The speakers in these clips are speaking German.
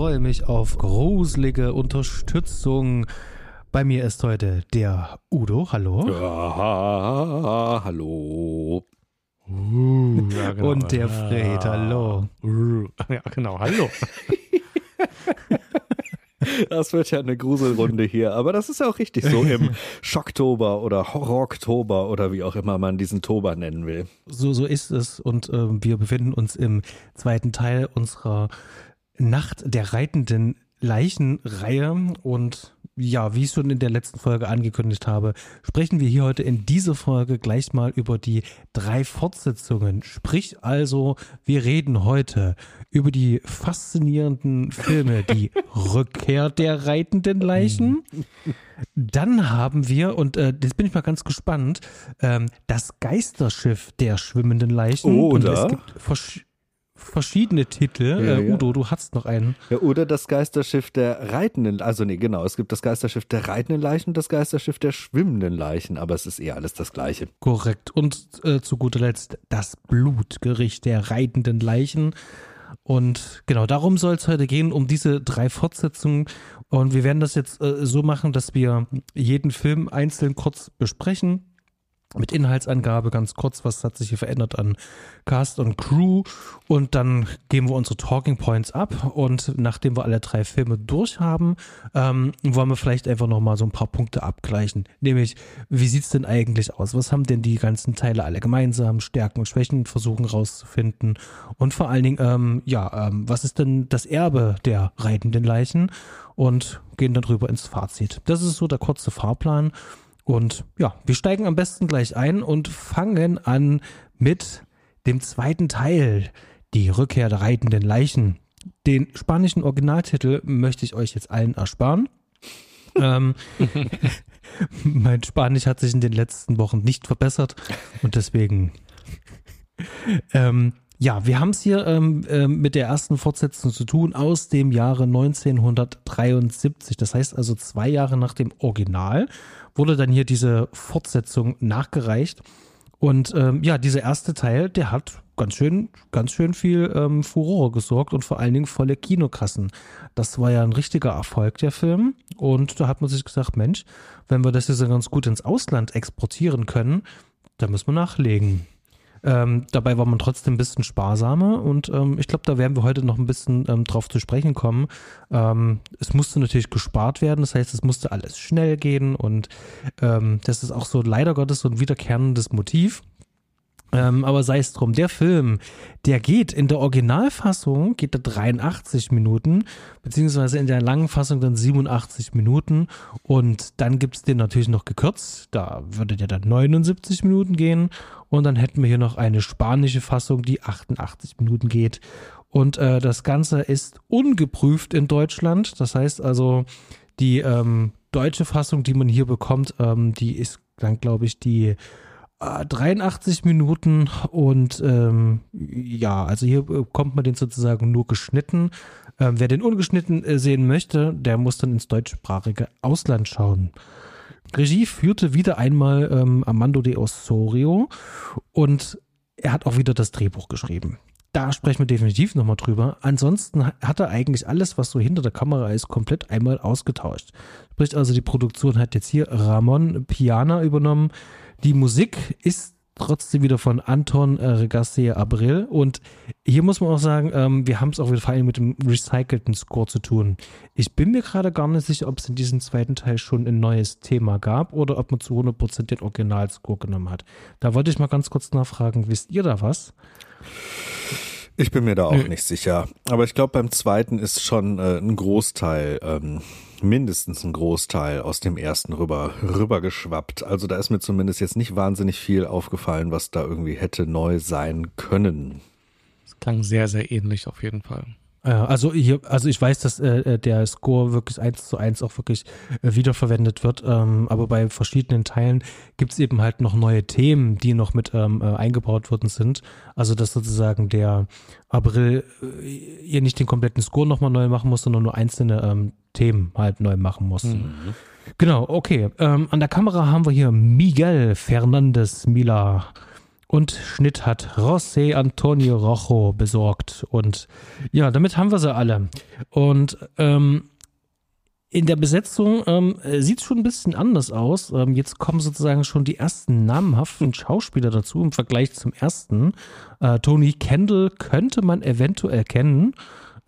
Freue mich auf gruselige Unterstützung. Bei mir ist heute der Udo. Hallo. Ja, hallo. Uh, ja, genau. Und der Fred. Hallo. Uh, ja, genau. Hallo. Das wird ja eine Gruselrunde hier, aber das ist ja auch richtig so im Schocktober oder Horroroktober oder wie auch immer man diesen Tober nennen will. So, so ist es und äh, wir befinden uns im zweiten Teil unserer Nacht der reitenden Leichenreihe und ja, wie ich schon in der letzten Folge angekündigt habe, sprechen wir hier heute in dieser Folge gleich mal über die drei Fortsetzungen. Sprich also, wir reden heute über die faszinierenden Filme, die Rückkehr der reitenden Leichen. Dann haben wir, und äh, jetzt bin ich mal ganz gespannt, ähm, das Geisterschiff der schwimmenden Leichen. Oder? Und es gibt verschiedene Titel. Ja, äh, ja. Udo, du hast noch einen. Ja, oder das Geisterschiff der reitenden, also nee, genau, es gibt das Geisterschiff der reitenden Leichen und das Geisterschiff der schwimmenden Leichen, aber es ist eher alles das gleiche. Korrekt. Und äh, zu guter Letzt das Blutgericht der reitenden Leichen. Und genau darum soll es heute gehen, um diese drei Fortsetzungen. Und wir werden das jetzt äh, so machen, dass wir jeden Film einzeln kurz besprechen. Mit Inhaltsangabe ganz kurz, was hat sich hier verändert an Cast und Crew. Und dann geben wir unsere Talking Points ab. Und nachdem wir alle drei Filme durch haben, ähm, wollen wir vielleicht einfach nochmal so ein paar Punkte abgleichen. Nämlich, wie sieht's denn eigentlich aus? Was haben denn die ganzen Teile alle gemeinsam? Stärken und Schwächen versuchen rauszufinden. Und vor allen Dingen, ähm, ja, ähm, was ist denn das Erbe der reitenden Leichen? Und gehen dann drüber ins Fazit. Das ist so der kurze Fahrplan. Und ja, wir steigen am besten gleich ein und fangen an mit dem zweiten Teil, die Rückkehr der reitenden Leichen. Den spanischen Originaltitel möchte ich euch jetzt allen ersparen. ähm, mein Spanisch hat sich in den letzten Wochen nicht verbessert und deswegen ähm, ja, wir haben es hier ähm, äh, mit der ersten Fortsetzung zu tun aus dem Jahre 1973. Das heißt also zwei Jahre nach dem Original wurde dann hier diese Fortsetzung nachgereicht. Und ähm, ja, dieser erste Teil, der hat ganz schön, ganz schön viel ähm, Furore gesorgt und vor allen Dingen volle Kinokassen. Das war ja ein richtiger Erfolg, der Film. Und da hat man sich gesagt, Mensch, wenn wir das jetzt ganz gut ins Ausland exportieren können, dann müssen wir nachlegen. Ähm, dabei war man trotzdem ein bisschen sparsamer und ähm, ich glaube, da werden wir heute noch ein bisschen ähm, drauf zu sprechen kommen. Ähm, es musste natürlich gespart werden, das heißt, es musste alles schnell gehen und ähm, das ist auch so leider Gottes so ein wiederkehrendes Motiv. Ähm, aber sei es drum, der Film, der geht in der Originalfassung, geht er 83 Minuten, beziehungsweise in der langen Fassung dann 87 Minuten. Und dann gibt's den natürlich noch gekürzt, da würde der dann 79 Minuten gehen. Und dann hätten wir hier noch eine spanische Fassung, die 88 Minuten geht. Und äh, das Ganze ist ungeprüft in Deutschland, das heißt also die ähm, deutsche Fassung, die man hier bekommt, ähm, die ist dann glaube ich die 83 Minuten und ähm, ja, also hier bekommt man den sozusagen nur geschnitten. Ähm, wer den ungeschnitten äh, sehen möchte, der muss dann ins deutschsprachige Ausland schauen. Regie führte wieder einmal ähm, Armando de Osorio und er hat auch wieder das Drehbuch geschrieben. Da sprechen wir definitiv nochmal drüber. Ansonsten hat er eigentlich alles, was so hinter der Kamera ist, komplett einmal ausgetauscht. Sprich also, die Produktion hat jetzt hier Ramon Piana übernommen. Die Musik ist trotzdem wieder von Anton äh, Garcia Abril. Und hier muss man auch sagen, ähm, wir haben es auch wieder vor allem mit dem recycelten Score zu tun. Ich bin mir gerade gar nicht sicher, ob es in diesem zweiten Teil schon ein neues Thema gab oder ob man zu 100% den Originalscore genommen hat. Da wollte ich mal ganz kurz nachfragen, wisst ihr da was? Ich bin mir da auch Nö. nicht sicher. Aber ich glaube, beim zweiten ist schon äh, ein Großteil, ähm, mindestens ein Großteil aus dem ersten rüber, rüber geschwappt. Also da ist mir zumindest jetzt nicht wahnsinnig viel aufgefallen, was da irgendwie hätte neu sein können. Es klang sehr, sehr ähnlich auf jeden Fall. Ja, also hier, also ich weiß, dass äh, der Score wirklich eins zu eins auch wirklich äh, wiederverwendet wird, ähm, aber bei verschiedenen Teilen gibt es eben halt noch neue Themen, die noch mit ähm, äh, eingebaut worden sind. Also dass sozusagen der April äh, ihr nicht den kompletten Score nochmal neu machen muss, sondern nur einzelne ähm, Themen halt neu machen muss. Mhm. Genau, okay. Ähm, an der Kamera haben wir hier Miguel Fernandez Mila. und Schnitt hat José Antonio Rojo besorgt. Und ja, damit haben wir sie alle. Und ähm, in der Besetzung ähm, sieht es schon ein bisschen anders aus. Ähm, jetzt kommen sozusagen schon die ersten namhaften Schauspieler dazu im Vergleich zum ersten. Äh, Tony Kendall könnte man eventuell kennen.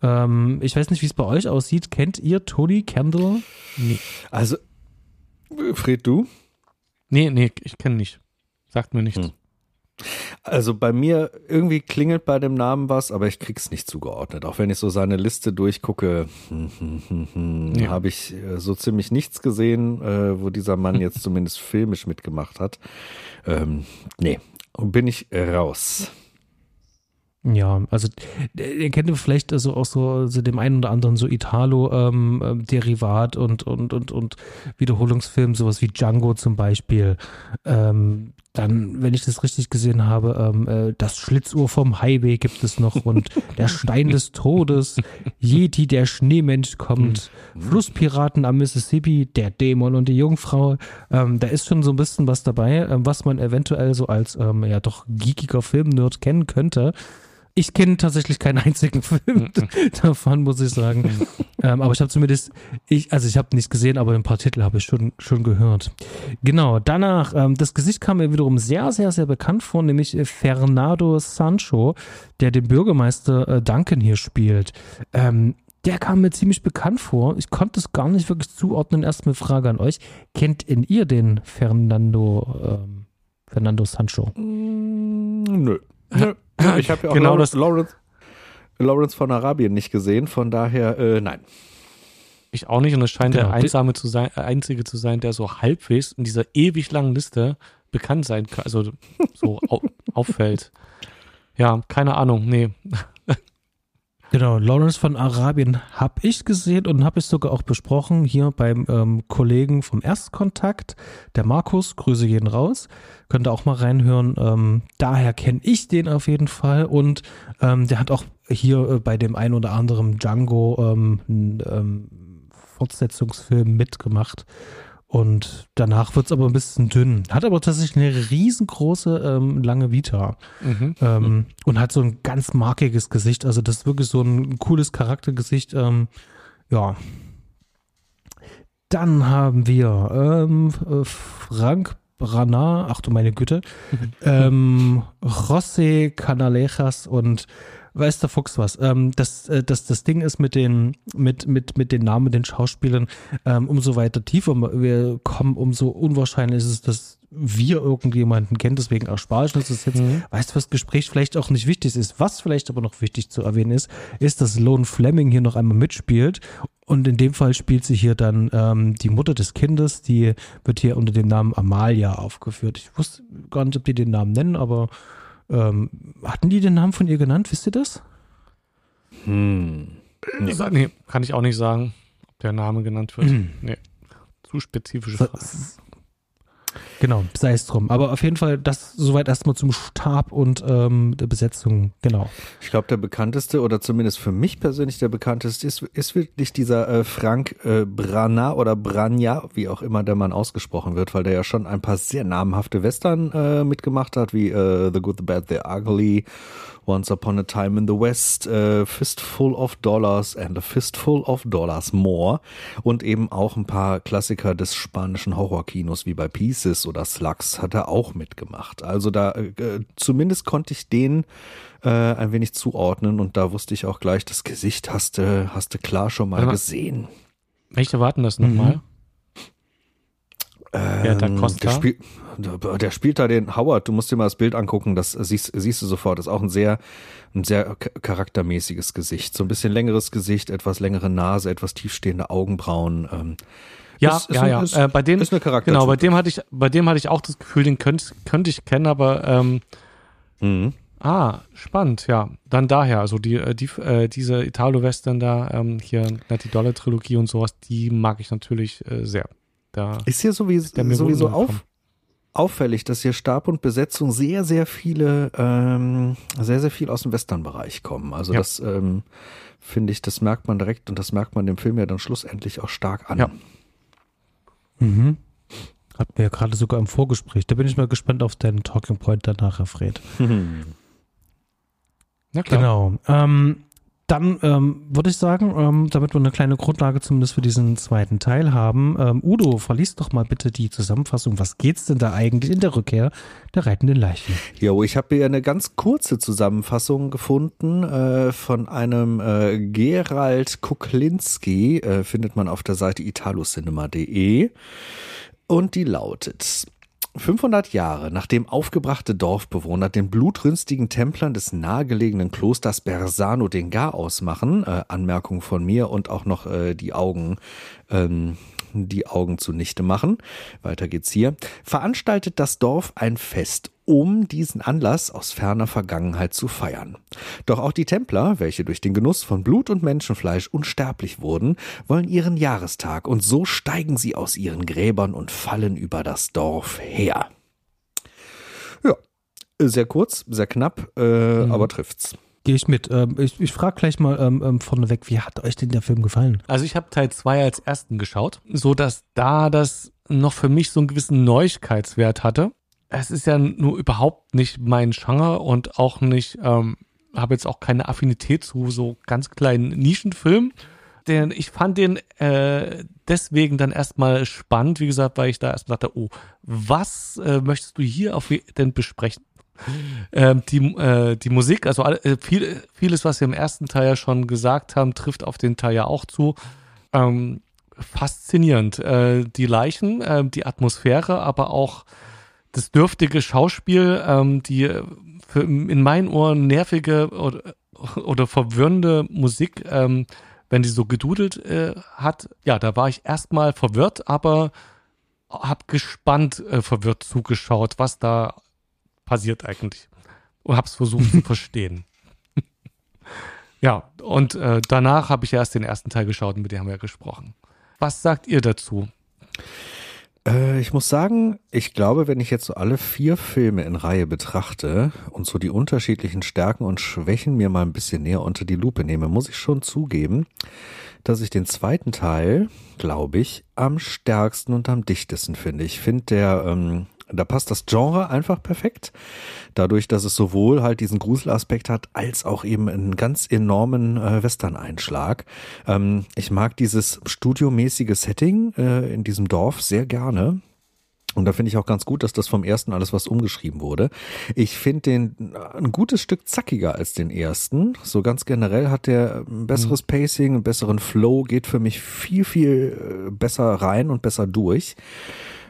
Ähm, ich weiß nicht, wie es bei euch aussieht. Kennt ihr Tony Kendall? Nee. Also, Fred, du? Nee, nee, ich kenne nicht. Sagt mir nichts. Hm. Also bei mir irgendwie klingelt bei dem Namen was, aber ich krieg's nicht zugeordnet. Auch wenn ich so seine Liste durchgucke, hm, hm, hm, ja. habe ich äh, so ziemlich nichts gesehen, äh, wo dieser Mann jetzt zumindest filmisch mitgemacht hat. Ähm, nee, bin ich raus. Ja, also ihr kennt vielleicht also auch so also dem einen oder anderen so Italo-Derivat ähm, ähm und, und, und, und Wiederholungsfilm, sowas wie Django zum Beispiel. Ähm, dann, wenn ich das richtig gesehen habe, ähm, äh, das Schlitzuhr vom Highway gibt es noch und der Stein des Todes, Yeti, der Schneemensch kommt, mhm. Flusspiraten am Mississippi, der Dämon und die Jungfrau. Ähm, da ist schon so ein bisschen was dabei, ähm, was man eventuell so als ja doch geekiger Filmnerd kennen könnte. Ich kenne tatsächlich keinen einzigen Film mhm. davon, muss ich sagen. Mhm. ähm, aber ich habe zumindest, ich, also ich habe nicht gesehen, aber ein paar Titel habe ich schon, schon gehört. Genau, danach, ähm, das Gesicht kam mir wiederum sehr, sehr, sehr bekannt vor, nämlich äh, Fernando Sancho, der den Bürgermeister äh, Duncan hier spielt. Ähm, der kam mir ziemlich bekannt vor. Ich konnte es gar nicht wirklich zuordnen. Erstmal Frage an euch. Kennt in ihr den Fernando, ähm, Fernando Sancho? Mm, nö. Ich habe ja auch genau Lawrence, Lawrence, Lawrence, von Arabien nicht gesehen, von daher äh, nein. Ich auch nicht und es scheint genau. der einsame zu sein, äh, einzige zu sein, der so halbwegs in dieser ewig langen Liste bekannt sein kann, also so au auffällt. Ja, keine Ahnung, nee. Genau, Lawrence von Arabien habe ich gesehen und habe es sogar auch besprochen hier beim ähm, Kollegen vom Erstkontakt, der Markus, Grüße gehen raus, könnt ihr auch mal reinhören. Ähm, daher kenne ich den auf jeden Fall und ähm, der hat auch hier äh, bei dem ein oder anderen Django ähm, einen Fortsetzungsfilm mitgemacht. Und danach wird es aber ein bisschen dünn. Hat aber tatsächlich eine riesengroße, ähm, lange Vita. Mhm. Ähm, und hat so ein ganz markiges Gesicht. Also das ist wirklich so ein cooles Charaktergesicht. Ähm, ja. Dann haben wir ähm, äh, Frank Brana, ach du meine Güte, ähm, José Canalejas und weiß der Fuchs was. Ähm, das, äh, das, das Ding ist mit den, mit, mit, mit den Namen, den Schauspielern, ähm, umso weiter tiefer wir kommen, umso unwahrscheinlich ist es, dass wir irgendjemanden kennen, deswegen erspare ich uns das jetzt. Mhm. Weißt du, was Gespräch vielleicht auch nicht wichtig ist? Was vielleicht aber noch wichtig zu erwähnen ist, ist, dass Lone Fleming hier noch einmal mitspielt. Und in dem Fall spielt sie hier dann ähm, die Mutter des Kindes, die wird hier unter dem Namen Amalia aufgeführt. Ich wusste gar nicht, ob die den Namen nennen, aber ähm, hatten die den Namen von ihr genannt? Wisst ihr das? Hm. Nee. nee kann ich auch nicht sagen, ob der Name genannt wird. Hm. Nee. Zu spezifische Fragen. Genau, sei es drum. Aber auf jeden Fall das soweit erstmal zum Stab und ähm, der Besetzung, genau. Ich glaube, der bekannteste oder zumindest für mich persönlich der bekannteste ist, ist wirklich dieser äh, Frank äh, Brana oder Branja, wie auch immer der Mann ausgesprochen wird, weil der ja schon ein paar sehr namhafte Western äh, mitgemacht hat, wie äh, The Good, The Bad, The Ugly Once Upon a Time in the West, uh, Fistful of Dollars and a Fistful of Dollars More und eben auch ein paar Klassiker des spanischen Horrorkinos wie bei Pieces oder Slugs hat er auch mitgemacht. Also da äh, zumindest konnte ich den äh, ein wenig zuordnen und da wusste ich auch gleich, das Gesicht hast du hast du klar schon mal gesehen. Welche warten das nochmal? Mhm. Ähm, der, der, spiel, der, spielt da den Howard, du musst dir mal das Bild angucken, das siehst, siehst du sofort. Das ist auch ein sehr, ein sehr charaktermäßiges Gesicht. So ein bisschen längeres Gesicht, etwas längere Nase, etwas tiefstehende Augenbrauen. Ähm, ja, ist, ist ja, ja. Ist, äh, bei dem, ist eine Charakter genau, bei dem hatte ich, bei dem hatte ich auch das Gefühl, den könnte, könnte ich kennen, aber ähm, mhm. Ah, spannend, ja. Dann daher, also die, äh, die, äh, diese Italo-Western da, ähm, hier Natty Dollar Trilogie und sowas, die mag ich natürlich äh, sehr. Da ist hier sowieso, sowieso auf, auffällig, dass hier Stab und Besetzung sehr, sehr viele, ähm, sehr, sehr viel aus dem Western-Bereich kommen. Also ja. das ähm, finde ich, das merkt man direkt und das merkt man dem Film ja dann schlussendlich auch stark an. Ja. Mhm. Hat Ja, gerade sogar im Vorgespräch. Da bin ich mal gespannt auf deinen Talking Point danach, Fred. Na klar. Genau. Ähm, dann ähm, würde ich sagen, ähm, damit wir eine kleine Grundlage zumindest für diesen zweiten Teil haben, ähm, Udo, verliest doch mal bitte die Zusammenfassung. Was geht's denn da eigentlich in der Rückkehr der reitenden Leichen? Jo, ich habe hier eine ganz kurze Zusammenfassung gefunden äh, von einem äh, Gerald Kuklinski, äh, findet man auf der Seite italocinema.de und die lautet 500 Jahre nachdem aufgebrachte Dorfbewohner den blutrünstigen Templern des nahegelegenen Klosters Bersano den Gar ausmachen, äh, Anmerkung von mir und auch noch äh, die Augen ähm, die Augen zunichte machen. Weiter geht's hier. Veranstaltet das Dorf ein Fest, um diesen Anlass aus ferner Vergangenheit zu feiern. Doch auch die Templer, welche durch den Genuss von Blut und Menschenfleisch unsterblich wurden, wollen ihren Jahrestag und so steigen sie aus ihren Gräbern und fallen über das Dorf her. Ja, sehr kurz, sehr knapp, äh, mhm. aber trifft's. Gehe ich mit. Ähm, ich ich frage gleich mal ähm, ähm, vorneweg, wie hat euch denn der Film gefallen? Also ich habe Teil 2 als ersten geschaut, so dass da das noch für mich so einen gewissen Neuigkeitswert hatte. Es ist ja nur überhaupt nicht mein Genre und auch nicht, ähm, habe jetzt auch keine Affinität zu so ganz kleinen Nischenfilmen. Den, ich fand den äh, deswegen dann erstmal spannend, wie gesagt, weil ich da erstmal dachte, oh, was äh, möchtest du hier auf denn besprechen? Ähm, die, äh, die Musik, also äh, viel, vieles, was wir im ersten Teil ja schon gesagt haben, trifft auf den Teil ja auch zu. Ähm, faszinierend. Äh, die Leichen, äh, die Atmosphäre, aber auch das dürftige Schauspiel, ähm, die für, in meinen Ohren nervige oder, oder verwirrende Musik, ähm, wenn die so gedudelt äh, hat. Ja, da war ich erstmal verwirrt, aber hab gespannt äh, verwirrt zugeschaut, was da passiert eigentlich. Und habe es versucht zu verstehen. ja, und äh, danach habe ich erst den ersten Teil geschaut und mit dem haben wir gesprochen. Was sagt ihr dazu? Äh, ich muss sagen, ich glaube, wenn ich jetzt so alle vier Filme in Reihe betrachte und so die unterschiedlichen Stärken und Schwächen mir mal ein bisschen näher unter die Lupe nehme, muss ich schon zugeben, dass ich den zweiten Teil, glaube ich, am stärksten und am dichtesten finde. Ich finde, der ähm, da passt das Genre einfach perfekt. Dadurch, dass es sowohl halt diesen Gruselaspekt hat, als auch eben einen ganz enormen äh, Western-Einschlag. Ähm, ich mag dieses studiomäßige Setting äh, in diesem Dorf sehr gerne. Und da finde ich auch ganz gut, dass das vom ersten alles was umgeschrieben wurde. Ich finde den äh, ein gutes Stück zackiger als den ersten. So ganz generell hat der ein besseres mhm. Pacing, einen besseren Flow, geht für mich viel, viel äh, besser rein und besser durch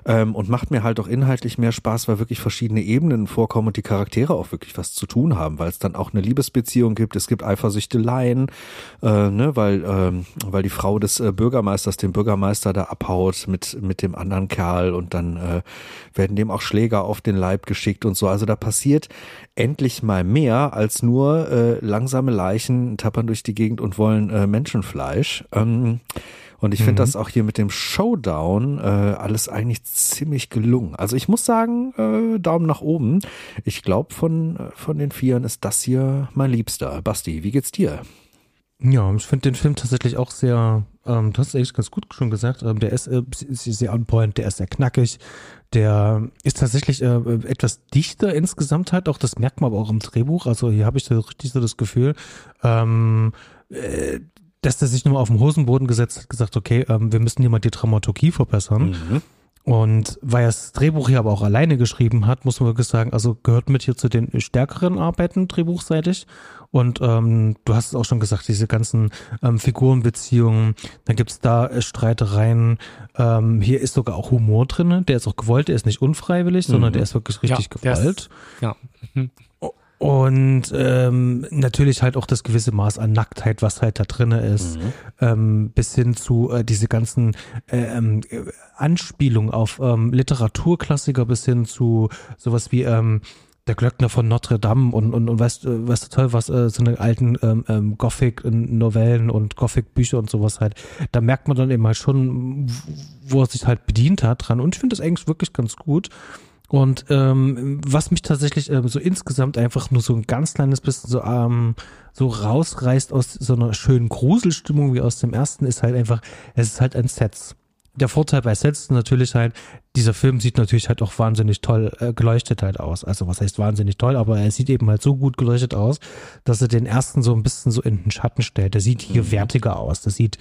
ähm, und macht mir halt auch inhaltlich mehr Spaß, weil wirklich verschiedene Ebenen vorkommen und die Charaktere auch wirklich was zu tun haben, weil es dann auch eine Liebesbeziehung gibt, es gibt Eifersüchteleien, äh, ne, weil, ähm, weil die Frau des äh, Bürgermeisters den Bürgermeister da abhaut mit, mit dem anderen Kerl und dann äh, werden dem auch Schläger auf den Leib geschickt und so. Also da passiert endlich mal mehr als nur äh, langsame Leichen tappern durch die Gegend und wollen äh, Menschenfleisch. Ähm, und ich finde mhm. das auch hier mit dem Showdown äh, alles eigentlich ziemlich gelungen. Also ich muss sagen, äh, Daumen nach oben. Ich glaube, von, äh, von den Vieren ist das hier mein Liebster. Basti, wie geht's dir? Ja, ich finde den Film tatsächlich auch sehr, ähm, du hast es eigentlich ganz gut schon gesagt, ähm, der ist, äh, sehr on point, der ist sehr knackig, der ist tatsächlich äh, etwas dichter insgesamt halt, auch das merkt man aber auch im Drehbuch, also hier habe ich so richtig so das Gefühl, ähm, äh, dass der sich nur auf den Hosenboden gesetzt hat, gesagt, okay, ähm, wir müssen hier mal die Dramaturgie verbessern. Mhm. Und weil er das Drehbuch hier aber auch alleine geschrieben hat, muss man wirklich sagen, also gehört mit hier zu den stärkeren Arbeiten drehbuchseitig. Und ähm, du hast es auch schon gesagt, diese ganzen ähm, Figurenbeziehungen, dann gibt's da äh, Streitereien. Ähm, hier ist sogar auch Humor drin, der ist auch gewollt, der ist nicht unfreiwillig, mhm. sondern der ist wirklich richtig ja, gewollt. Ist, ja. Mhm. Und ähm, natürlich halt auch das gewisse Maß an Nacktheit, was halt da drinne ist, mhm. ähm, bis hin zu äh, diese ganzen äh, ähm, Anspielungen auf ähm, Literaturklassiker, bis hin zu sowas wie ähm, der Glöckner von Notre Dame und, und, und weißt, äh, weißt du toll, was äh, so eine alten ähm, ähm, Gothic-Novellen und Gothic-Bücher und sowas halt, da merkt man dann eben halt schon, wo er sich halt bedient hat dran. Und ich finde das eigentlich wirklich ganz gut. Und ähm, was mich tatsächlich ähm, so insgesamt einfach nur so ein ganz kleines bisschen so, ähm, so rausreißt aus so einer schönen Gruselstimmung wie aus dem ersten, ist halt einfach, es ist halt ein Set. der Vorteil bei Sets ist natürlich halt, dieser Film sieht natürlich halt auch wahnsinnig toll äh, geleuchtet halt aus. Also was heißt wahnsinnig toll, aber er sieht eben halt so gut geleuchtet aus, dass er den ersten so ein bisschen so in den Schatten stellt. Der sieht hier mhm. wertiger aus, das sieht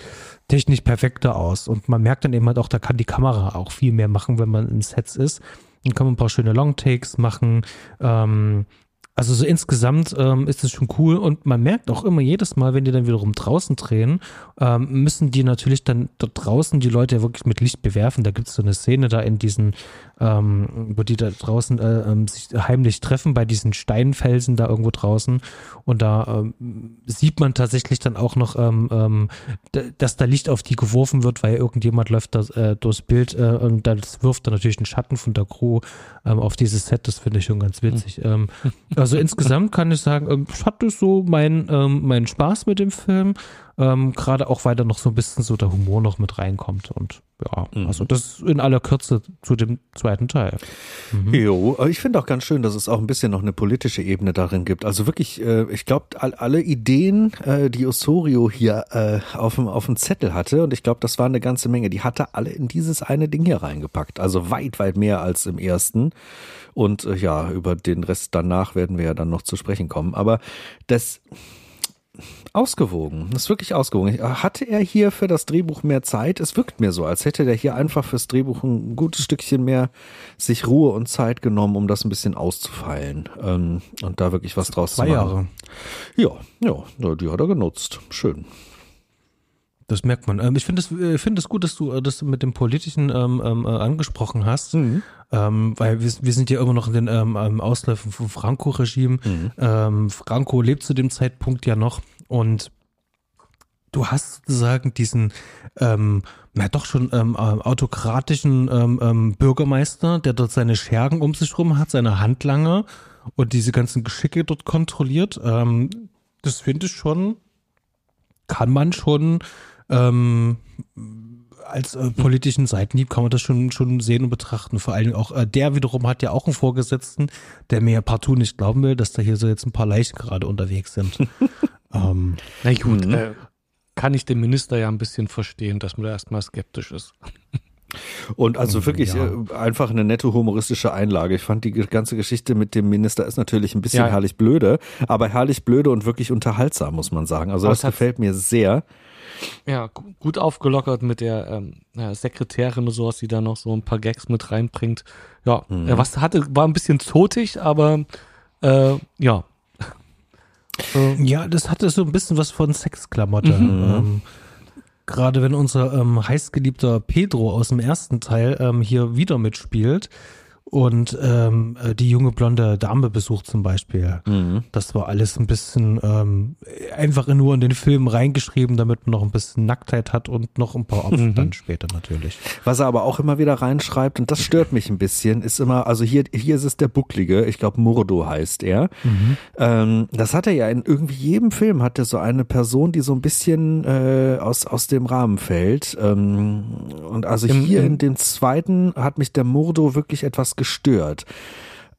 technisch perfekter aus und man merkt dann eben halt auch, da kann die Kamera auch viel mehr machen, wenn man in Sets ist. Dann kann man ein paar schöne Longtakes machen. Ähm, also so insgesamt ähm, ist es schon cool und man merkt auch immer jedes Mal, wenn die dann wiederum draußen drehen, ähm, müssen die natürlich dann dort draußen die Leute wirklich mit Licht bewerfen. Da gibt es so eine Szene da in diesen ähm, wo die da draußen äh, ähm, sich heimlich treffen bei diesen Steinfelsen da irgendwo draußen. Und da ähm, sieht man tatsächlich dann auch noch, ähm, ähm, dass da Licht auf die geworfen wird, weil irgendjemand läuft da äh, durchs Bild äh, und das wirft dann natürlich einen Schatten von der Crew ähm, auf dieses Set. Das finde ich schon ganz witzig. Mhm. also insgesamt kann ich sagen, ich hatte so meinen mein Spaß mit dem Film. Ähm, Gerade auch, weil da noch so ein bisschen so der Humor noch mit reinkommt. Und ja, mhm. also das in aller Kürze zu dem zweiten Teil. Mhm. Jo, ich finde auch ganz schön, dass es auch ein bisschen noch eine politische Ebene darin gibt. Also wirklich, äh, ich glaube, alle Ideen, äh, die Osorio hier äh, auf, dem, auf dem Zettel hatte, und ich glaube, das war eine ganze Menge, die hat er alle in dieses eine Ding hier reingepackt. Also weit, weit mehr als im ersten. Und äh, ja, über den Rest danach werden wir ja dann noch zu sprechen kommen. Aber das ausgewogen. Das ist wirklich ausgewogen. Hatte er hier für das Drehbuch mehr Zeit? Es wirkt mir so, als hätte der hier einfach fürs Drehbuch ein gutes Stückchen mehr sich Ruhe und Zeit genommen, um das ein bisschen auszufeilen ähm, und da wirklich was draus Zwei zu machen. Jahre. Ja, ja, die hat er genutzt. Schön. Das merkt man. Ähm, ich finde es äh, find es gut, dass du äh, das mit dem Politischen ähm, ähm, äh, angesprochen hast, mhm. ähm, weil wir, wir sind ja immer noch in den ähm, Ausläufen vom Franco-Regime. Mhm. Franco lebt zu dem Zeitpunkt ja noch und du hast sozusagen diesen, na doch schon autokratischen Bürgermeister, der dort seine Schergen um sich rum hat, seine Handlanger und diese ganzen Geschicke dort kontrolliert. Das finde ich schon, kann man schon ähm, als äh, politischen Seitenhieb kann man das schon, schon sehen und betrachten. Vor allem auch, äh, der wiederum hat ja auch einen Vorgesetzten, der mir partout nicht glauben will, dass da hier so jetzt ein paar Leichen gerade unterwegs sind. Ähm, Na gut, mhm. äh, kann ich den Minister ja ein bisschen verstehen, dass man da erstmal skeptisch ist. Und also mhm, wirklich ja. Äh, einfach eine nette humoristische Einlage. Ich fand die ganze Geschichte mit dem Minister ist natürlich ein bisschen ja. herrlich blöde, aber herrlich blöde und wirklich unterhaltsam, muss man sagen. Also aber das gefällt mir sehr. Ja, gut aufgelockert mit der ähm, Sekretärin und sowas, die da noch so ein paar Gags mit reinbringt. Ja, mhm. was hatte, war ein bisschen zotig, aber äh, ja, ja, das hatte so ein bisschen was von Sexklamotte. Mhm. Ähm, Gerade wenn unser ähm, heißgeliebter Pedro aus dem ersten Teil ähm, hier wieder mitspielt, und ähm, äh, die junge blonde Dame besucht zum Beispiel. Mhm. Das war alles ein bisschen ähm, einfach nur in den Film reingeschrieben, damit man noch ein bisschen Nacktheit hat und noch ein paar Opfer mhm. dann später natürlich. Was er aber auch immer wieder reinschreibt, und das stört mich ein bisschen, ist immer, also hier, hier ist es der Bucklige, ich glaube Murdo heißt er. Mhm. Ähm, das hat er ja in irgendwie jedem Film, hat er so eine Person, die so ein bisschen äh, aus, aus dem Rahmen fällt. Ähm, und also Im, hier in dem zweiten hat mich der Murdo wirklich etwas gestört.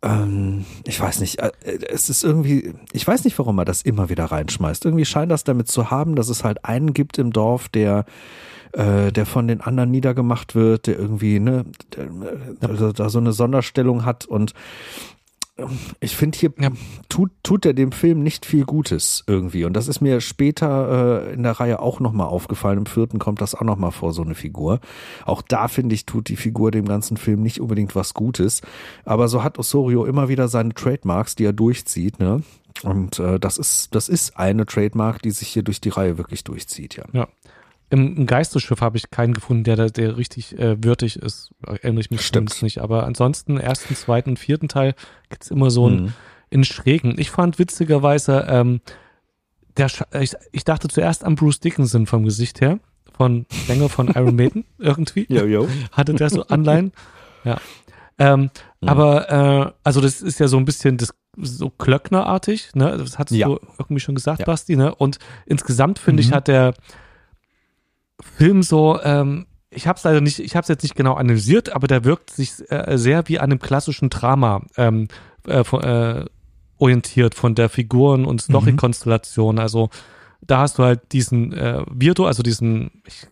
Ähm, ich weiß nicht, äh, es ist irgendwie, ich weiß nicht, warum er das immer wieder reinschmeißt. Irgendwie scheint das damit zu haben, dass es halt einen gibt im Dorf, der äh, der von den anderen niedergemacht wird, der irgendwie, ne, der, also da so eine Sonderstellung hat und ich finde hier ja. tut, tut er dem Film nicht viel Gutes irgendwie. Und das ist mir später äh, in der Reihe auch nochmal aufgefallen. Im vierten kommt das auch nochmal vor, so eine Figur. Auch da finde ich, tut die Figur dem ganzen Film nicht unbedingt was Gutes. Aber so hat Osorio immer wieder seine Trademarks, die er durchzieht, ne? Und äh, das ist, das ist eine Trademark, die sich hier durch die Reihe wirklich durchzieht, ja. Ja. Im, im Geistesschiff habe ich keinen gefunden, der, der richtig äh, würdig ist. Erinnere ich mich Stimmt. nicht. Aber ansonsten, ersten, zweiten, vierten Teil gibt es immer so einen mhm. in Schrägen. Ich fand witzigerweise, ähm, der, ich, ich dachte zuerst an Bruce Dickinson vom Gesicht her, von Sänger von Iron Maiden irgendwie. Jo, jo. Hatte der so Anleihen. Ja. Ähm, mhm. Aber, äh, also das ist ja so ein bisschen das so Klöcknerartig, ne? Das hattest ja. du irgendwie schon gesagt, ja. Basti, ne? Und insgesamt finde mhm. ich, hat der Film so, ähm, ich habe es leider nicht, ich habe es jetzt nicht genau analysiert, aber der wirkt sich äh, sehr wie an einem klassischen Drama ähm, äh, von, äh, orientiert von der Figuren- und Story-Konstellation. Mhm. Also da hast du halt diesen äh, Virtu, also diesen, ich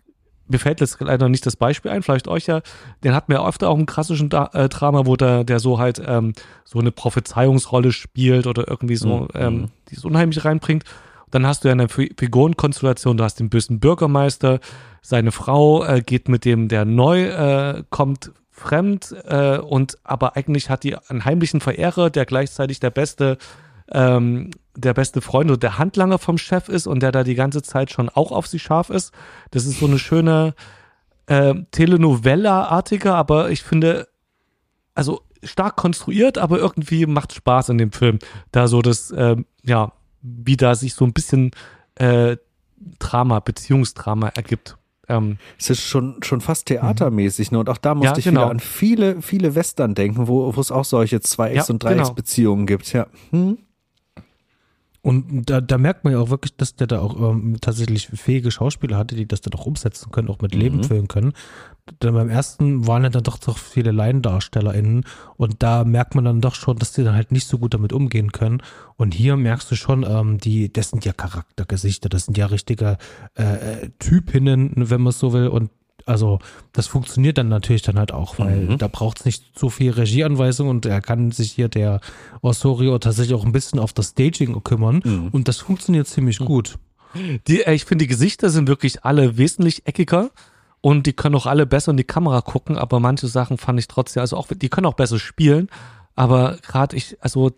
mir fällt jetzt leider nicht das Beispiel ein, vielleicht euch ja, den hat mir öfter auch im klassischen da äh, Drama, wo der, der so halt ähm, so eine Prophezeiungsrolle spielt oder irgendwie so mhm. ähm, mhm. die es unheimlich reinbringt. Dann hast du ja eine Figurenkonstellation, du hast den bösen Bürgermeister, seine Frau äh, geht mit dem, der neu äh, kommt, fremd äh, und aber eigentlich hat die einen heimlichen Verehrer, der gleichzeitig der beste ähm, der beste Freund oder der Handlanger vom Chef ist und der da die ganze Zeit schon auch auf sie scharf ist. Das ist so eine schöne äh, Telenovella-artige, aber ich finde, also stark konstruiert, aber irgendwie macht Spaß in dem Film. Da so das, äh, ja, wie da sich so ein bisschen äh, Drama, Beziehungsdrama ergibt. Ähm, es ist schon, schon fast theatermäßig, ne? Und auch da musste ja, ich genau. wieder an viele, viele Western denken, wo, wo es auch solche Zwei- Ex- ja, und Dreiecksbeziehungen genau. gibt, ja. Hm? Und da, da merkt man ja auch wirklich, dass der da auch ähm, tatsächlich fähige Schauspieler hatte, die das dann auch umsetzen können, auch mit Leben mhm. füllen können. Denn beim ersten waren ja dann doch doch viele LaiendarstellerInnen und da merkt man dann doch schon, dass die dann halt nicht so gut damit umgehen können. Und hier merkst du schon, ähm, die, das sind ja Charaktergesichter, das sind ja richtige äh, äh Typinnen, wenn man es so will. Und also das funktioniert dann natürlich dann halt auch, weil mhm. da braucht es nicht so viel Regieanweisung und er kann sich hier der Osorio tatsächlich auch ein bisschen auf das Staging kümmern mhm. und das funktioniert ziemlich mhm. gut. Die, äh, ich finde, die Gesichter sind wirklich alle wesentlich eckiger und die können auch alle besser in die Kamera gucken, aber manche Sachen fand ich trotzdem, also auch, die können auch besser spielen, aber gerade ich, also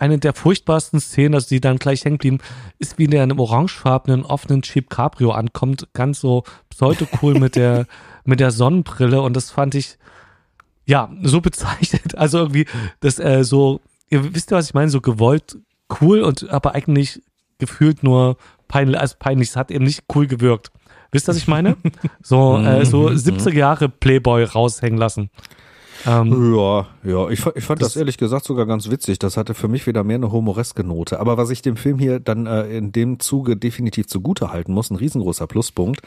eine der furchtbarsten Szenen, also die dann gleich hängen blieben, ist, wie der in einem orangefarbenen, offenen Jeep Cabrio ankommt, ganz so pseudo-cool mit der, mit der Sonnenbrille. Und das fand ich, ja, so bezeichnet, also irgendwie, das, äh, so, ihr wisst ja, was ich meine, so gewollt cool und aber eigentlich gefühlt nur peinlich, also peinlich, es hat eben nicht cool gewirkt. Wisst ihr, was ich meine? So, äh, so 70er mhm. Jahre Playboy raushängen lassen. Ähm, ja, ja, ich, ich fand das, das, ehrlich gesagt sogar ganz witzig. Das hatte für mich wieder mehr eine humoreske Note. Aber was ich dem Film hier dann äh, in dem Zuge definitiv zugute halten muss, ein riesengroßer Pluspunkt,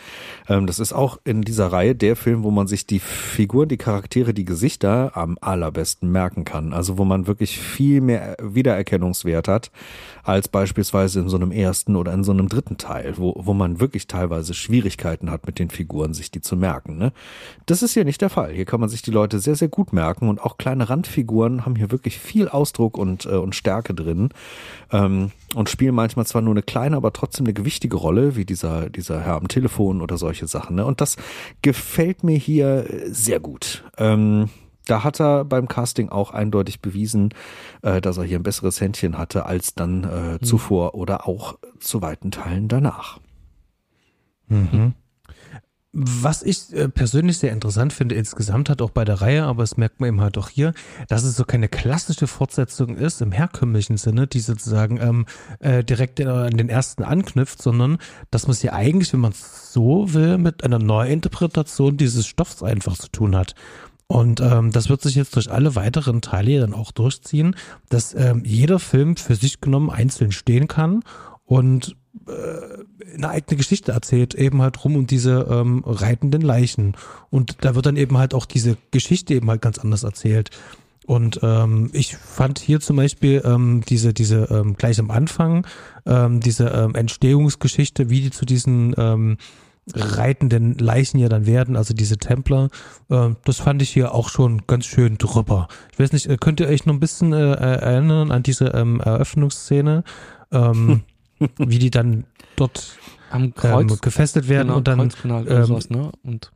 ähm, das ist auch in dieser Reihe der Film, wo man sich die Figuren, die Charaktere, die Gesichter am allerbesten merken kann. Also wo man wirklich viel mehr Wiedererkennungswert hat, als beispielsweise in so einem ersten oder in so einem dritten Teil, wo, wo man wirklich teilweise Schwierigkeiten hat mit den Figuren, sich die zu merken. Ne? Das ist hier nicht der Fall. Hier kann man sich die Leute sehr, sehr gut merken und auch kleine Randfiguren haben hier wirklich viel Ausdruck und, äh, und Stärke drin ähm, und spielen manchmal zwar nur eine kleine, aber trotzdem eine gewichtige Rolle, wie dieser, dieser Herr am Telefon oder solche Sachen. Ne? Und das gefällt mir hier sehr gut. Ähm, da hat er beim Casting auch eindeutig bewiesen, äh, dass er hier ein besseres Händchen hatte als dann äh, mhm. zuvor oder auch zu weiten Teilen danach. Mhm. Was ich äh, persönlich sehr interessant finde, insgesamt hat auch bei der Reihe, aber das merkt man eben halt auch hier, dass es so keine klassische Fortsetzung ist im herkömmlichen Sinne, die sozusagen ähm, äh, direkt an den ersten anknüpft, sondern dass man es ja eigentlich, wenn man es so will, mit einer Neuinterpretation dieses Stoffs einfach zu tun hat. Und ähm, das wird sich jetzt durch alle weiteren Teile dann auch durchziehen, dass ähm, jeder Film für sich genommen einzeln stehen kann und eine eigene Geschichte erzählt, eben halt rum um diese ähm, reitenden Leichen. Und da wird dann eben halt auch diese Geschichte eben halt ganz anders erzählt. Und ähm, ich fand hier zum Beispiel ähm, diese, diese ähm, gleich am Anfang, ähm, diese ähm, Entstehungsgeschichte, wie die zu diesen ähm, reitenden Leichen ja dann werden, also diese Templer. Äh, das fand ich hier auch schon ganz schön drüber. Ich weiß nicht, äh, könnt ihr euch noch ein bisschen äh, erinnern an diese ähm, Eröffnungsszene, ähm, wie die dann dort am Kreuz ähm, gefesselt werden genau, und dann ähm, sowas, ne? und,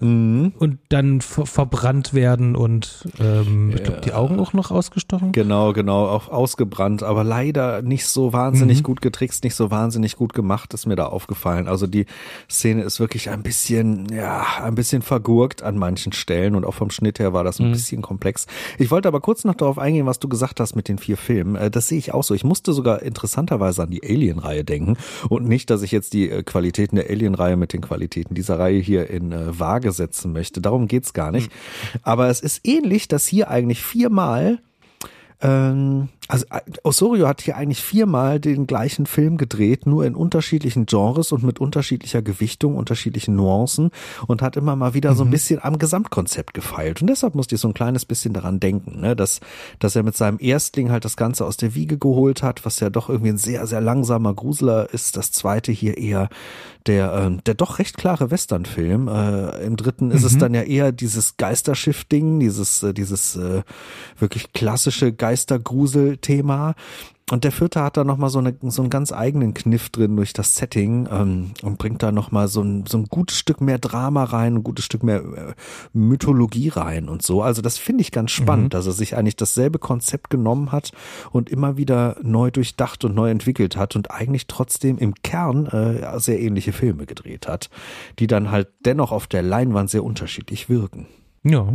mhm. und dann ver verbrannt werden und ähm, ja. ich glaube die Augen auch noch ausgestochen. Genau, genau, auch ausgebrannt, aber leider nicht so wahnsinnig mhm. gut getrickst, nicht so wahnsinnig gut gemacht, ist mir da aufgefallen. Also die Szene ist wirklich ein bisschen, ja, ein bisschen vergurkt an manchen Stellen und auch vom Schnitt her war das ein mhm. bisschen komplex. Ich wollte aber kurz noch darauf eingehen, was du gesagt hast mit den vier Filmen. Äh, das sehe ich auch so. Ich musste sogar interessanterweise an die Alien-Reihe denken und nicht, dass ich jetzt die äh, Qualitäten der Alien-Reihe mit den Qualitäten dieser Reihe hier in äh, Waage setzen möchte. Darum geht's gar nicht. Mhm. Aber es ist ähnlich, dass hier eigentlich viermal ähm, also äh, Osorio hat hier eigentlich viermal den gleichen Film gedreht, nur in unterschiedlichen Genres und mit unterschiedlicher Gewichtung, unterschiedlichen Nuancen und hat immer mal wieder mhm. so ein mhm. bisschen am Gesamtkonzept gefeilt. Und deshalb musste ich so ein kleines bisschen daran denken, ne, dass, dass er mit seinem Erstling halt das Ganze aus der Wiege geholt hat, was ja doch irgendwie ein sehr, sehr langsamer Gruseler ist. Das zweite hier eher der, äh, der doch recht klare Westernfilm. Äh, Im dritten mhm. ist es mhm. dann ja eher dieses Geisterschiff-Ding, dieses, äh, dieses äh, wirklich klassische Geistergrusel-Thema. Und der vierte hat da nochmal so, eine, so einen ganz eigenen Kniff drin durch das Setting ähm, und bringt da nochmal so ein, so ein gutes Stück mehr Drama rein, ein gutes Stück mehr äh, Mythologie rein und so. Also das finde ich ganz spannend, mhm. dass er sich eigentlich dasselbe Konzept genommen hat und immer wieder neu durchdacht und neu entwickelt hat und eigentlich trotzdem im Kern äh, sehr ähnliche Filme gedreht hat, die dann halt dennoch auf der Leinwand sehr unterschiedlich wirken. Ja,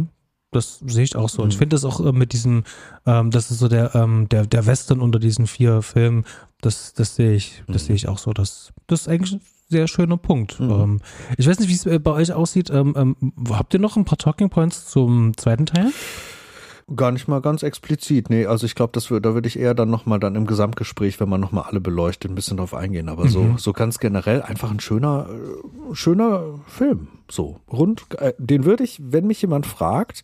das sehe ich auch so. Und ich mhm. finde das auch äh, mit diesem, ähm, das ist so der, ähm, der, der Western unter diesen vier Filmen, das, das sehe ich, das mhm. sehe ich auch so. Das, das ist eigentlich ein sehr schöner Punkt. Mhm. Ähm, ich weiß nicht, wie es äh, bei euch aussieht. Ähm, ähm, habt ihr noch ein paar Talking Points zum zweiten Teil? Gar nicht mal ganz explizit. Nee, also ich glaube, da würde ich eher dann nochmal dann im Gesamtgespräch, wenn man nochmal alle beleuchtet, ein bisschen drauf eingehen. Aber mhm. so, so ganz generell einfach ein schöner, äh, schöner Film. So, rund, äh, den würde ich, wenn mich jemand fragt,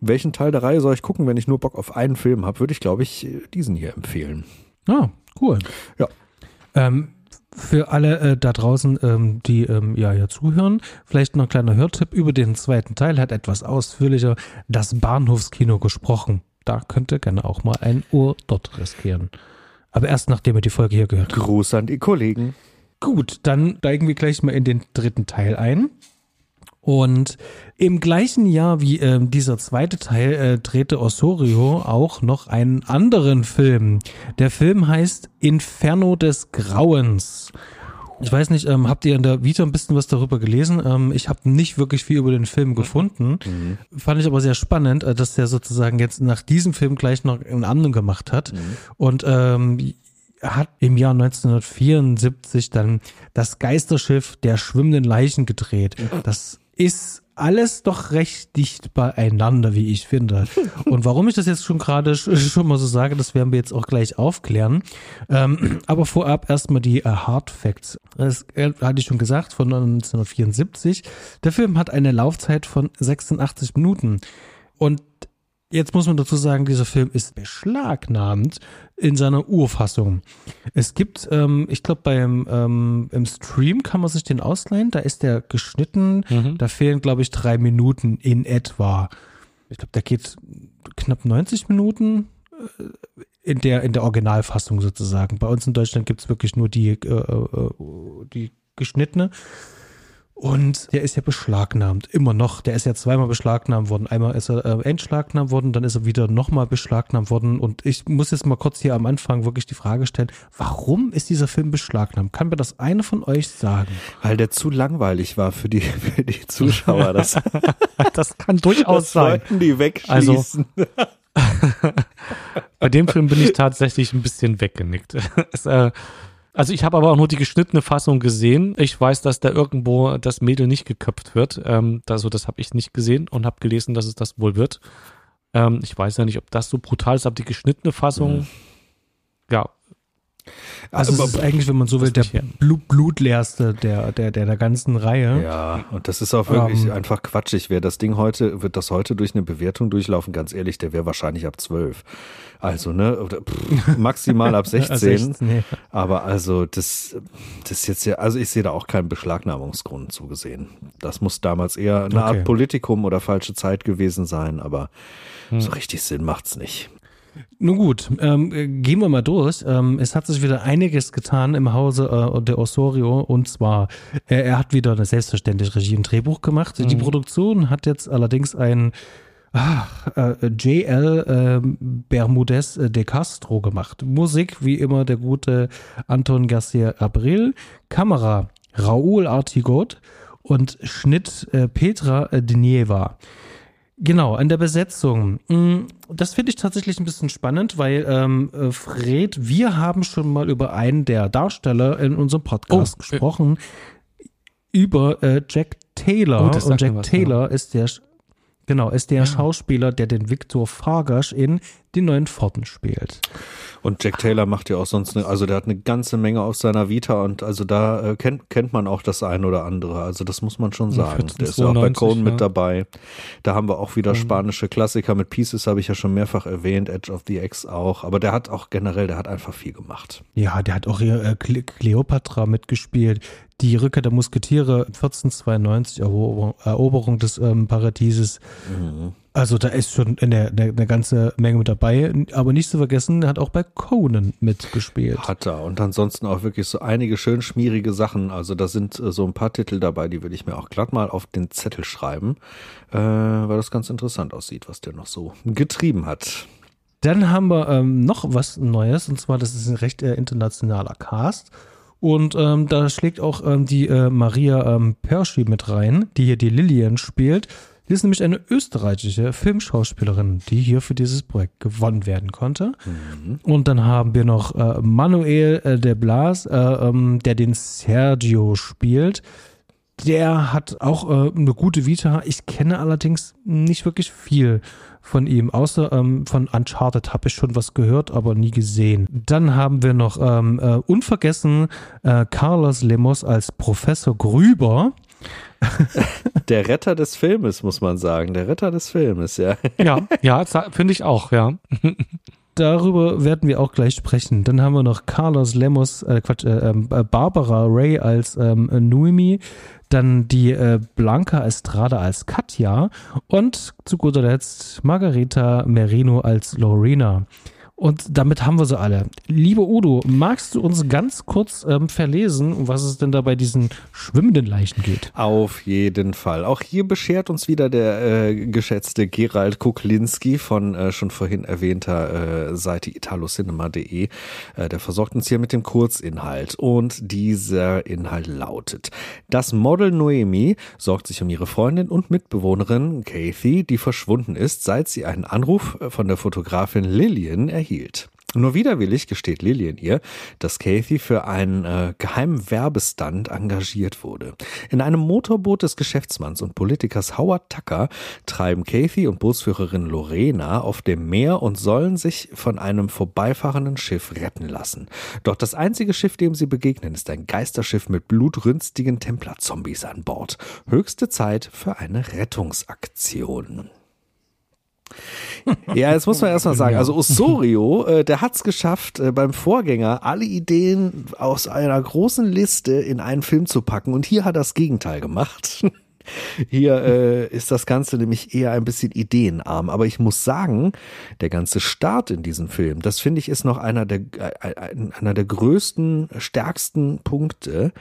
welchen Teil der Reihe soll ich gucken, wenn ich nur Bock auf einen Film habe, würde ich, glaube ich, diesen hier empfehlen. Ah, cool. Ja. Ähm, für alle äh, da draußen, ähm, die ähm, ja, ja zuhören, vielleicht noch ein kleiner Hörtipp über den zweiten Teil, hat etwas ausführlicher das Bahnhofskino gesprochen. Da könnt ihr gerne auch mal ein Ohr dort riskieren. Aber erst nachdem ihr die Folge hier gehört habt. Gruß an die Kollegen. Gut, dann steigen wir gleich mal in den dritten Teil ein. Und im gleichen Jahr wie äh, dieser zweite Teil äh, drehte Osorio auch noch einen anderen Film. Der Film heißt Inferno des Grauens. Ich weiß nicht, ähm, habt ihr in der Vita ein bisschen was darüber gelesen? Ähm, ich habe nicht wirklich viel über den Film gefunden. Mhm. Fand ich aber sehr spannend, äh, dass der sozusagen jetzt nach diesem Film gleich noch einen anderen gemacht hat. Mhm. Und ähm, hat im Jahr 1974 dann das Geisterschiff der schwimmenden Leichen gedreht. Das ist alles doch recht dicht beieinander, wie ich finde. Und warum ich das jetzt schon gerade schon mal so sage, das werden wir jetzt auch gleich aufklären. Ähm, aber vorab erstmal die äh, Hard Facts. Das äh, hatte ich schon gesagt, von 1974. Der Film hat eine Laufzeit von 86 Minuten. Und Jetzt muss man dazu sagen, dieser Film ist beschlagnahmt in seiner Urfassung. Es gibt, ähm, ich glaube, beim ähm, im Stream kann man sich den ausleihen. Da ist der geschnitten. Mhm. Da fehlen, glaube ich, drei Minuten in etwa. Ich glaube, der geht knapp 90 Minuten äh, in der in der Originalfassung sozusagen. Bei uns in Deutschland gibt es wirklich nur die äh, äh, die geschnittene. Und der ist ja beschlagnahmt, immer noch. Der ist ja zweimal beschlagnahmt worden. Einmal ist er äh, entschlagnahmt worden, dann ist er wieder nochmal beschlagnahmt worden. Und ich muss jetzt mal kurz hier am Anfang wirklich die Frage stellen, warum ist dieser Film beschlagnahmt? Kann mir das eine von euch sagen? Weil der zu langweilig war für die, für die Zuschauer. Das, das kann durchaus das sein. Wollten die wegschließen. Also, bei dem Film bin ich tatsächlich ein bisschen weggenickt. es, äh, also ich habe aber auch nur die geschnittene Fassung gesehen. Ich weiß, dass da irgendwo das Mädel nicht geköpft wird. Ähm, also das habe ich nicht gesehen und habe gelesen, dass es das wohl wird. Ähm, ich weiß ja nicht, ob das so brutal ist, aber die geschnittene Fassung, mhm. ja, also, also es ist eigentlich, wenn man so will, der Blut, blutleerste der, der, der, der ganzen Reihe. Ja, und das ist auch wirklich ähm. einfach quatschig. Wer das Ding heute, wird das heute durch eine Bewertung durchlaufen, ganz ehrlich, der wäre wahrscheinlich ab 12. Also, ne, oder, pff, maximal ab 16. 16 ja. Aber also, das, das ist jetzt ja, also ich sehe da auch keinen Beschlagnahmungsgrund zugesehen. Das muss damals eher eine okay. Art Politikum oder falsche Zeit gewesen sein, aber hm. so richtig Sinn macht's nicht. Nun gut, ähm, gehen wir mal durch. Ähm, es hat sich wieder einiges getan im Hause äh, der Osorio und zwar, äh, er hat wieder eine selbstverständliche Regie und Drehbuch gemacht. Mhm. Die Produktion hat jetzt allerdings ein ach, äh, JL äh, Bermudez de Castro gemacht. Musik, wie immer, der gute Anton Garcia Abril. Kamera, Raúl Artigot und Schnitt äh, Petra Dnieva. Genau, an der Besetzung. Mm, das finde ich tatsächlich ein bisschen spannend, weil ähm, äh, Fred, wir haben schon mal über einen der Darsteller in unserem Podcast oh, gesprochen, äh, über äh, Jack Taylor. Oh, Und Jack was, Taylor ja. ist der, genau, ist der ja. Schauspieler, der den Victor Fargash in die neuen Pforten spielt. Und Jack Taylor macht ja auch sonst, eine, also der hat eine ganze Menge auf seiner Vita und also da äh, kennt, kennt man auch das ein oder andere. Also das muss man schon sagen. Der ist ja auch bei Cohen ja. mit dabei. Da haben wir auch wieder mhm. spanische Klassiker mit Pieces, habe ich ja schon mehrfach erwähnt, Edge of the X auch. Aber der hat auch generell, der hat einfach viel gemacht. Ja, der hat auch hier äh, Cleopatra mitgespielt. Die Rückkehr der Musketiere 1492, Eroberung, Eroberung des ähm, Paradieses. Mhm. Also da ist schon eine, eine, eine, ganze Menge mit dabei. Aber nicht zu vergessen, er hat auch bei Conan mitgespielt. Hat er. Und ansonsten auch wirklich so einige schön schmierige Sachen. Also da sind äh, so ein paar Titel dabei, die würde ich mir auch glatt mal auf den Zettel schreiben, äh, weil das ganz interessant aussieht, was der noch so getrieben hat. Dann haben wir ähm, noch was Neues. Und zwar, das ist ein recht äh, internationaler Cast. Und ähm, da schlägt auch ähm, die äh, Maria ähm, Perschi mit rein, die hier die Lillian spielt. Sie ist nämlich eine österreichische Filmschauspielerin, die hier für dieses Projekt gewonnen werden konnte. Mhm. Und dann haben wir noch äh, Manuel äh, de Blas, äh, ähm, der den Sergio spielt. Der hat auch äh, eine gute Vita. Ich kenne allerdings nicht wirklich viel von ihm, außer ähm, von Uncharted habe ich schon was gehört, aber nie gesehen. Dann haben wir noch ähm, äh, unvergessen äh, Carlos Lemos als Professor Grüber. Der Retter des Filmes, muss man sagen. Der Retter des Filmes, ja. Ja, ja, finde ich auch, ja. Darüber werden wir auch gleich sprechen. Dann haben wir noch Carlos Lemos, äh, Quatsch, äh, ähm, äh, Barbara Ray als ähm, Nuimi, dann die äh, Blanca Estrada als Katja und zu guter Letzt Margarita Merino als Lorena. Und damit haben wir sie alle. Liebe Udo, magst du uns ganz kurz ähm, verlesen, um was es denn da bei diesen schwimmenden Leichen geht? Auf jeden Fall. Auch hier beschert uns wieder der äh, geschätzte Gerald Kuklinski von äh, schon vorhin erwähnter äh, Seite italocinema.de. Äh, der versorgt uns hier mit dem Kurzinhalt. Und dieser Inhalt lautet, das Model Noemi sorgt sich um ihre Freundin und Mitbewohnerin Kathy, die verschwunden ist, seit sie einen Anruf von der Fotografin Lillian erhielt erhielt. Nur widerwillig gesteht Lillian ihr, dass Kathy für einen äh, geheimen Werbestand engagiert wurde. In einem Motorboot des Geschäftsmanns und Politikers Howard Tucker treiben Kathy und Bootsführerin Lorena auf dem Meer und sollen sich von einem vorbeifahrenden Schiff retten lassen. Doch das einzige Schiff, dem sie begegnen, ist ein Geisterschiff mit blutrünstigen Templer-Zombies an Bord. Höchste Zeit für eine Rettungsaktion. Ja, jetzt muss man erstmal sagen, also Osorio, äh, der hat's geschafft, äh, beim Vorgänger alle Ideen aus einer großen Liste in einen Film zu packen. Und hier hat er das Gegenteil gemacht. Hier äh, ist das Ganze nämlich eher ein bisschen ideenarm. Aber ich muss sagen, der ganze Start in diesem Film, das finde ich ist noch einer der, äh, einer der größten, stärksten Punkte.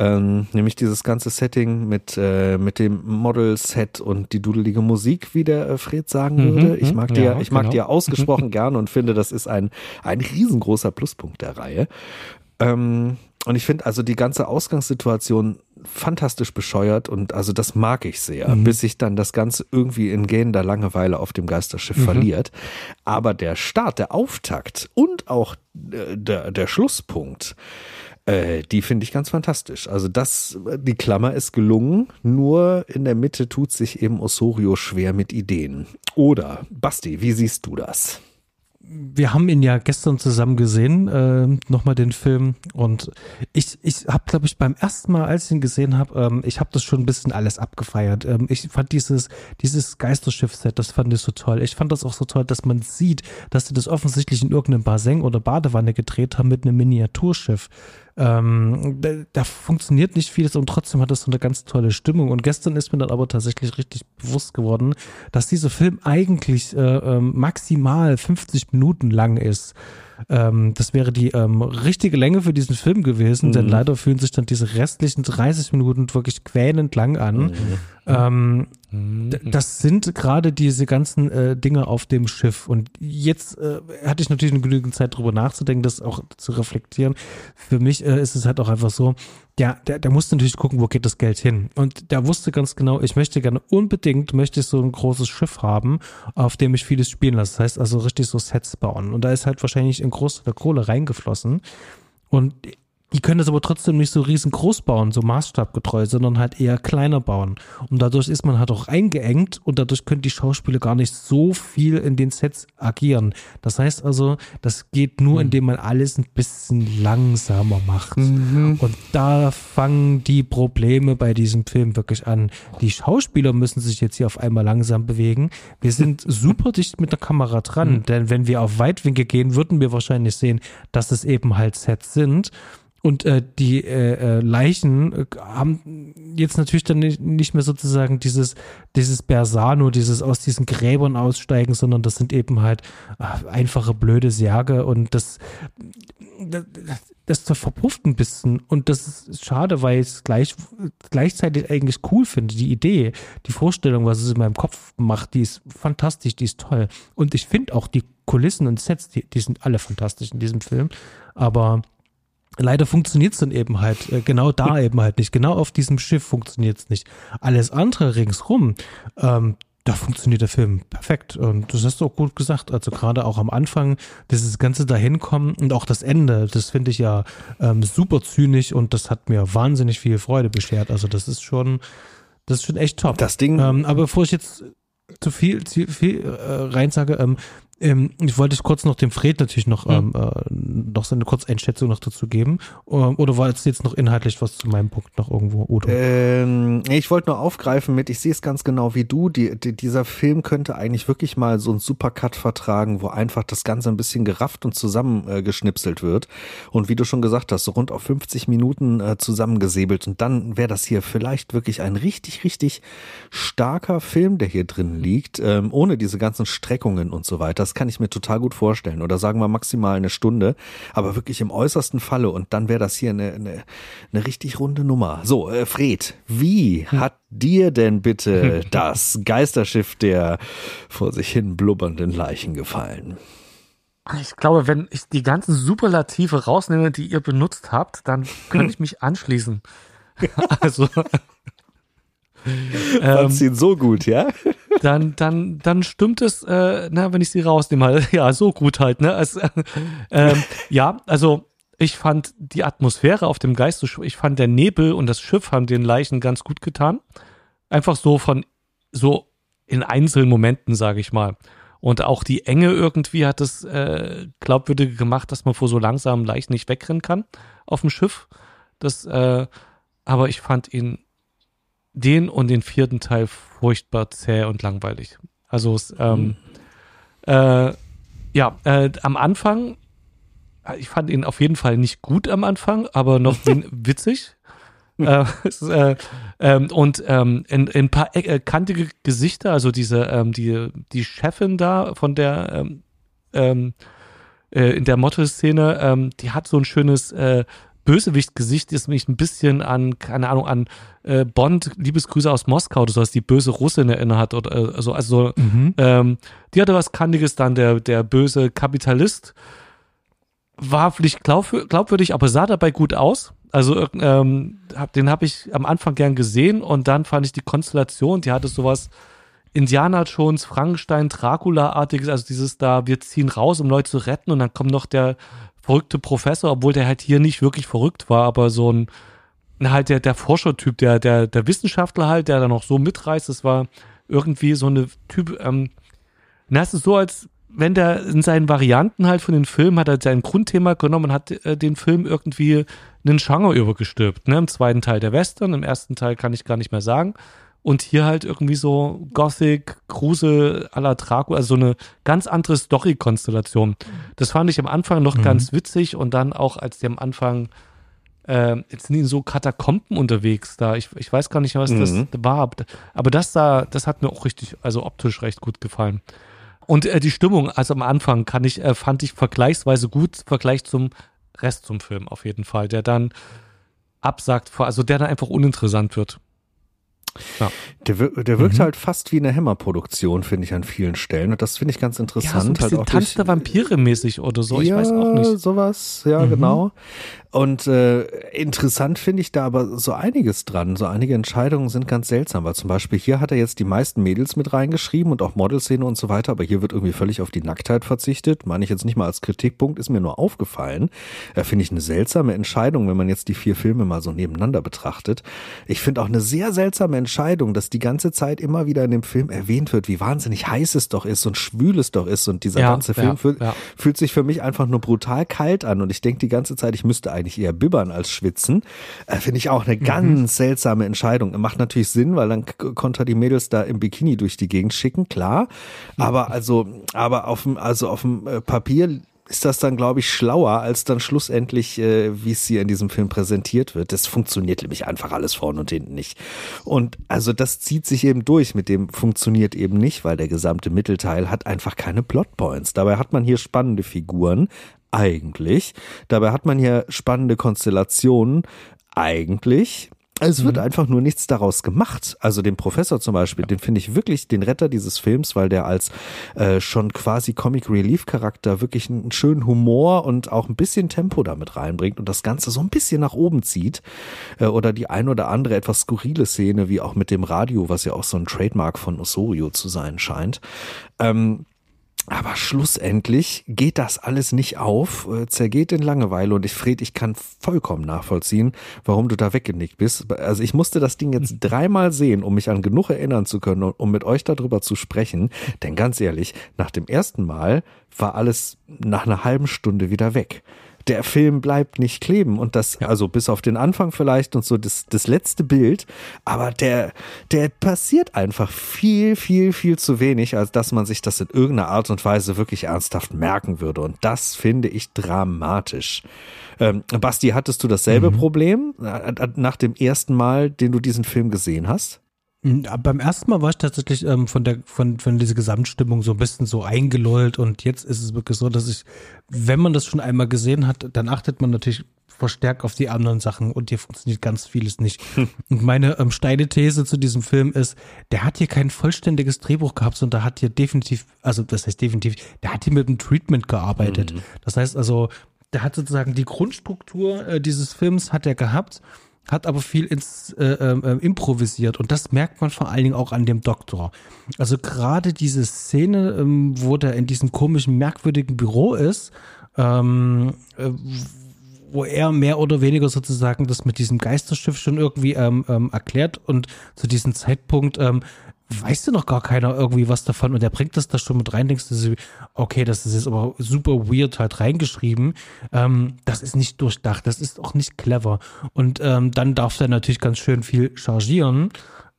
Ähm, nämlich dieses ganze Setting mit, äh, mit dem Model-Set und die dudelige Musik, wie der äh, Fred sagen mhm, würde. Ich mag die ja, ich mag genau. die ja ausgesprochen gern und finde, das ist ein, ein riesengroßer Pluspunkt der Reihe. Ähm, und ich finde also die ganze Ausgangssituation fantastisch bescheuert und also das mag ich sehr, mhm. bis sich dann das Ganze irgendwie in gähender Langeweile auf dem Geisterschiff mhm. verliert. Aber der Start, der Auftakt und auch äh, der, der Schlusspunkt, äh, die finde ich ganz fantastisch. Also das, die Klammer ist gelungen, nur in der Mitte tut sich eben Osorio schwer mit Ideen. Oder, Basti, wie siehst du das? Wir haben ihn ja gestern zusammen gesehen, äh, nochmal den Film. Und ich, ich habe, glaube ich, beim ersten Mal, als ich ihn gesehen habe, ähm, ich habe das schon ein bisschen alles abgefeiert. Ähm, ich fand dieses, dieses Geisterschiff-Set, das fand ich so toll. Ich fand das auch so toll, dass man sieht, dass sie das offensichtlich in irgendeinem Bassin oder Badewanne gedreht haben mit einem Miniaturschiff. Ähm, da, da, funktioniert nicht vieles und trotzdem hat es so eine ganz tolle Stimmung. Und gestern ist mir dann aber tatsächlich richtig bewusst geworden, dass dieser Film eigentlich äh, äh, maximal 50 Minuten lang ist. Ähm, das wäre die ähm, richtige Länge für diesen Film gewesen, mhm. denn leider fühlen sich dann diese restlichen 30 Minuten wirklich quälend lang an. Mhm. Ähm, mhm. Das sind gerade diese ganzen äh, Dinge auf dem Schiff. Und jetzt äh, hatte ich natürlich genügend Zeit, darüber nachzudenken, das auch zu reflektieren. Für mich äh, ist es halt auch einfach so, ja, der, der musste natürlich gucken, wo geht das Geld hin. Und der wusste ganz genau, ich möchte gerne unbedingt, möchte ich so ein großes Schiff haben, auf dem ich vieles spielen lasse. Das heißt also richtig so Sets bauen. Und da ist halt wahrscheinlich ein der Kohle reingeflossen. Und die können das aber trotzdem nicht so riesengroß bauen, so maßstabgetreu, sondern halt eher kleiner bauen. Und dadurch ist man halt auch eingeengt und dadurch können die Schauspieler gar nicht so viel in den Sets agieren. Das heißt also, das geht nur, mhm. indem man alles ein bisschen langsamer macht. Mhm. Und da fangen die Probleme bei diesem Film wirklich an. Die Schauspieler müssen sich jetzt hier auf einmal langsam bewegen. Wir sind super dicht mit der Kamera dran, mhm. denn wenn wir auf Weitwinkel gehen, würden wir wahrscheinlich sehen, dass es eben halt Sets sind. Und äh, die äh, äh, Leichen äh, haben jetzt natürlich dann nicht, nicht mehr sozusagen dieses, dieses Bersano, dieses aus diesen Gräbern aussteigen, sondern das sind eben halt äh, einfache blöde Särge und das, das, das verpufft ein bisschen. Und das ist schade, weil ich es gleich, gleichzeitig eigentlich cool finde. Die Idee, die Vorstellung, was es in meinem Kopf macht, die ist fantastisch, die ist toll. Und ich finde auch die Kulissen und Sets, die, die sind alle fantastisch in diesem Film. Aber Leider funktioniert es dann eben halt, äh, genau da eben halt nicht. Genau auf diesem Schiff funktioniert es nicht. Alles andere ringsrum, ähm, da funktioniert der Film perfekt. Und das hast du auch gut gesagt. Also gerade auch am Anfang, dieses ganze Dahinkommen und auch das Ende, das finde ich ja ähm, super zynisch und das hat mir wahnsinnig viel Freude beschert. Also das ist schon, das ist schon echt top. Das Ding. Ähm, aber bevor ich jetzt zu viel, zu viel äh, rein sage, ähm, ähm, ich wollte kurz noch dem Fred natürlich noch, mhm. ähm, äh, noch seine Kurzeinschätzung noch dazu geben. Ähm, oder war es jetzt noch inhaltlich was zu meinem Punkt noch irgendwo, Udo? Ähm, ich wollte nur aufgreifen mit, ich sehe es ganz genau wie du, die, die, dieser Film könnte eigentlich wirklich mal so einen Supercut vertragen, wo einfach das Ganze ein bisschen gerafft und zusammengeschnipselt äh, wird. Und wie du schon gesagt hast, so rund auf 50 Minuten äh, zusammengesäbelt. Und dann wäre das hier vielleicht wirklich ein richtig, richtig starker Film, der hier drin liegt, ähm, ohne diese ganzen Streckungen und so weiter das kann ich mir total gut vorstellen. Oder sagen wir maximal eine Stunde, aber wirklich im äußersten Falle. Und dann wäre das hier eine, eine, eine richtig runde Nummer. So, äh, Fred, wie hm. hat dir denn bitte das Geisterschiff der vor sich hin blubbernden Leichen gefallen? Ich glaube, wenn ich die ganzen Superlative rausnehme, die ihr benutzt habt, dann könnte ich mich anschließen. also Fandst ähm, ihn so gut, ja? Dann, dann, dann stimmt es, äh, na, wenn ich sie rausnehme, halt, ja, so gut halt, ne? Also, äh, ja, also ich fand die Atmosphäre auf dem Geist, ich fand der Nebel und das Schiff haben den Leichen ganz gut getan. Einfach so von, so in einzelnen Momenten, sage ich mal. Und auch die Enge irgendwie hat es äh, glaubwürdig gemacht, dass man vor so langsamen Leichen nicht wegrennen kann auf dem Schiff. Das, äh, aber ich fand ihn den und den vierten Teil furchtbar zäh und langweilig. Also es, ähm, mhm. äh, ja, äh, am Anfang, ich fand ihn auf jeden Fall nicht gut am Anfang, aber noch witzig. äh, äh, ähm, und ähm, in, in ein paar äh, kantige Gesichter, also diese, ähm, die, die Chefin da von der ähm, ähm, äh, in der Motto-Szene, ähm, die hat so ein schönes äh, Bösewicht-Gesicht ist mich ein bisschen an, keine Ahnung, an äh, Bond, Liebesgrüße aus Moskau, das heißt, die böse Russin erinnert oder äh, so, also mhm. ähm, die hatte was Kantiges dann, der, der böse Kapitalist war vielleicht glaub, glaubwürdig, aber sah dabei gut aus. Also ähm, hab, den habe ich am Anfang gern gesehen und dann fand ich die Konstellation, die hatte sowas Indiana Jones, Frankenstein, Dracula-artiges, also dieses da, wir ziehen raus, um Leute zu retten und dann kommt noch der verrückte Professor, obwohl der halt hier nicht wirklich verrückt war, aber so ein, halt der, der Forschertyp, der, der, der Wissenschaftler halt, der da noch so mitreißt, das war irgendwie so eine Typ, ähm, na, es ist so, als wenn der in seinen Varianten halt von den Filmen hat er sein Grundthema genommen und hat äh, den Film irgendwie einen Genre übergestülpt. Ne? Im zweiten Teil der Western, im ersten Teil kann ich gar nicht mehr sagen. Und hier halt irgendwie so Gothic, Grusel à la Dracula, also so eine ganz andere Story-Konstellation. Das fand ich am Anfang noch mhm. ganz witzig und dann auch, als die am Anfang äh, jetzt sind die so Katakomben unterwegs da. Ich, ich weiß gar nicht, was mhm. das war. Aber das da, das hat mir auch richtig, also optisch recht gut gefallen. Und äh, die Stimmung, also am Anfang kann ich, äh, fand ich vergleichsweise gut, im Vergleich zum Rest zum Film auf jeden Fall, der dann absagt, also der dann einfach uninteressant wird. Ja. Der, der wirkt mhm. halt fast wie eine Hammer-Produktion, finde ich, an vielen Stellen. Und das finde ich ganz interessant. Ja, so ein bisschen halt Tanz der Vampire mäßig oder so, ich ja, weiß auch nicht. sowas, ja, mhm. genau. Und äh, interessant finde ich da aber so einiges dran. So einige Entscheidungen sind ganz seltsam, weil zum Beispiel hier hat er jetzt die meisten Mädels mit reingeschrieben und auch Modelszene und so weiter, aber hier wird irgendwie völlig auf die Nacktheit verzichtet. Meine ich jetzt nicht mal als Kritikpunkt, ist mir nur aufgefallen. Äh, finde ich eine seltsame Entscheidung, wenn man jetzt die vier Filme mal so nebeneinander betrachtet. Ich finde auch eine sehr seltsame Entscheidung, dass die ganze Zeit immer wieder in dem Film erwähnt wird, wie wahnsinnig heiß es doch ist und schwül es doch ist und dieser ja, ganze Film ja, fühl, ja. fühlt sich für mich einfach nur brutal kalt an und ich denke die ganze Zeit, ich müsste eigentlich eher bibbern als schwitzen. Äh, Finde ich auch eine mhm. ganz seltsame Entscheidung. Macht natürlich Sinn, weil dann konnte er die Mädels da im Bikini durch die Gegend schicken, klar. Aber also, aber auf dem, also auf dem äh, Papier ist das dann, glaube ich, schlauer, als dann schlussendlich, äh, wie es hier in diesem Film präsentiert wird. Das funktioniert nämlich einfach alles vorne und hinten nicht. Und also das zieht sich eben durch, mit dem funktioniert eben nicht, weil der gesamte Mittelteil hat einfach keine Plotpoints. Dabei hat man hier spannende Figuren, eigentlich. Dabei hat man hier spannende Konstellationen, eigentlich. Es wird mhm. einfach nur nichts daraus gemacht. Also den Professor zum Beispiel, den finde ich wirklich den Retter dieses Films, weil der als äh, schon quasi Comic Relief Charakter wirklich einen schönen Humor und auch ein bisschen Tempo damit reinbringt und das Ganze so ein bisschen nach oben zieht. Äh, oder die ein oder andere etwas skurrile Szene, wie auch mit dem Radio, was ja auch so ein Trademark von Osorio zu sein scheint. Ähm, aber schlussendlich geht das alles nicht auf, äh, zergeht in Langeweile und ich, Fred, ich kann vollkommen nachvollziehen, warum du da weggenickt bist. Also ich musste das Ding jetzt dreimal sehen, um mich an genug erinnern zu können und um mit euch darüber zu sprechen. Denn ganz ehrlich, nach dem ersten Mal war alles nach einer halben Stunde wieder weg der Film bleibt nicht kleben und das, ja. also bis auf den Anfang vielleicht und so das, das letzte Bild, aber der, der passiert einfach viel, viel, viel zu wenig, als dass man sich das in irgendeiner Art und Weise wirklich ernsthaft merken würde und das finde ich dramatisch. Ähm, Basti, hattest du dasselbe mhm. Problem äh, nach dem ersten Mal, den du diesen Film gesehen hast? Hm, beim ersten Mal war ich tatsächlich ähm, von der von von dieser Gesamtstimmung so ein bisschen so eingelullt und jetzt ist es wirklich so, dass ich, wenn man das schon einmal gesehen hat, dann achtet man natürlich verstärkt auf die anderen Sachen und hier funktioniert ganz vieles nicht. Hm. Und meine ähm, steile These zu diesem Film ist, der hat hier kein vollständiges Drehbuch gehabt, sondern der hat hier definitiv, also das heißt definitiv, der hat hier mit einem Treatment gearbeitet. Mhm. Das heißt also, der hat sozusagen die Grundstruktur äh, dieses Films hat er gehabt hat aber viel ins, äh, äh, improvisiert und das merkt man vor allen Dingen auch an dem Doktor. Also gerade diese Szene, ähm, wo der in diesem komischen, merkwürdigen Büro ist, ähm, äh, wo er mehr oder weniger sozusagen das mit diesem Geisterschiff schon irgendwie ähm, ähm, erklärt und zu diesem Zeitpunkt ähm, weißt du noch gar keiner irgendwie was davon und der bringt das da schon mit rein, denkst du, okay, das ist jetzt aber super weird halt reingeschrieben. Ähm, das ist nicht durchdacht, das ist auch nicht clever. Und ähm, dann darf der natürlich ganz schön viel chargieren.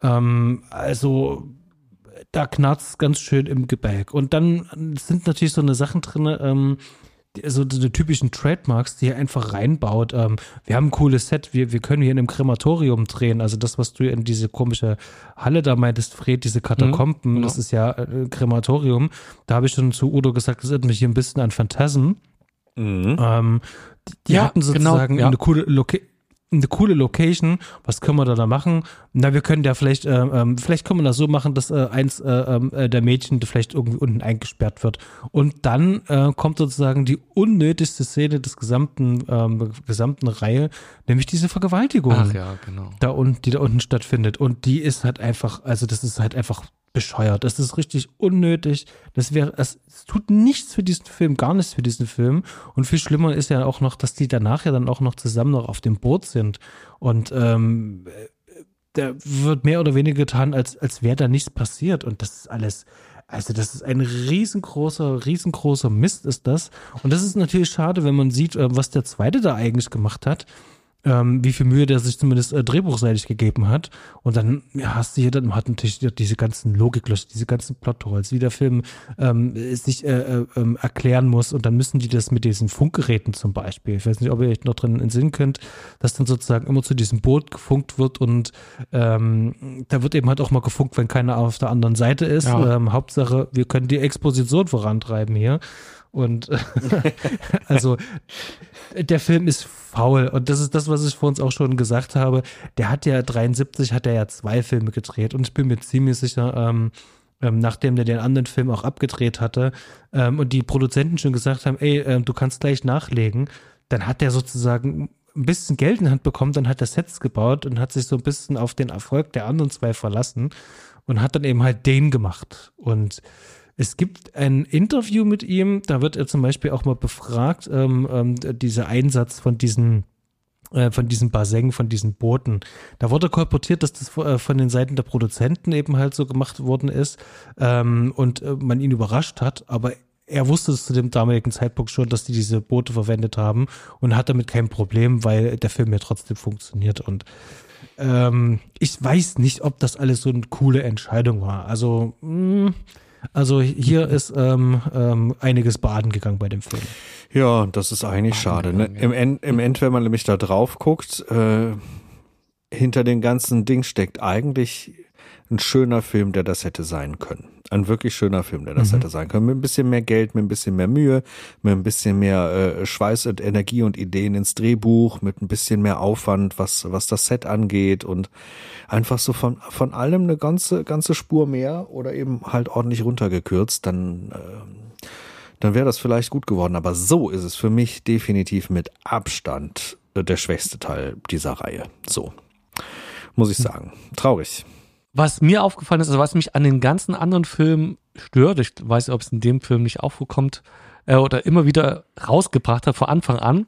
Ähm, also da knarzt ganz schön im Gebälk. Und dann sind natürlich so eine Sachen drin, ähm, so die typischen Trademarks, die er einfach reinbaut. Ähm, wir haben ein cooles Set, wir, wir können hier in einem Krematorium drehen. Also das, was du in diese komische Halle da meintest, Fred, diese Katakomben, mhm, genau. das ist ja äh, Krematorium. Da habe ich schon zu Udo gesagt, das erinnert mich hier ein bisschen an Phantasm. Mhm. Ähm, die, die ja, hatten genau, sozusagen genau, ja. eine coole Location eine coole Location. Was können wir da, da machen? Na, wir können ja vielleicht, äh, ähm, vielleicht können wir das so machen, dass äh, eins äh, ähm, äh, der Mädchen vielleicht irgendwie unten eingesperrt wird. Und dann äh, kommt sozusagen die unnötigste Szene des gesamten, ähm, gesamten Reihe, nämlich diese Vergewaltigung. Ach ja, genau. Da unten, die da unten stattfindet. Und die ist halt einfach, also das ist halt einfach bescheuert. Das ist richtig unnötig. Das wäre, es, es, tut nichts für diesen Film, gar nichts für diesen Film. Und viel schlimmer ist ja auch noch, dass die danach ja dann auch noch zusammen noch auf dem Boot sind. Und ähm, da wird mehr oder weniger getan, als, als wäre da nichts passiert. Und das ist alles, also das ist ein riesengroßer, riesengroßer Mist ist das. Und das ist natürlich schade, wenn man sieht, äh, was der zweite da eigentlich gemacht hat ähm, wie viel Mühe der sich zumindest äh, drehbuchseitig gegeben hat. Und dann ja, hast du hier dann hat natürlich diese ganzen Logiklöcher, diese ganzen Plotholes, wie der Film ähm, sich äh, äh, ähm, erklären muss. Und dann müssen die das mit diesen Funkgeräten zum Beispiel. Ich weiß nicht, ob ihr euch noch drin entsinnen könnt, dass dann sozusagen immer zu diesem Boot gefunkt wird und ähm, da wird eben halt auch mal gefunkt, wenn keiner auf der anderen Seite ist. Ja. Ähm, Hauptsache, wir können die Exposition vorantreiben hier. Und also der Film ist faul. Und das ist das, was ich vor uns auch schon gesagt habe. Der hat ja 73, hat er ja zwei Filme gedreht. Und ich bin mir ziemlich sicher, ähm, ähm, nachdem der den anderen Film auch abgedreht hatte ähm, und die Produzenten schon gesagt haben, ey, äh, du kannst gleich nachlegen, dann hat der sozusagen ein bisschen Geld in die Hand bekommen, dann hat er Sets gebaut und hat sich so ein bisschen auf den Erfolg der anderen zwei verlassen und hat dann eben halt den gemacht. Und es gibt ein Interview mit ihm, da wird er zum Beispiel auch mal befragt, ähm, ähm, dieser Einsatz von diesen äh, von diesen Baseng, von diesen Booten. Da wurde kolportiert, dass das äh, von den Seiten der Produzenten eben halt so gemacht worden ist ähm, und äh, man ihn überrascht hat, aber er wusste es zu dem damaligen Zeitpunkt schon, dass die diese Boote verwendet haben und hat damit kein Problem, weil der Film ja trotzdem funktioniert und ähm, ich weiß nicht, ob das alles so eine coole Entscheidung war. Also mh, mm, also hier ist ähm, ähm, einiges baden gegangen bei dem Film. Ja, das ist eigentlich baden schade. Ne? Im, End, Im End, wenn man nämlich da drauf guckt, äh, hinter dem ganzen Ding steckt eigentlich ein schöner Film, der das hätte sein können. Ein wirklich schöner Film, der das mhm. hätte sein können. Mit ein bisschen mehr Geld, mit ein bisschen mehr Mühe, mit ein bisschen mehr äh, Schweiß und Energie und Ideen ins Drehbuch, mit ein bisschen mehr Aufwand, was, was das Set angeht und einfach so von, von allem eine ganze, ganze Spur mehr oder eben halt ordentlich runtergekürzt, dann, äh, dann wäre das vielleicht gut geworden. Aber so ist es für mich definitiv mit Abstand der schwächste Teil dieser Reihe. So. Muss ich hm. sagen. Traurig was mir aufgefallen ist, also was mich an den ganzen anderen Filmen stört, ich weiß nicht, ob es in dem Film nicht aufkommt, äh, oder immer wieder rausgebracht hat von Anfang an,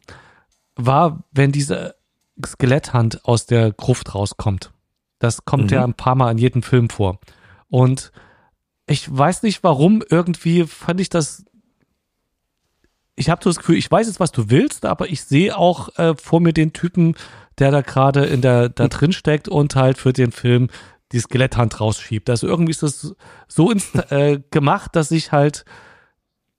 war, wenn diese Skeletthand aus der Gruft rauskommt. Das kommt mhm. ja ein paar Mal in jedem Film vor. Und ich weiß nicht warum, irgendwie fand ich das. Ich habe so das Gefühl, ich weiß jetzt, was du willst, aber ich sehe auch äh, vor mir den Typen, der da gerade in der da drin steckt und halt für den Film die Skeletthand rausschiebt. Also irgendwie ist das so ins, äh, gemacht, dass ich halt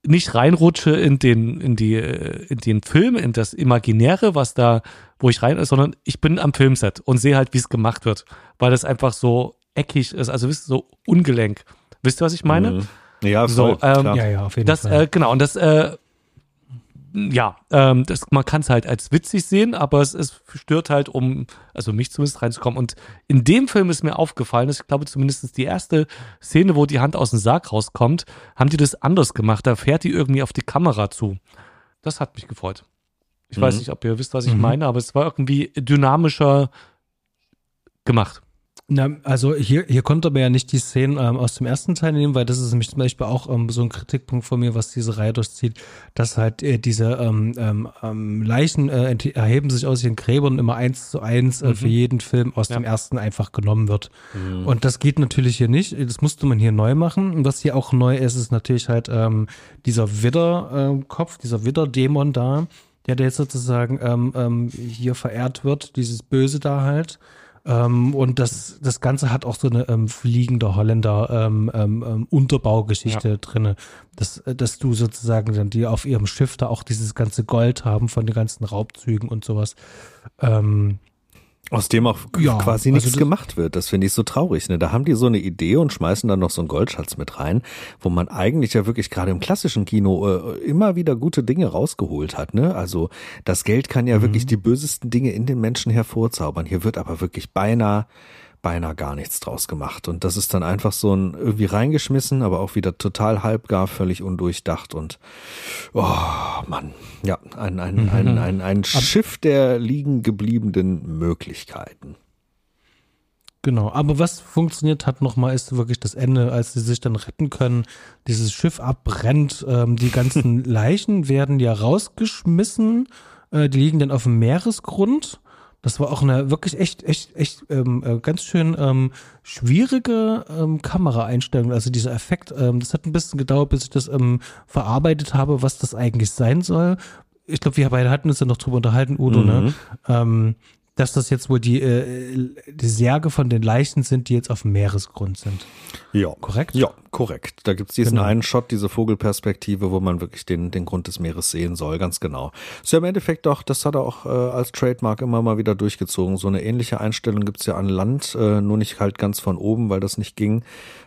nicht reinrutsche in den, in die, äh, in den Film, in das Imaginäre, was da, wo ich rein ist, sondern ich bin am Filmset und sehe halt, wie es gemacht wird, weil das einfach so eckig ist, also wisst so ungelenk. Wisst ihr, was ich meine? Mhm. Ja, voll, so, ähm, ja, ja, auf jeden das, Fall. Äh, genau, und das äh, ja, ähm, das, man kann es halt als witzig sehen, aber es, es stört halt, um, also mich zumindest reinzukommen. Und in dem Film ist mir aufgefallen, dass ich glaube zumindest die erste Szene, wo die Hand aus dem Sarg rauskommt, haben die das anders gemacht. Da fährt die irgendwie auf die Kamera zu. Das hat mich gefreut. Ich mhm. weiß nicht, ob ihr wisst, was ich mhm. meine, aber es war irgendwie dynamischer gemacht. Na, also hier, hier konnte aber ja nicht die Szenen ähm, aus dem ersten Teil nehmen, weil das ist nämlich zum Beispiel auch ähm, so ein Kritikpunkt von mir, was diese Reihe durchzieht, dass halt äh, diese ähm, ähm, ähm Leichen äh, erheben sich aus ihren Gräbern immer eins zu eins äh, mhm. für jeden Film aus ja. dem ersten einfach genommen wird. Mhm. Und das geht natürlich hier nicht. Das musste man hier neu machen. Und was hier auch neu ist, ist natürlich halt ähm, dieser Widderkopf, äh, dieser Widderdämon da, der, der jetzt sozusagen ähm, ähm, hier verehrt wird, dieses Böse da halt. Ähm, und das, das Ganze hat auch so eine ähm, fliegende Holländer ähm, ähm, ähm Unterbaugeschichte ja. drinne, dass, dass du sozusagen dann die auf ihrem Schiff da auch dieses ganze Gold haben von den ganzen Raubzügen und sowas. Ähm, aus dem auch ja, quasi also nichts gemacht wird. Das finde ich so traurig. Ne? Da haben die so eine Idee und schmeißen dann noch so einen Goldschatz mit rein, wo man eigentlich ja wirklich gerade im klassischen Kino äh, immer wieder gute Dinge rausgeholt hat. Ne? Also das Geld kann ja mhm. wirklich die bösesten Dinge in den Menschen hervorzaubern. Hier wird aber wirklich beinahe beinahe gar nichts draus gemacht. Und das ist dann einfach so ein irgendwie reingeschmissen, aber auch wieder total halbgar, völlig undurchdacht und oh Mann, ja, ein, ein, mhm. ein, ein, ein Schiff der liegen gebliebenen Möglichkeiten. Genau, aber was funktioniert hat nochmal, ist wirklich das Ende, als sie sich dann retten können. Dieses Schiff abbrennt, ähm, die ganzen Leichen werden ja rausgeschmissen, äh, die liegen dann auf dem Meeresgrund das war auch eine wirklich echt, echt, echt ähm, äh, ganz schön ähm, schwierige ähm, Kameraeinstellung. Also dieser Effekt, ähm, das hat ein bisschen gedauert, bis ich das ähm, verarbeitet habe, was das eigentlich sein soll. Ich glaube, wir beide hatten uns ja noch drüber unterhalten, Udo, ne? mhm. ne? Ähm, dass das jetzt wohl die, äh, die Särge von den Leichen sind, die jetzt auf dem Meeresgrund sind. Ja. Korrekt? Ja, korrekt. Da gibt's diesen genau. einen Shot, diese Vogelperspektive, wo man wirklich den, den Grund des Meeres sehen soll, ganz genau. Ist ja im Endeffekt doch, das hat er auch äh, als Trademark immer mal wieder durchgezogen. So eine ähnliche Einstellung gibt's ja an Land, äh, nur nicht halt ganz von oben, weil das nicht ging.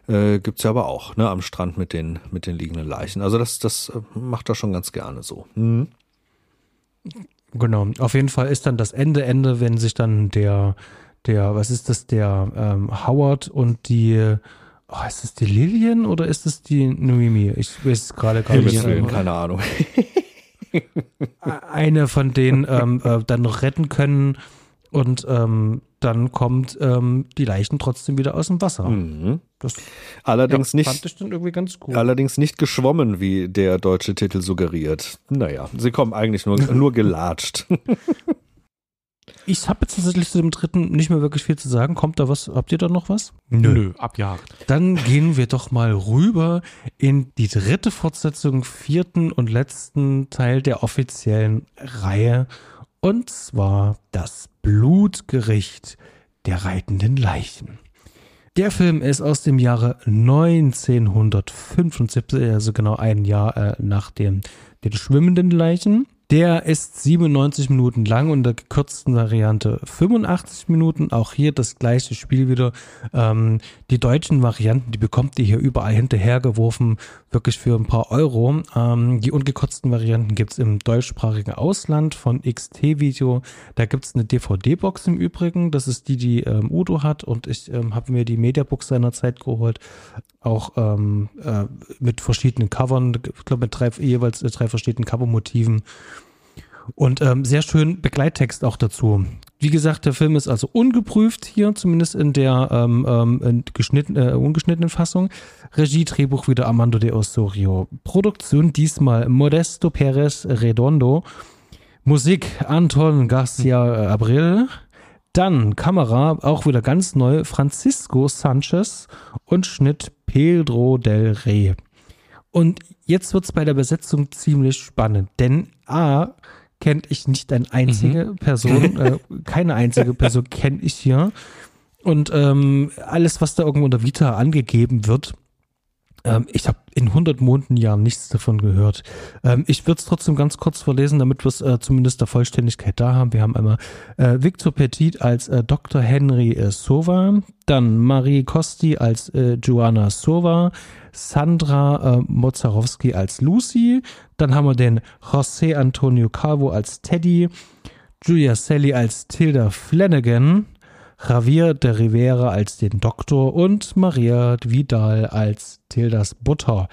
Äh, gibt's ja aber auch, ne, am Strand mit den, mit den liegenden Leichen. Also das, das äh, macht er schon ganz gerne so. Mhm. Genau, auf jeden Fall ist dann das Ende Ende, wenn sich dann der, der, was ist das, der ähm, Howard und die, oh, ist das die Lillian oder ist das die Noemi? Ich weiß es gerade gar nicht. Keine Ahnung. Eine von denen ähm, äh, dann noch retten können und ähm, dann kommt ähm, die Leichen trotzdem wieder aus dem Wasser. Mhm. Das allerdings ja, nicht, fand ich dann irgendwie ganz gut. Allerdings nicht geschwommen, wie der deutsche Titel suggeriert. Naja, sie kommen eigentlich nur, nur gelatscht. Ich habe jetzt tatsächlich zu dem dritten nicht mehr wirklich viel zu sagen. Kommt da was? Habt ihr da noch was? Nö, Nö abjagt. Dann gehen wir doch mal rüber in die dritte Fortsetzung, vierten und letzten Teil der offiziellen Reihe. Und zwar das Blutgericht der reitenden Leichen. Der Film ist aus dem Jahre 1975, also genau ein Jahr äh, nach dem, den schwimmenden Leichen. Der ist 97 Minuten lang und der gekürzten Variante 85 Minuten. Auch hier das gleiche Spiel wieder. Ähm, die deutschen Varianten, die bekommt ihr hier überall hinterhergeworfen, wirklich für ein paar Euro. Ähm, die ungekürzten Varianten gibt's im deutschsprachigen Ausland von XT-Video. Da gibt's eine DVD-Box im Übrigen. Das ist die, die ähm, Udo hat und ich ähm, habe mir die Mediabox seinerzeit geholt. Auch ähm, äh, mit verschiedenen Covern, ich glaube mit drei, jeweils äh, drei verschiedenen Covermotiven. Und ähm, sehr schön Begleittext auch dazu. Wie gesagt, der Film ist also ungeprüft hier, zumindest in der ähm, ähm, geschnitten, äh, ungeschnittenen Fassung. Regie, Drehbuch wieder Armando de Osorio. Produktion diesmal Modesto Perez Redondo. Musik Anton Garcia Abril. Dann Kamera, auch wieder ganz neu, Francisco Sanchez und Schnitt Pedro del Rey. Und jetzt wird's bei der Besetzung ziemlich spannend, denn A, kennt ich nicht eine einzige mhm. Person, äh, keine einzige Person kenne ich hier. Und ähm, alles, was da irgendwo unter Vita angegeben wird, ähm, ich habe in 100 Monaten Jahren nichts davon gehört. Ähm, ich würde es trotzdem ganz kurz vorlesen, damit wir es äh, zumindest der Vollständigkeit da haben. Wir haben einmal äh, Victor Petit als äh, Dr. Henry äh, Sova, dann Marie Costi als äh, Joanna Sova, Sandra äh, Mozarowski als Lucy, dann haben wir den José Antonio Calvo als Teddy, Julia Selly als Tilda Flanagan, Javier de Rivera als den Doktor und Maria Vidal als Tildas Butter.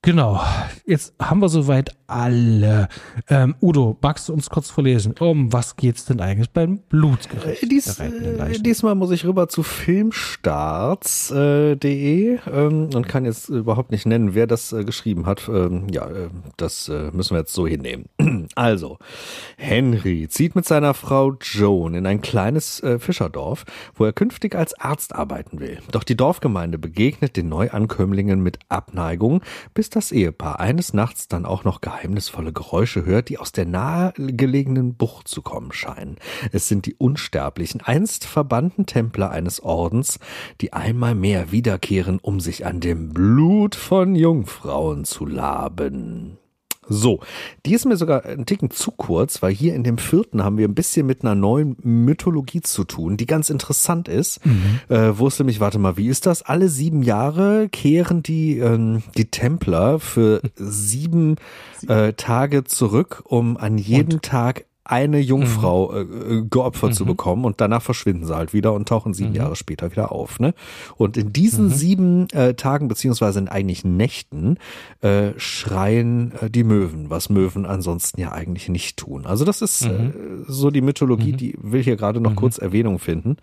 Genau, jetzt haben wir soweit alle. Ähm, Udo, magst du uns kurz vorlesen, um was geht's denn eigentlich beim Blutgericht? Äh, dies, äh, diesmal muss ich rüber zu filmstarts.de äh, ähm, und kann jetzt überhaupt nicht nennen, wer das äh, geschrieben hat. Ähm, ja, äh, das äh, müssen wir jetzt so hinnehmen. also, Henry zieht mit seiner Frau Joan in ein kleines Fischerdorf, wo er künftig als Arzt arbeiten will. Doch die Dorfgemeinde begegnet den Neuankömmlingen mit Abneigung, bis das Ehepaar eines Nachts dann auch noch geheimnisvolle Geräusche hört, die aus der nahegelegenen Bucht zu kommen scheinen. Es sind die unsterblichen, einst verbannten Templer eines Ordens, die einmal mehr wiederkehren, um sich an dem Blut von Jungfrauen zu laben. So, die ist mir sogar ein Ticken zu kurz, weil hier in dem vierten haben wir ein bisschen mit einer neuen Mythologie zu tun, die ganz interessant ist. Mhm. Äh, wo es nämlich, warte mal, wie ist das? Alle sieben Jahre kehren die, ähm, die Templer für sieben äh, Tage zurück, um an jedem Und? Tag eine Jungfrau mhm. äh, geopfert mhm. zu bekommen und danach verschwinden sie halt wieder und tauchen sieben mhm. Jahre später wieder auf. Ne? Und in diesen mhm. sieben äh, Tagen beziehungsweise in eigentlich Nächten äh, schreien äh, die Möwen, was Möwen ansonsten ja eigentlich nicht tun. Also das ist äh, mhm. so die Mythologie, mhm. die will hier gerade noch kurz Erwähnung finden.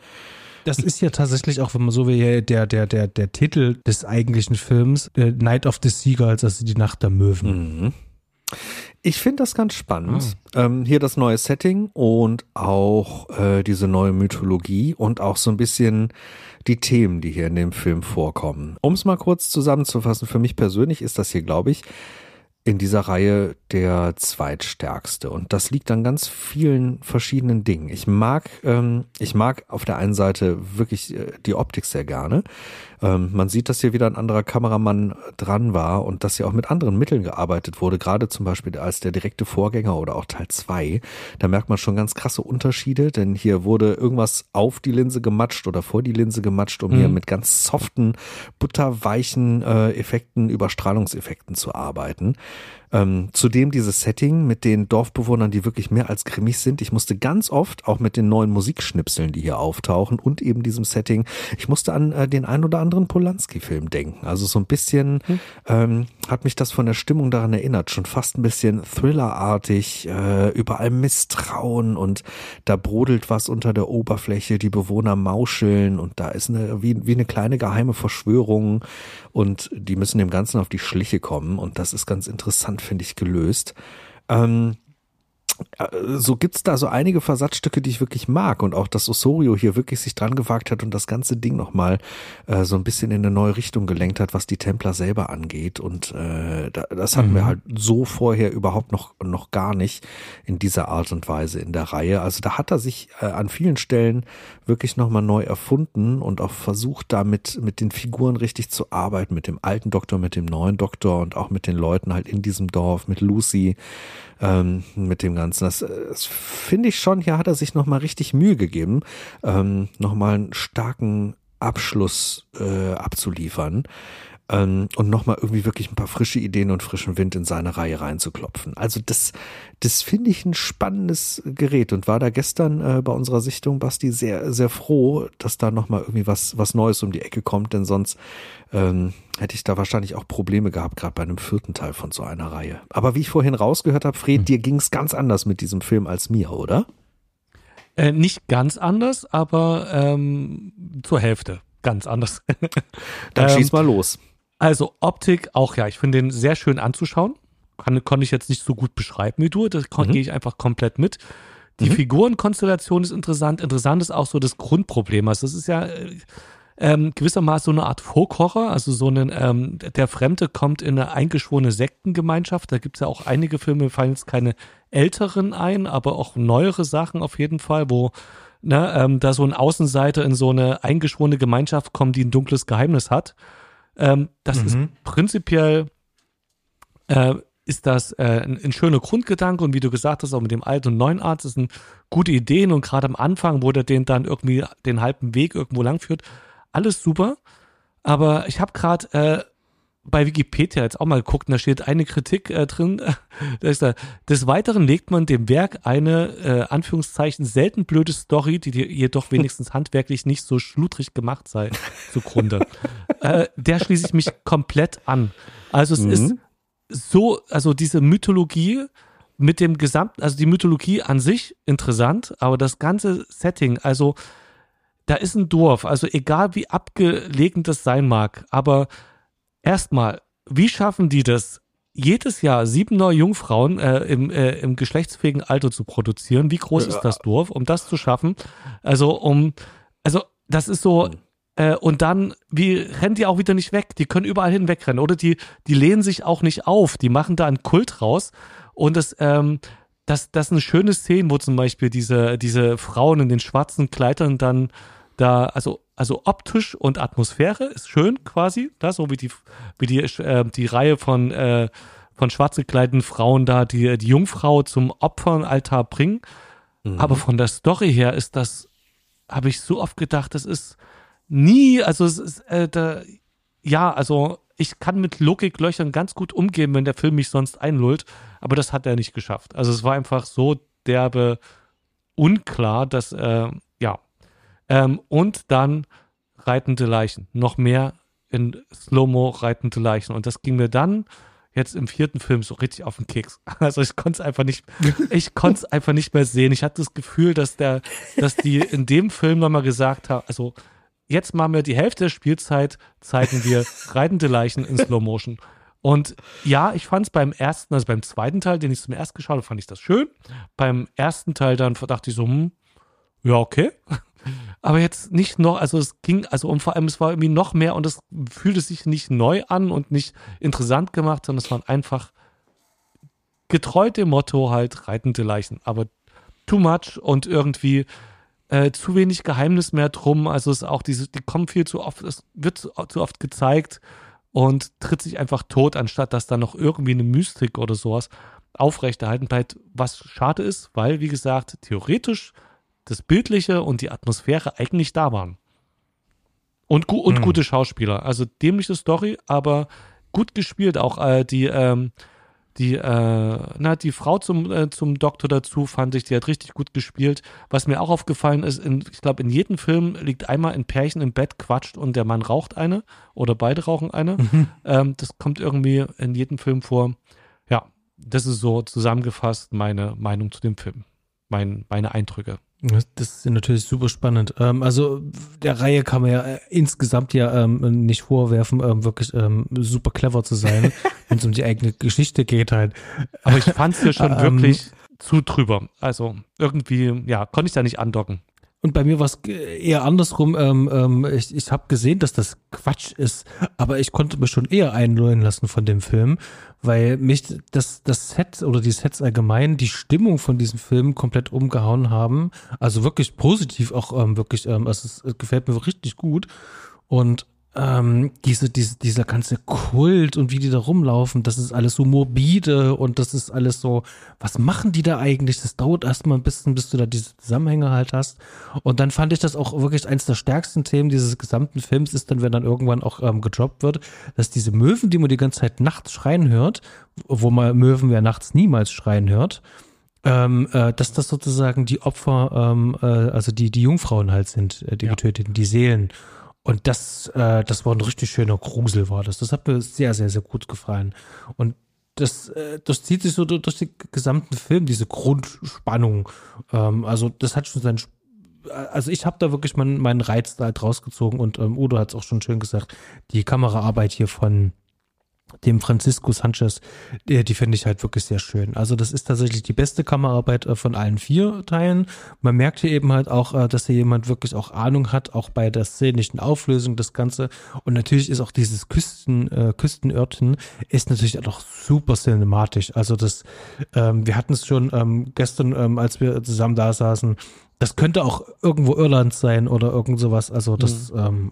Das ist ja tatsächlich auch, wenn man so will, der, der, der, der Titel des eigentlichen Films, äh, Night of the Seagulls, also die Nacht der Möwen. Ich finde das ganz spannend. Ah. Ähm, hier das neue Setting und auch äh, diese neue Mythologie und auch so ein bisschen die Themen, die hier in dem Film vorkommen. Um es mal kurz zusammenzufassen, für mich persönlich ist das hier, glaube ich, in dieser Reihe der zweitstärkste. Und das liegt an ganz vielen verschiedenen Dingen. Ich mag, ähm, ich mag auf der einen Seite wirklich äh, die Optik sehr gerne. Ähm, man sieht, dass hier wieder ein anderer Kameramann dran war und dass hier auch mit anderen Mitteln gearbeitet wurde, gerade zum Beispiel als der direkte Vorgänger oder auch Teil 2. Da merkt man schon ganz krasse Unterschiede, denn hier wurde irgendwas auf die Linse gematscht oder vor die Linse gematscht, um mhm. hier mit ganz soften, butterweichen äh, Effekten, Überstrahlungseffekten zu arbeiten. Ähm, zudem dieses Setting mit den Dorfbewohnern, die wirklich mehr als grimmig sind. Ich musste ganz oft, auch mit den neuen Musikschnipseln, die hier auftauchen und eben diesem Setting, ich musste an äh, den ein oder anderen Polanski-Film denken. Also so ein bisschen hm. ähm, hat mich das von der Stimmung daran erinnert, schon fast ein bisschen Thriller-artig, äh, überall Misstrauen und da brodelt was unter der Oberfläche, die Bewohner mauscheln und da ist eine, wie, wie eine kleine geheime Verschwörung und die müssen dem Ganzen auf die Schliche kommen und das ist ganz interessant, finde ich, gelöst. Ähm, äh, so gibt's da so einige Versatzstücke, die ich wirklich mag und auch, dass Osorio hier wirklich sich dran gewagt hat und das ganze Ding nochmal äh, so ein bisschen in eine neue Richtung gelenkt hat, was die Templer selber angeht und äh, das hatten mhm. wir halt so vorher überhaupt noch noch gar nicht in dieser Art und Weise in der Reihe. Also da hat er sich äh, an vielen Stellen wirklich nochmal neu erfunden und auch versucht, damit mit den Figuren richtig zu arbeiten, mit dem alten Doktor, mit dem neuen Doktor und auch mit den Leuten halt in diesem Dorf, mit Lucy ähm, mit dem Ganzen. Das, das finde ich schon, hier hat er sich nochmal richtig Mühe gegeben, ähm, nochmal einen starken Abschluss äh, abzuliefern ähm, und nochmal irgendwie wirklich ein paar frische Ideen und frischen Wind in seine Reihe reinzuklopfen. Also das, das finde ich ein spannendes Gerät und war da gestern äh, bei unserer Sichtung, Basti, sehr, sehr froh, dass da nochmal irgendwie was, was Neues um die Ecke kommt, denn sonst ähm, hätte ich da wahrscheinlich auch Probleme gehabt, gerade bei einem vierten Teil von so einer Reihe. Aber wie ich vorhin rausgehört habe, Fred, hm. dir ging es ganz anders mit diesem Film als mir, oder? Äh, nicht ganz anders, aber ähm, zur Hälfte ganz anders. Dann schieß ähm, mal los. Also Optik auch ja, ich finde den sehr schön anzuschauen. Kann, konnte ich jetzt nicht so gut beschreiben wie du, das mhm. gehe ich einfach komplett mit. Die mhm. Figurenkonstellation ist interessant. Interessant ist auch so das Grundproblem. Also das ist ja äh, ähm, gewissermaßen so eine Art Folkhorror, also so ein, ähm, der Fremde kommt in eine eingeschworene Sektengemeinschaft. Da gibt es ja auch einige Filme, fallen jetzt keine älteren ein, aber auch neuere Sachen auf jeden Fall, wo ne, ähm, da so ein Außenseiter in so eine eingeschworene Gemeinschaft kommt, die ein dunkles Geheimnis hat. Ähm, das mhm. ist prinzipiell äh, ist das äh, ein, ein, schöner Grundgedanke und wie du gesagt hast, auch mit dem alten und neuen Arzt, das sind gute Ideen und gerade am Anfang, wo der den dann irgendwie den halben Weg irgendwo lang führt, alles super. Aber ich habe gerade äh, bei Wikipedia jetzt auch mal geguckt und da steht eine Kritik äh, drin. da ist da, des Weiteren legt man dem Werk eine, äh, Anführungszeichen, selten blöde Story, die jedoch wenigstens handwerklich nicht so schludrig gemacht sei, zugrunde. äh, der schließe ich mich komplett an. Also es mhm. ist so, also diese Mythologie mit dem gesamten, also die Mythologie an sich interessant, aber das ganze Setting, also da ist ein Dorf, also egal wie abgelegen das sein mag, aber erstmal, wie schaffen die das, jedes Jahr sieben neue Jungfrauen äh, im, äh, im geschlechtsfähigen Alter zu produzieren? Wie groß ja. ist das Dorf, um das zu schaffen? Also, um, also, das ist so, hm. äh, und dann, wie rennen die auch wieder nicht weg? Die können überall hin wegrennen, oder? Die, die lehnen sich auch nicht auf, die machen da einen Kult raus. Und das, ähm, das, das ist eine schöne Szene, wo zum Beispiel diese, diese Frauen in den schwarzen Kleidern dann da, also also optisch und Atmosphäre ist schön quasi, da, so wie die, wie die, äh, die Reihe von, äh, von schwarz gekleideten Frauen da die, die Jungfrau zum Opfernaltar bringen. Mhm. Aber von der Story her ist das, habe ich so oft gedacht, das ist nie, also es ist, äh, da, ja, also ich kann mit Logiklöchern ganz gut umgehen, wenn der Film mich sonst einlullt, aber das hat er nicht geschafft. Also es war einfach so derbe unklar, dass, äh, ja, ähm, und dann reitende Leichen. Noch mehr in Slow-Mo reitende Leichen. Und das ging mir dann jetzt im vierten Film so richtig auf den Keks. Also ich konnte es einfach nicht, ich konnte es einfach nicht mehr sehen. Ich hatte das Gefühl, dass der, dass die in dem Film nochmal gesagt haben, also jetzt machen wir die Hälfte der Spielzeit, zeigen wir reitende Leichen in Slow Motion. Und ja, ich fand es beim ersten, also beim zweiten Teil, den ich zum ersten geschaut habe, fand ich das schön. Beim ersten Teil dann dachte ich so, hm, ja, okay aber jetzt nicht noch, also es ging, also und vor allem es war irgendwie noch mehr und es fühlte sich nicht neu an und nicht interessant gemacht, sondern es waren einfach getreu dem Motto halt reitende Leichen, aber too much und irgendwie äh, zu wenig Geheimnis mehr drum. Also es ist auch diese, die kommen viel zu oft, es wird zu, zu oft gezeigt und tritt sich einfach tot, anstatt dass da noch irgendwie eine Mystik oder sowas aufrechterhalten bleibt, was schade ist, weil, wie gesagt, theoretisch das Bildliche und die Atmosphäre eigentlich da waren. Und, gu und hm. gute Schauspieler. Also dämliche Story, aber gut gespielt. Auch äh, die, ähm, die, äh, na, die Frau zum, äh, zum Doktor dazu fand ich, die hat richtig gut gespielt. Was mir auch aufgefallen ist, in, ich glaube, in jedem Film liegt einmal ein Pärchen im Bett, quatscht und der Mann raucht eine oder beide rauchen eine. Mhm. Ähm, das kommt irgendwie in jedem Film vor. Ja, das ist so zusammengefasst meine Meinung zu dem Film. Mein, meine Eindrücke. Das ist natürlich super spannend. Ähm, also der Reihe kann man ja äh, insgesamt ja ähm, nicht vorwerfen, ähm, wirklich super clever zu sein, wenn es um die eigene Geschichte geht halt. Aber ich fand es ja schon wirklich zu drüber. Also irgendwie, ja, konnte ich da nicht andocken. Und bei mir war es eher andersrum. Ähm, ähm, ich ich habe gesehen, dass das Quatsch ist, aber ich konnte mich schon eher einlullen lassen von dem Film, weil mich das, das Set oder die Sets allgemein die Stimmung von diesem Film komplett umgehauen haben. Also wirklich positiv auch ähm, wirklich, ähm, also es, es gefällt mir richtig gut. Und ähm, diese, diese, dieser ganze Kult und wie die da rumlaufen, das ist alles so morbide und das ist alles so, was machen die da eigentlich? Das dauert erstmal ein bisschen, bis du da diese Zusammenhänge halt hast. Und dann fand ich das auch wirklich eins der stärksten Themen dieses gesamten Films ist dann, wenn dann irgendwann auch ähm, gedroppt wird, dass diese Möwen, die man die ganze Zeit nachts schreien hört, wo man Möwen ja nachts niemals schreien hört, ähm, äh, dass das sozusagen die Opfer, ähm, äh, also die, die Jungfrauen halt sind, äh, die ja. getöteten, die Seelen. Und das, äh, das war ein richtig schöner Grusel, war das. Das hat mir sehr, sehr, sehr gut gefallen. Und das, äh, das zieht sich so durch, den gesamten Film, diese Grundspannung. Ähm, also das hat schon seinen also ich habe da wirklich meinen, meinen Reiz da halt rausgezogen und ähm, Udo hat es auch schon schön gesagt, die Kameraarbeit hier von dem Francisco Sanchez, die, die finde ich halt wirklich sehr schön. Also das ist tatsächlich die beste Kameraarbeit äh, von allen vier Teilen. Man merkt hier eben halt auch, äh, dass hier jemand wirklich auch Ahnung hat, auch bei der szenischen Auflösung das Ganze. Und natürlich ist auch dieses Küsten, äh, Küstenörtchen ist natürlich auch super cinematisch. Also das, ähm, wir hatten es schon ähm, gestern, ähm, als wir zusammen da saßen, das könnte auch irgendwo Irland sein oder irgend sowas. Also das, mhm. ähm,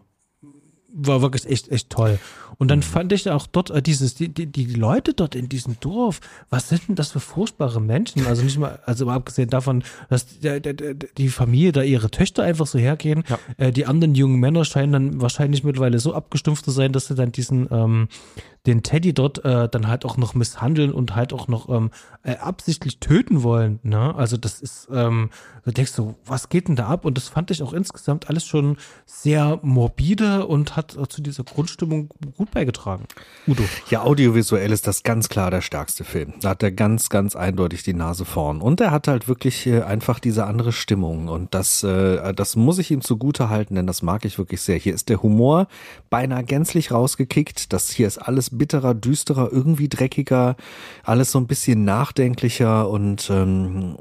war wirklich echt, echt toll. Und dann mhm. fand ich auch dort äh, dieses, die, die, die Leute dort in diesem Dorf, was sind denn das für furchtbare Menschen? Also nicht mal, also mal abgesehen davon, dass die, die Familie da ihre Töchter einfach so hergehen. Ja. Äh, die anderen jungen Männer scheinen dann wahrscheinlich mittlerweile so abgestumpft zu sein, dass sie dann diesen, ähm, den Teddy dort äh, dann halt auch noch misshandeln und halt auch noch ähm, äh, absichtlich töten wollen. Ne? Also das ist, ähm, da denkst du, was geht denn da ab? Und das fand ich auch insgesamt alles schon sehr morbide und hat zu dieser Grundstimmung gut beigetragen. Udo. Ja, audiovisuell ist das ganz klar der stärkste Film. Da hat er ganz, ganz eindeutig die Nase vorn. Und er hat halt wirklich äh, einfach diese andere Stimmung. Und das, äh, das muss ich ihm zugute halten, denn das mag ich wirklich sehr. Hier ist der Humor beinahe gänzlich rausgekickt. Das hier ist alles bitterer, düsterer, irgendwie dreckiger, alles so ein bisschen nachdenklicher und, ähm,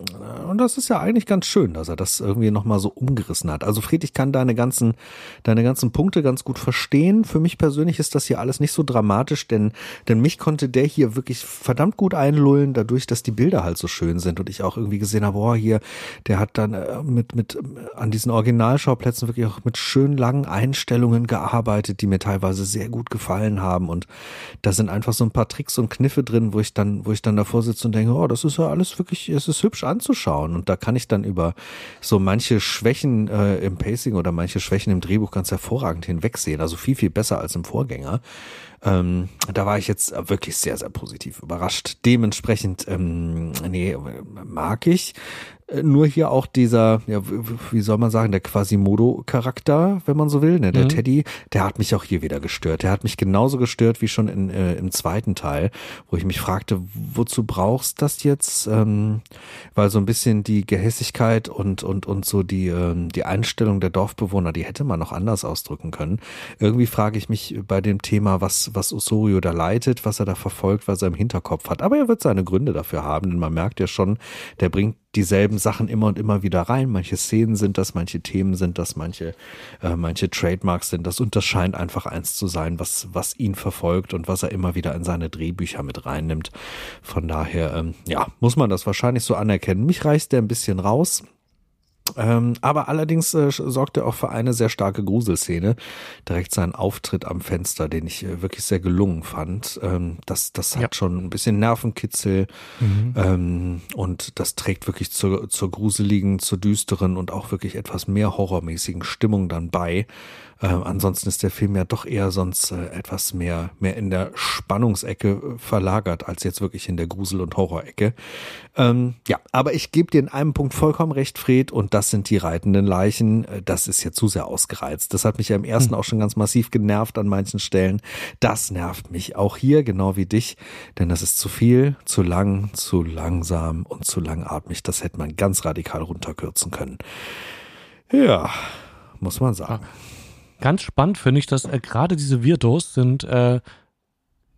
und das ist ja eigentlich ganz schön, dass er das irgendwie nochmal so umgerissen hat. Also Fried, ich kann deine ganzen, deine ganzen Punkte ganz gut verstehen. Für mich persönlich ist das hier alles nicht so dramatisch, denn, denn mich konnte der hier wirklich verdammt gut einlullen, dadurch, dass die Bilder halt so schön sind und ich auch irgendwie gesehen habe, boah, hier, der hat dann äh, mit, mit, an diesen Originalschauplätzen wirklich auch mit schön langen Einstellungen gearbeitet, die mir teilweise sehr gut gefallen haben und da sind einfach so ein paar Tricks und Kniffe drin, wo ich dann, wo ich dann davor sitze und denke, oh, das ist ja alles wirklich, es ist hübsch anzuschauen. Und da kann ich dann über so manche Schwächen äh, im Pacing oder manche Schwächen im Drehbuch ganz hervorragend hinwegsehen. Also viel, viel besser als im Vorgänger. Ähm, da war ich jetzt wirklich sehr, sehr positiv überrascht. Dementsprechend, ähm, nee, mag ich. Äh, nur hier auch dieser, ja, wie soll man sagen, der Quasimodo-Charakter, wenn man so will, ne, der mhm. Teddy, der hat mich auch hier wieder gestört. Der hat mich genauso gestört wie schon in, äh, im zweiten Teil, wo ich mich fragte, wozu brauchst das jetzt? Ähm, weil so ein bisschen die Gehässigkeit und, und, und so die, ähm, die Einstellung der Dorfbewohner, die hätte man noch anders ausdrücken können. Irgendwie frage ich mich bei dem Thema, was, was Osorio da leitet, was er da verfolgt, was er im Hinterkopf hat. Aber er wird seine Gründe dafür haben, denn man merkt ja schon, der bringt dieselben Sachen immer und immer wieder rein. Manche Szenen sind das, manche Themen sind das, manche, äh, manche Trademarks sind das. Und das scheint einfach eins zu sein, was, was ihn verfolgt und was er immer wieder in seine Drehbücher mit reinnimmt. Von daher, ähm, ja, muss man das wahrscheinlich so anerkennen. Mich reißt der ein bisschen raus. Ähm, aber allerdings äh, sorgt er auch für eine sehr starke Gruselszene. Direkt sein Auftritt am Fenster, den ich äh, wirklich sehr gelungen fand. Ähm, das, das hat ja. schon ein bisschen Nervenkitzel mhm. ähm, und das trägt wirklich zur, zur gruseligen, zur düsteren und auch wirklich etwas mehr horrormäßigen Stimmung dann bei. Äh, ansonsten ist der Film ja doch eher sonst äh, etwas mehr, mehr in der Spannungsecke äh, verlagert, als jetzt wirklich in der Grusel- und Horrorecke. Ähm, ja, aber ich gebe dir in einem Punkt vollkommen recht, Fred, und das sind die reitenden Leichen. Äh, das ist ja zu sehr ausgereizt. Das hat mich ja im ersten hm. auch schon ganz massiv genervt an manchen Stellen. Das nervt mich auch hier, genau wie dich, denn das ist zu viel, zu lang, zu langsam und zu langatmig. Das hätte man ganz radikal runterkürzen können. Ja, muss man sagen. Ja ganz spannend finde ich, dass äh, gerade diese Virdos sind äh,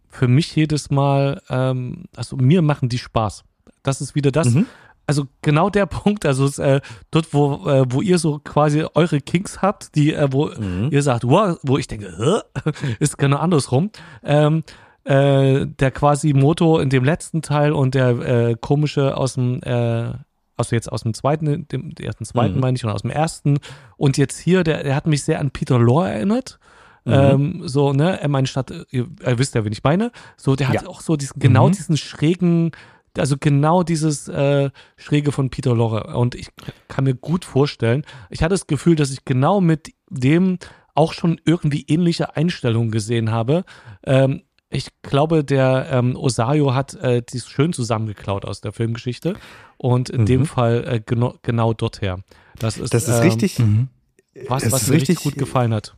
für mich jedes Mal, ähm, also mir machen die Spaß. Das ist wieder das. Mhm. Also genau der Punkt, also äh, dort, wo, äh, wo ihr so quasi eure Kings habt, die, äh, wo mhm. ihr sagt, wow, wo ich denke, Hä? ist genau andersrum. Ähm, äh, der quasi Moto in dem letzten Teil und der äh, komische aus dem äh, also jetzt aus dem zweiten, dem ersten, zweiten mhm. meine ich, und aus dem ersten. Und jetzt hier, der, der hat mich sehr an Peter Lorre erinnert. Mhm. Ähm, so, ne, er meine Stadt, ihr, ihr, wisst ja, wen ich meine. So, der hat auch so diesen, genau mhm. diesen schrägen, also genau dieses äh, Schräge von Peter Lorre. Und ich kann mir gut vorstellen, ich hatte das Gefühl, dass ich genau mit dem auch schon irgendwie ähnliche Einstellungen gesehen habe. Ähm, ich glaube, der ähm, Osario hat äh, dies schön zusammengeklaut aus der Filmgeschichte und in mhm. dem Fall äh, genau, genau dorthin. Das ist, das ist ähm, richtig. Was, was mir richtig, richtig gut gefallen hat.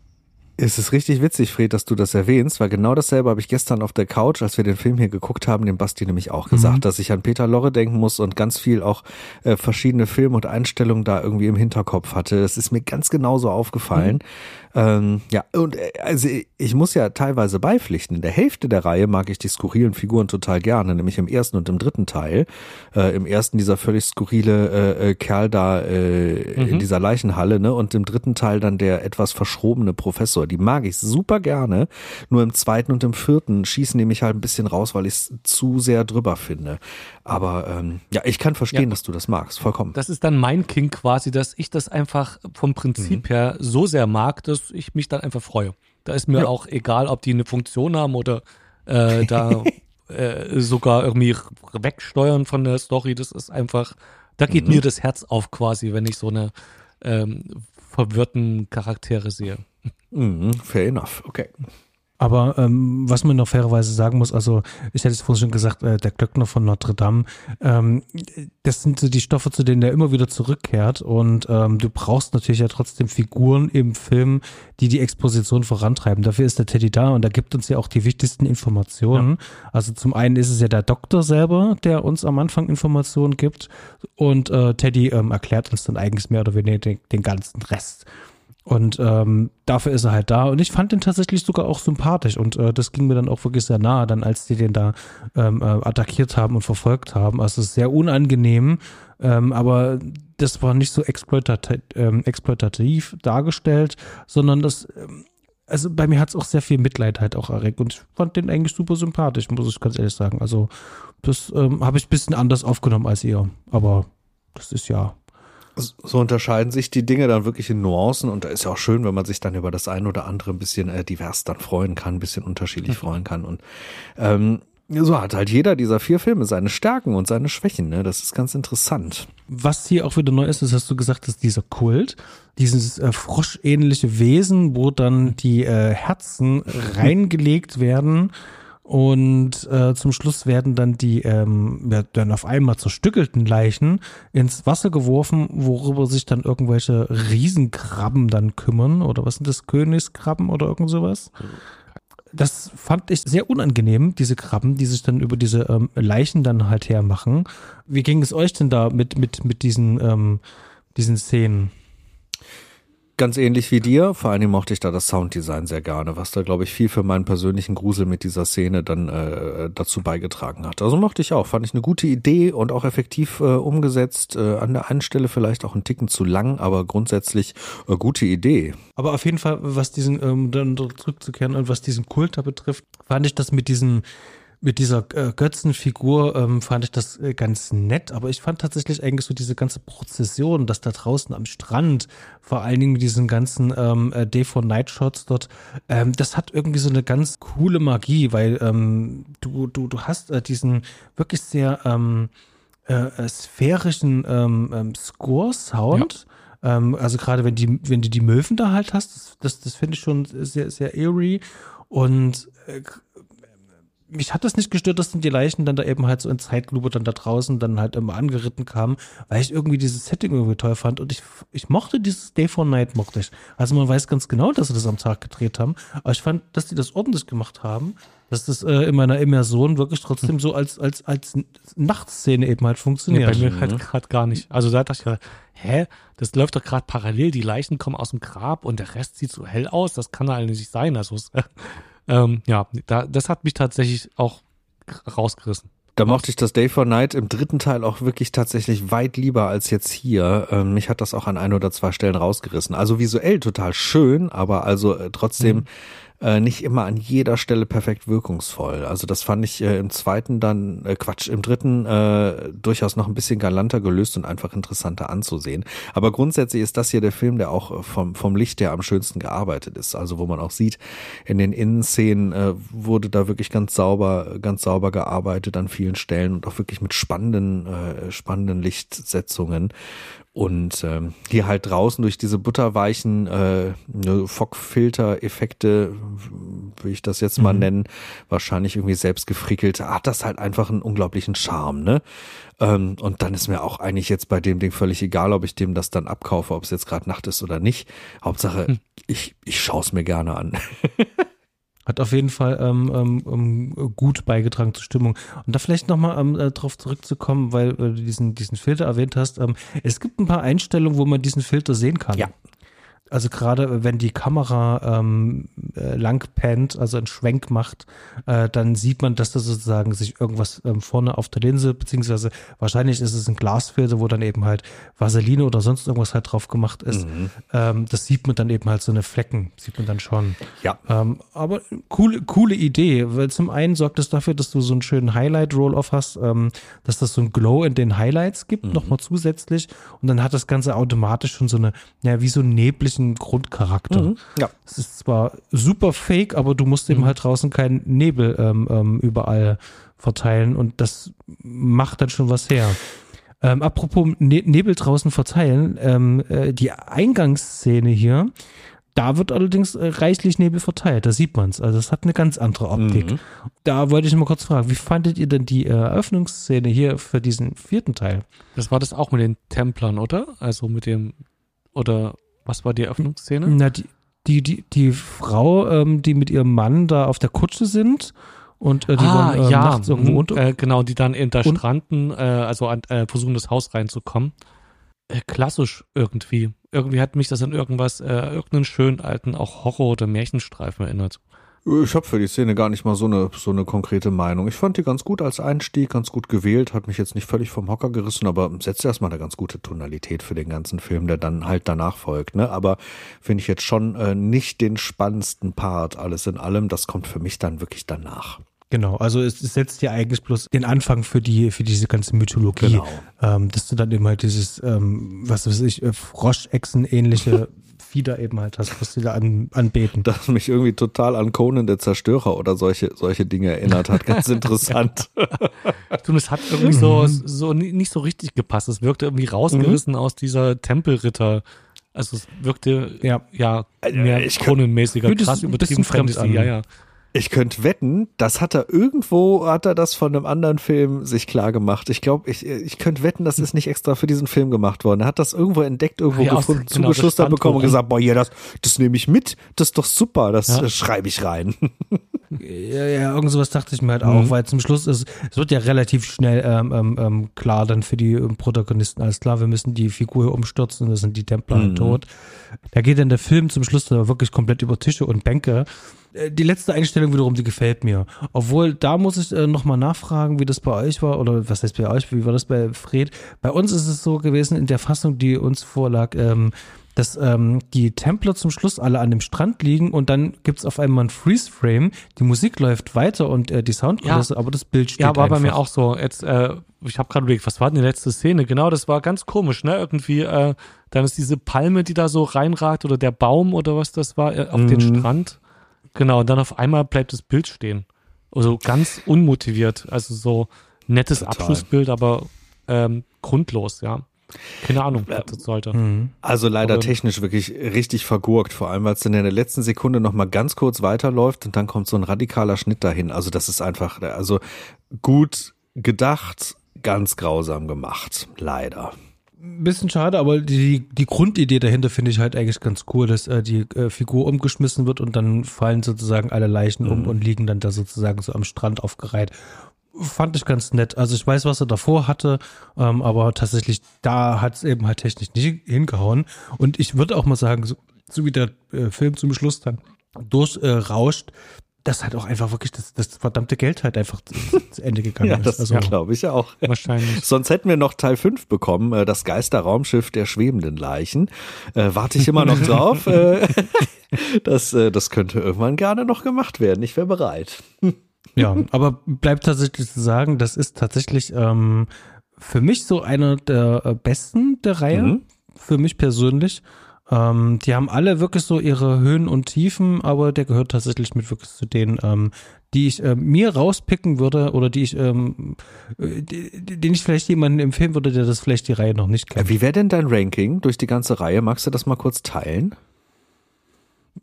Es ist richtig witzig, Fred, dass du das erwähnst, weil genau dasselbe habe ich gestern auf der Couch, als wir den Film hier geguckt haben, dem Basti nämlich auch gesagt, mhm. dass ich an Peter Lorre denken muss und ganz viel auch äh, verschiedene Filme und Einstellungen da irgendwie im Hinterkopf hatte. Es ist mir ganz genauso aufgefallen. Mhm. Ähm, ja, und äh, also ich muss ja teilweise beipflichten. In der Hälfte der Reihe mag ich die skurrilen Figuren total gerne, nämlich im ersten und im dritten Teil. Äh, Im ersten dieser völlig skurrile äh, äh, Kerl da äh, mhm. in dieser Leichenhalle, ne? Und im dritten Teil dann der etwas verschrobene Professor. Die mag ich super gerne. Nur im zweiten und im vierten schießen die mich halt ein bisschen raus, weil ich es zu sehr drüber finde. Aber ähm, ja, ich kann verstehen, ja. dass du das magst, vollkommen. Das ist dann mein King quasi, dass ich das einfach vom Prinzip mhm. her so sehr mag, dass ich mich dann einfach freue. Da ist mir ja. auch egal, ob die eine Funktion haben oder äh, da äh, sogar irgendwie wegsteuern von der Story. Das ist einfach, da geht mhm. mir das Herz auf quasi, wenn ich so eine ähm, verwirrten Charaktere sehe. Mhm, fair enough, okay. Aber ähm, was man noch fairerweise sagen muss, also ich hätte es vorhin schon gesagt, äh, der Glöckner von Notre Dame, ähm, das sind so die Stoffe, zu denen er immer wieder zurückkehrt und ähm, du brauchst natürlich ja trotzdem Figuren im Film, die die Exposition vorantreiben. Dafür ist der Teddy da und er gibt uns ja auch die wichtigsten Informationen. Ja. Also zum einen ist es ja der Doktor selber, der uns am Anfang Informationen gibt und äh, Teddy ähm, erklärt uns dann eigentlich mehr oder weniger den, den ganzen Rest. Und ähm, dafür ist er halt da. Und ich fand den tatsächlich sogar auch sympathisch. Und äh, das ging mir dann auch wirklich sehr nahe, dann als die den da ähm, äh, attackiert haben und verfolgt haben. Also es ist sehr unangenehm, ähm, aber das war nicht so exploitativ, ähm, exploitativ dargestellt, sondern das, ähm, also bei mir hat es auch sehr viel Mitleid halt auch erregt. Und ich fand den eigentlich super sympathisch, muss ich ganz ehrlich sagen. Also das ähm, habe ich ein bisschen anders aufgenommen als ihr. Aber das ist ja so unterscheiden sich die Dinge dann wirklich in Nuancen und da ist ja auch schön, wenn man sich dann über das ein oder andere ein bisschen äh, divers dann freuen kann, ein bisschen unterschiedlich mhm. freuen kann und ähm, so hat halt jeder dieser vier Filme seine Stärken und seine Schwächen, ne? Das ist ganz interessant. Was hier auch wieder neu ist, ist, hast du gesagt, dass dieser Kult, dieses äh, froschähnliche Wesen, wo dann die äh, Herzen reingelegt werden und äh, zum Schluss werden dann die ähm, ja, dann auf einmal zerstückelten Leichen ins Wasser geworfen, worüber sich dann irgendwelche Riesenkrabben dann kümmern. Oder was sind das? Königskrabben oder irgend sowas? Das fand ich sehr unangenehm, diese Krabben, die sich dann über diese ähm, Leichen dann halt hermachen. Wie ging es euch denn da mit, mit, mit diesen, ähm, diesen Szenen? Ganz ähnlich wie dir. Vor Dingen mochte ich da das Sounddesign sehr gerne, was da, glaube ich, viel für meinen persönlichen Grusel mit dieser Szene dann äh, dazu beigetragen hat. Also mochte ich auch. Fand ich eine gute Idee und auch effektiv äh, umgesetzt. Äh, an der einen Stelle vielleicht auch ein Ticken zu lang, aber grundsätzlich äh, gute Idee. Aber auf jeden Fall, was diesen, ähm, dann zurückzukehren und was diesen Kult da betrifft, fand ich das mit diesen mit dieser äh, Götzenfigur ähm, fand ich das äh, ganz nett, aber ich fand tatsächlich eigentlich so diese ganze Prozession, dass da draußen am Strand, vor allen Dingen mit diesen ganzen ähm, äh, Day for Night Shots dort, ähm, das hat irgendwie so eine ganz coole Magie, weil ähm, du, du, du hast äh, diesen wirklich sehr ähm, äh, äh sphärischen ähm, ähm, Score-Sound. Ja. Ähm, also gerade wenn die, wenn du die Möwen da halt hast, das, das, das finde ich schon sehr, sehr eerie. Und äh, mich hat das nicht gestört, dass dann die Leichen dann da eben halt so in Zeitlupe dann da draußen dann halt immer angeritten kamen, weil ich irgendwie dieses Setting irgendwie toll fand und ich, ich mochte dieses Day for Night, mochte ich. Also man weiß ganz genau, dass sie das am Tag gedreht haben, aber ich fand, dass die das ordentlich gemacht haben, dass das äh, in meiner Immersion wirklich trotzdem so als, als, als Nachtszene eben halt funktioniert. Nee, bei mir halt gerade gar nicht. Also da dachte ich gerade, hä, das läuft doch gerade parallel, die Leichen kommen aus dem Grab und der Rest sieht so hell aus, das kann eigentlich nicht sein. Also ähm, ja, da, das hat mich tatsächlich auch rausgerissen. Da mochte ich das Day for Night im dritten Teil auch wirklich tatsächlich weit lieber als jetzt hier. Ähm, mich hat das auch an ein oder zwei Stellen rausgerissen. Also visuell total schön, aber also äh, trotzdem mhm äh, nicht immer an jeder Stelle perfekt wirkungsvoll. Also das fand ich äh, im zweiten dann, äh, Quatsch, im dritten äh, durchaus noch ein bisschen galanter gelöst und einfach interessanter anzusehen. Aber grundsätzlich ist das hier der Film, der auch vom, vom Licht her am schönsten gearbeitet ist. Also wo man auch sieht, in den Innenszenen äh, wurde da wirklich ganz sauber, ganz sauber gearbeitet an vielen Stellen und auch wirklich mit spannenden, äh, spannenden Lichtsetzungen. Und ähm, hier halt draußen durch diese butterweichen äh, ne, Fogfilter-Effekte, will ich das jetzt mal mhm. nennen, wahrscheinlich irgendwie selbst gefrickelt, hat das halt einfach einen unglaublichen Charme, ne? Ähm, und dann ist mir auch eigentlich jetzt bei dem Ding völlig egal, ob ich dem das dann abkaufe, ob es jetzt gerade Nacht ist oder nicht. Hauptsache, hm. ich, ich schaue es mir gerne an. Hat auf jeden Fall ähm, ähm, ähm, gut beigetragen zur Stimmung. Und da vielleicht nochmal ähm, äh, darauf zurückzukommen, weil, weil du diesen, diesen Filter erwähnt hast. Ähm, es gibt ein paar Einstellungen, wo man diesen Filter sehen kann. Ja. Also gerade wenn die Kamera ähm, äh, lang pennt, also einen Schwenk macht, äh, dann sieht man, dass da sozusagen sich irgendwas ähm, vorne auf der Linse, beziehungsweise wahrscheinlich ist es ein Glasfilter, wo dann eben halt Vaseline oder sonst irgendwas halt drauf gemacht ist. Mhm. Ähm, das sieht man dann eben halt so eine Flecken, sieht man dann schon. Ja. Ähm, aber coole, coole Idee, weil zum einen sorgt es dafür, dass du so einen schönen Highlight-Roll-Off hast, ähm, dass das so ein Glow in den Highlights gibt, mhm. nochmal zusätzlich. Und dann hat das Ganze automatisch schon so eine, ja, wie so ein neblichen ähnlichen Grundcharakter. Mhm. Ja. Es ist zwar super fake, aber du musst eben mhm. halt draußen keinen Nebel ähm, ähm, überall verteilen und das macht dann schon was her. Ähm, apropos ne Nebel draußen verteilen, ähm, äh, die Eingangsszene hier, da wird allerdings äh, reichlich Nebel verteilt, da sieht man es. Also es hat eine ganz andere Optik. Mhm. Da wollte ich mal kurz fragen, wie fandet ihr denn die Eröffnungsszene hier für diesen vierten Teil? Das war das auch mit den Templern, oder? Also mit dem, oder was war die Eröffnungsszene? Na, die, die, die, die Frau, ähm, die mit ihrem Mann da auf der Kutsche sind und äh, die ah, wollen äh, ja, nachts irgendwo mhm, unter. Äh, genau, die dann in der stranden, äh, also an, äh, versuchen, das Haus reinzukommen. Äh, klassisch irgendwie. Irgendwie hat mich das an irgendwas, äh, irgendeinen schönen alten, auch Horror- oder Märchenstreifen erinnert. Ich habe für die Szene gar nicht mal so eine, so eine konkrete Meinung. Ich fand die ganz gut als Einstieg, ganz gut gewählt, hat mich jetzt nicht völlig vom Hocker gerissen, aber setzt erstmal eine ganz gute Tonalität für den ganzen Film, der dann halt danach folgt. Ne? Aber finde ich jetzt schon äh, nicht den spannendsten Part, alles in allem. Das kommt für mich dann wirklich danach. Genau, also es, es setzt ja eigentlich bloß den Anfang für die für diese ganze Mythologie, genau. ähm, dass du dann immer dieses, ähm, was weiß ich, äh, Froschechsen-ähnliche Fieder eben halt hast, was sie da an, anbeten. Das mich irgendwie total an Conan der Zerstörer oder solche, solche Dinge erinnert hat. Ganz interessant. du, es hat irgendwie so, mhm. so nicht so richtig gepasst. Es wirkte irgendwie rausgerissen mhm. aus dieser Tempelritter. Also es wirkte ja, ja mehr Conan-mäßiger, krass übertrieben Fantasy. Ja, ja. Ich könnte wetten, das hat er irgendwo, hat er das von einem anderen Film sich klar gemacht. Ich glaube, ich, ich könnte wetten, das ist nicht extra für diesen Film gemacht worden. Er hat das irgendwo entdeckt, irgendwo ja, gefunden, genau, zugeschustert bekommen und gesagt, boah, ja, das, das nehme ich mit, das ist doch super, das ja. schreibe ich rein. Ja, ja, irgend sowas dachte ich mir halt auch, mhm. weil zum Schluss ist, es wird ja relativ schnell ähm, ähm, ähm klar dann für die ähm, Protagonisten, alles klar, wir müssen die Figur umstürzen, da sind die Templer halt mhm. tot. Da geht dann der Film zum Schluss dann wirklich komplett über Tische und Bänke. Äh, die letzte Einstellung wiederum, die gefällt mir. Obwohl, da muss ich äh, nochmal nachfragen, wie das bei euch war, oder was heißt bei euch, wie war das bei Fred? Bei uns ist es so gewesen, in der Fassung, die uns vorlag, ähm, dass ähm, die Templer zum Schluss alle an dem Strand liegen und dann gibt es auf einmal ein Freeze-Frame, die Musik läuft weiter und äh, die Soundkulisse, ja. aber das Bild steht Ja, war einfach. bei mir auch so. Jetzt, äh, ich habe gerade überlegt, was war denn die letzte Szene? Genau, das war ganz komisch, ne? Irgendwie, äh, dann ist diese Palme, die da so reinragt oder der Baum oder was das war, äh, auf mhm. den Strand. Genau, und dann auf einmal bleibt das Bild stehen. Also ganz unmotiviert. Also so nettes Total. Abschlussbild, aber ähm, grundlos, ja. Keine Ahnung, was das sollte. Mhm. Also leider Aber, technisch wirklich richtig vergurkt, vor allem weil es dann in der letzten Sekunde nochmal ganz kurz weiterläuft und dann kommt so ein radikaler Schnitt dahin. Also das ist einfach, also gut gedacht, ganz grausam gemacht, leider. Bisschen schade, aber die, die Grundidee dahinter finde ich halt eigentlich ganz cool, dass äh, die äh, Figur umgeschmissen wird und dann fallen sozusagen alle Leichen mhm. um und liegen dann da sozusagen so am Strand aufgereiht fand ich ganz nett. Also ich weiß, was er davor hatte, ähm, aber tatsächlich da hat es eben halt technisch nicht hingehauen. Und ich würde auch mal sagen, so, so wie der äh, Film zum Schluss dann durchrauscht, äh, das hat auch einfach wirklich das, das verdammte Geld halt einfach zu, Ende gegangen ja, das Also, glaube ich auch. Wahrscheinlich. Sonst hätten wir noch Teil 5 bekommen, äh, das Geisterraumschiff der schwebenden Leichen. Äh, warte ich immer noch drauf. äh, das, äh, das könnte irgendwann gerne noch gemacht werden. Ich wäre bereit. Ja, aber bleibt tatsächlich zu sagen, das ist tatsächlich ähm, für mich so einer der äh, besten der Reihe, mhm. für mich persönlich. Ähm, die haben alle wirklich so ihre Höhen und Tiefen, aber der gehört tatsächlich mit wirklich zu denen, ähm, die ich äh, mir rauspicken würde oder die ich, ähm, äh, die, den ich vielleicht jemanden empfehlen würde, der das vielleicht die Reihe noch nicht kennt. Wie wäre denn dein Ranking durch die ganze Reihe? Magst du das mal kurz teilen?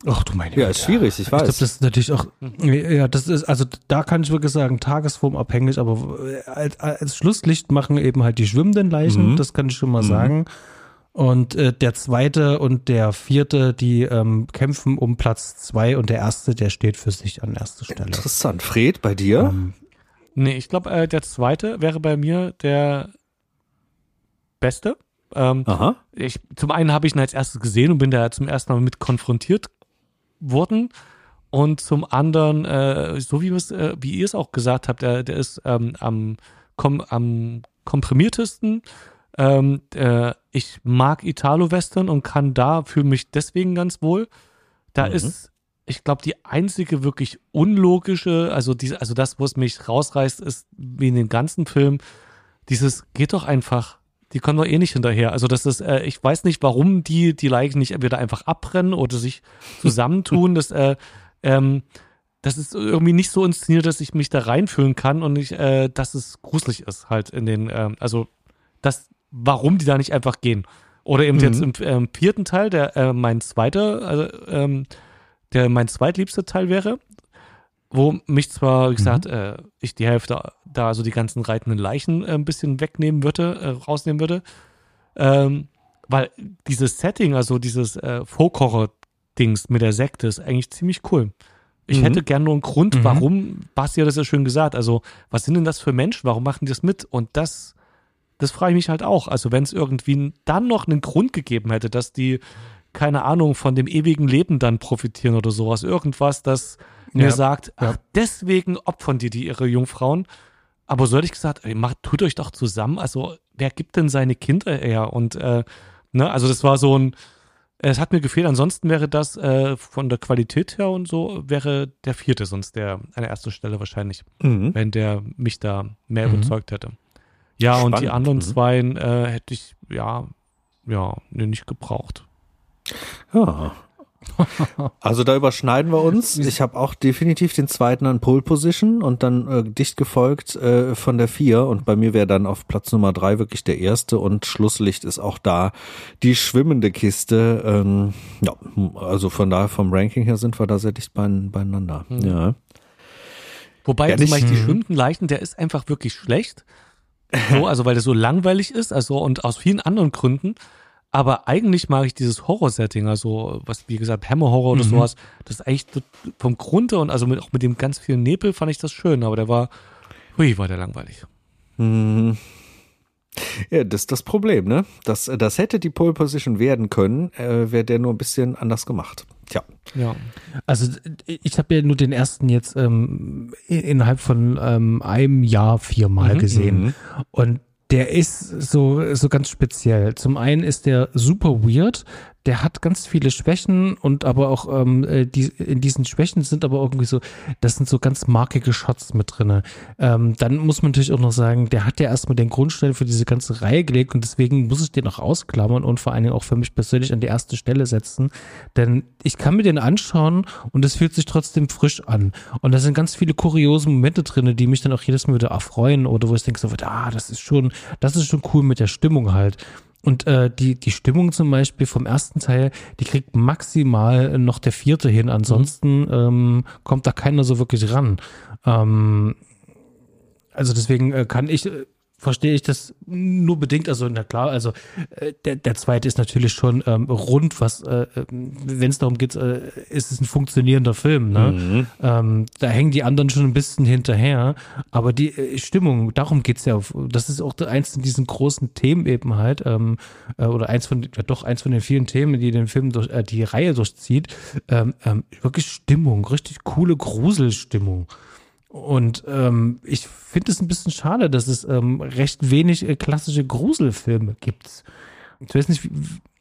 Ach du meine Ja, ist schwierig, ich weiß. Ich glaube, das ist natürlich auch, ja, das ist, also da kann ich wirklich sagen, tagesformabhängig, aber als, als Schlusslicht machen eben halt die schwimmenden Leichen, mhm. das kann ich schon mal mhm. sagen. Und äh, der zweite und der vierte, die ähm, kämpfen um Platz zwei und der erste, der steht für sich an erster Stelle. Interessant. Fred, bei dir? Ähm, nee, ich glaube, äh, der zweite wäre bei mir der beste. Ähm, Aha. Ich, zum einen habe ich ihn als erstes gesehen und bin da zum ersten Mal mit konfrontiert wurden. Und zum anderen, äh, so wie, äh, wie ihr es auch gesagt habt, der, der ist ähm, am, kom, am komprimiertesten. Ähm, äh, ich mag Italo-Western und kann da, fühle mich deswegen ganz wohl. Da mhm. ist, ich glaube, die einzige wirklich unlogische, also, diese, also das, wo es mich rausreißt, ist wie in den ganzen Film, dieses geht doch einfach die kommen doch eh nicht hinterher. Also das ist, äh, ich weiß nicht, warum die die Leichen nicht entweder einfach abbrennen oder sich zusammentun. das, äh, ähm, das ist irgendwie nicht so inszeniert, dass ich mich da reinfühlen kann und ich, äh, dass es gruselig ist halt in den, ähm, also das, warum die da nicht einfach gehen. Oder eben mhm. jetzt im ähm, vierten Teil, der äh, mein zweiter, also, ähm, der mein zweitliebster Teil wäre, wo mich zwar, wie gesagt, mhm. äh, ich die Hälfte da so die ganzen reitenden Leichen äh, ein bisschen wegnehmen würde, äh, rausnehmen würde. Ähm, weil dieses Setting, also dieses äh, Folk-Horror-Dings mit der Sekte ist eigentlich ziemlich cool. Ich mhm. hätte gerne nur einen Grund, mhm. warum, Basti hat das ja schön gesagt, also was sind denn das für Menschen, warum machen die das mit? Und das, das frage ich mich halt auch. Also wenn es irgendwie dann noch einen Grund gegeben hätte, dass die, keine Ahnung, von dem ewigen Leben dann profitieren oder sowas, irgendwas, das mir ja. sagt, ach, ja. deswegen opfern die die ihre Jungfrauen. Aber so hätte ich gesagt, ey, macht, tut euch doch zusammen. Also, wer gibt denn seine Kinder her? Und, äh, ne, also das war so ein, es hat mir gefehlt. Ansonsten wäre das äh, von der Qualität her und so, wäre der vierte sonst der an der ersten Stelle wahrscheinlich, mhm. wenn der mich da mehr mhm. überzeugt hätte. Ja, Spannend. und die anderen mhm. zwei äh, hätte ich, ja, ja, nicht gebraucht. Ja, also da überschneiden wir uns. Ich habe auch definitiv den zweiten an Pole Position und dann äh, dicht gefolgt äh, von der vier und bei mir wäre dann auf Platz Nummer drei wirklich der erste und Schlusslicht ist auch da die schwimmende Kiste. Ähm, ja, also von daher vom Ranking her sind wir da sehr dicht beieinander. Mhm. Ja. Wobei ja, zum Beispiel die schwimmenden Leichen, der ist einfach wirklich schlecht. So, also weil der so langweilig ist, also und aus vielen anderen Gründen. Aber eigentlich mag ich dieses Horror-Setting, also was, wie gesagt, Hammer-Horror oder mhm. sowas. Das ist eigentlich vom Grunde und also mit, auch mit dem ganz vielen Nebel fand ich das schön, aber der war, hui, war der langweilig. Mhm. Ja, das ist das Problem, ne? Das, das hätte die Pole Position werden können, äh, wäre der nur ein bisschen anders gemacht. Tja. Ja. Also ich habe ja nur den ersten jetzt ähm, innerhalb von ähm, einem Jahr viermal mhm, gesehen. Mhm. Und der ist so, so ganz speziell. Zum einen ist der super weird der hat ganz viele Schwächen und aber auch ähm, äh, die, in diesen Schwächen sind aber irgendwie so, das sind so ganz markige Shots mit drin. Ähm, dann muss man natürlich auch noch sagen, der hat ja erstmal den Grundstein für diese ganze Reihe gelegt und deswegen muss ich den auch ausklammern und vor allen Dingen auch für mich persönlich an die erste Stelle setzen. Denn ich kann mir den anschauen und es fühlt sich trotzdem frisch an. Und da sind ganz viele kuriose Momente drin, die mich dann auch jedes Mal wieder erfreuen oder wo ich denke so, ah, das ist schon, das ist schon cool mit der Stimmung halt. Und äh, die, die Stimmung zum Beispiel vom ersten Teil, die kriegt maximal noch der vierte hin. Ansonsten mhm. ähm, kommt da keiner so wirklich ran. Ähm, also deswegen äh, kann ich äh, verstehe ich das nur bedingt. Also, na klar, also äh, der, der zweite ist natürlich schon ähm, rund, was, äh, wenn es darum geht, äh, ist es ein funktionierender Film. Ne? Mhm. Ähm, da hängen die anderen schon ein bisschen hinterher. Aber die äh, Stimmung, darum geht's ja. Das ist auch eins von diesen großen Themen eben halt, ähm, äh, oder eins von, ja doch eins von den vielen Themen, die den Film durch, äh, die Reihe durchzieht. Ähm, ähm, wirklich Stimmung, richtig coole Gruselstimmung. Und ähm, ich finde es ein bisschen schade, dass es ähm, recht wenig äh, klassische Gruselfilme gibt. Ich weiß nicht,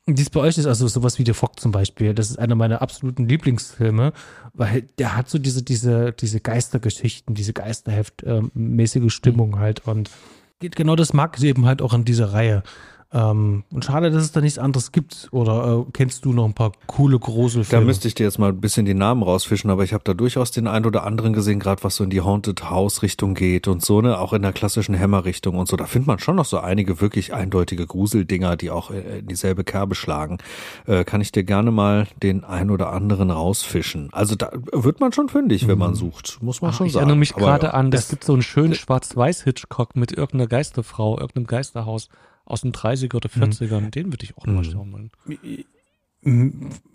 wie es bei euch ist, also sowas wie The Fog zum Beispiel. Das ist einer meiner absoluten Lieblingsfilme, weil der hat so diese, diese, diese Geistergeschichten, diese Geisterheft-mäßige ähm, Stimmung halt. Und genau das mag ich eben halt auch an dieser Reihe. Ähm, und schade, dass es da nichts anderes gibt. Oder äh, kennst du noch ein paar coole Gruselfilme? Da müsste ich dir jetzt mal ein bisschen die Namen rausfischen, aber ich habe da durchaus den einen oder anderen gesehen, gerade was so in die Haunted House Richtung geht und so, ne, auch in der klassischen Hammer Richtung und so. Da findet man schon noch so einige wirklich eindeutige Gruseldinger, die auch äh, in dieselbe Kerbe schlagen. Äh, kann ich dir gerne mal den einen oder anderen rausfischen. Also da wird man schon fündig, wenn man mhm. sucht, muss man Ach, schon ich sagen. Ich erinnere mich gerade ja, an, es gibt so einen schönen Schwarz-Weiß-Hitchcock mit irgendeiner Geisterfrau, irgendeinem Geisterhaus aus den 30er oder 40ern, mhm. den würde ich auch nochmal mhm. schauen wollen.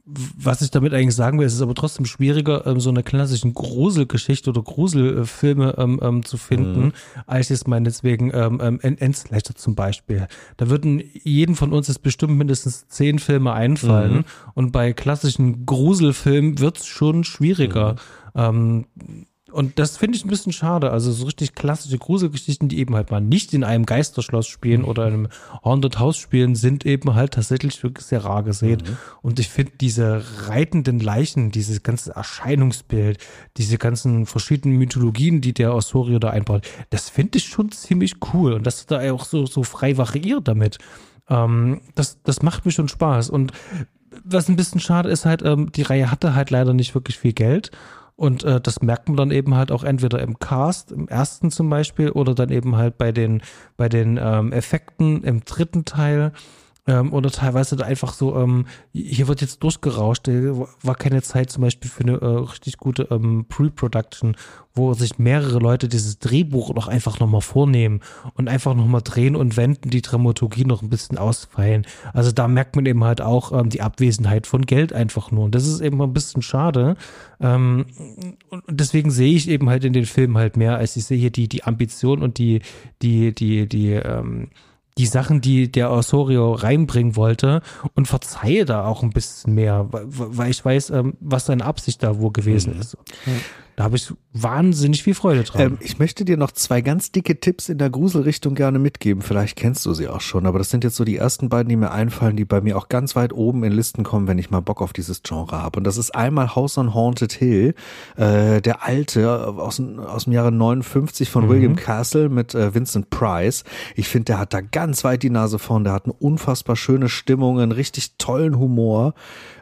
Was ich damit eigentlich sagen will, es ist aber trotzdem schwieriger, ähm, so eine klassischen Gruselgeschichte oder Gruselfilme ähm, ähm, zu finden, mhm. als jetzt meinetwegen ähm, ähm, Endslasher zum Beispiel. Da würden jeden von uns jetzt bestimmt mindestens zehn Filme einfallen mhm. und bei klassischen Gruselfilmen wird es schon schwieriger. Mhm. Ähm, und das finde ich ein bisschen schade. Also so richtig klassische Gruselgeschichten, die eben halt mal nicht in einem Geisterschloss spielen mhm. oder in einem Haunted House spielen, sind eben halt tatsächlich wirklich sehr rar gesehen. Mhm. Und ich finde diese reitenden Leichen, dieses ganze Erscheinungsbild, diese ganzen verschiedenen Mythologien, die der Osorio da einbaut, das finde ich schon ziemlich cool. Und dass da auch so, so frei variiert damit. Ähm, das, das macht mir schon Spaß. Und was ein bisschen schade ist halt, ähm, die Reihe hatte halt leider nicht wirklich viel Geld. Und äh, das merkt man dann eben halt auch entweder im Cast, im ersten zum Beispiel, oder dann eben halt bei den, bei den ähm, Effekten im dritten Teil. Ähm, oder teilweise einfach so, ähm, hier wird jetzt durchgerauscht, war keine Zeit zum Beispiel für eine äh, richtig gute ähm, Pre-Production, wo sich mehrere Leute dieses Drehbuch noch einfach nochmal vornehmen und einfach nochmal drehen und wenden, die Dramaturgie noch ein bisschen ausfeilen. Also da merkt man eben halt auch ähm, die Abwesenheit von Geld einfach nur. Und das ist eben ein bisschen schade. Ähm, und deswegen sehe ich eben halt in den Filmen halt mehr, als ich sehe hier die, die Ambition und die, die, die, die, ähm, die Sachen, die der Osorio reinbringen wollte und verzeihe da auch ein bisschen mehr, weil ich weiß, ähm, was seine Absicht da wohl gewesen mhm. ist. Da habe ich wahnsinnig viel Freude dran. Ähm, ich möchte dir noch zwei ganz dicke Tipps in der Gruselrichtung gerne mitgeben. Vielleicht kennst du sie auch schon, aber das sind jetzt so die ersten beiden, die mir einfallen, die bei mir auch ganz weit oben in Listen kommen, wenn ich mal Bock auf dieses Genre habe. Und das ist einmal House on Haunted Hill, äh, der alte aus, aus dem Jahre 59 von mhm. William Castle mit äh, Vincent Price. Ich finde, der hat da ganz weit die Nase vorn. Der hat eine unfassbar schöne Stimmung, einen richtig tollen Humor.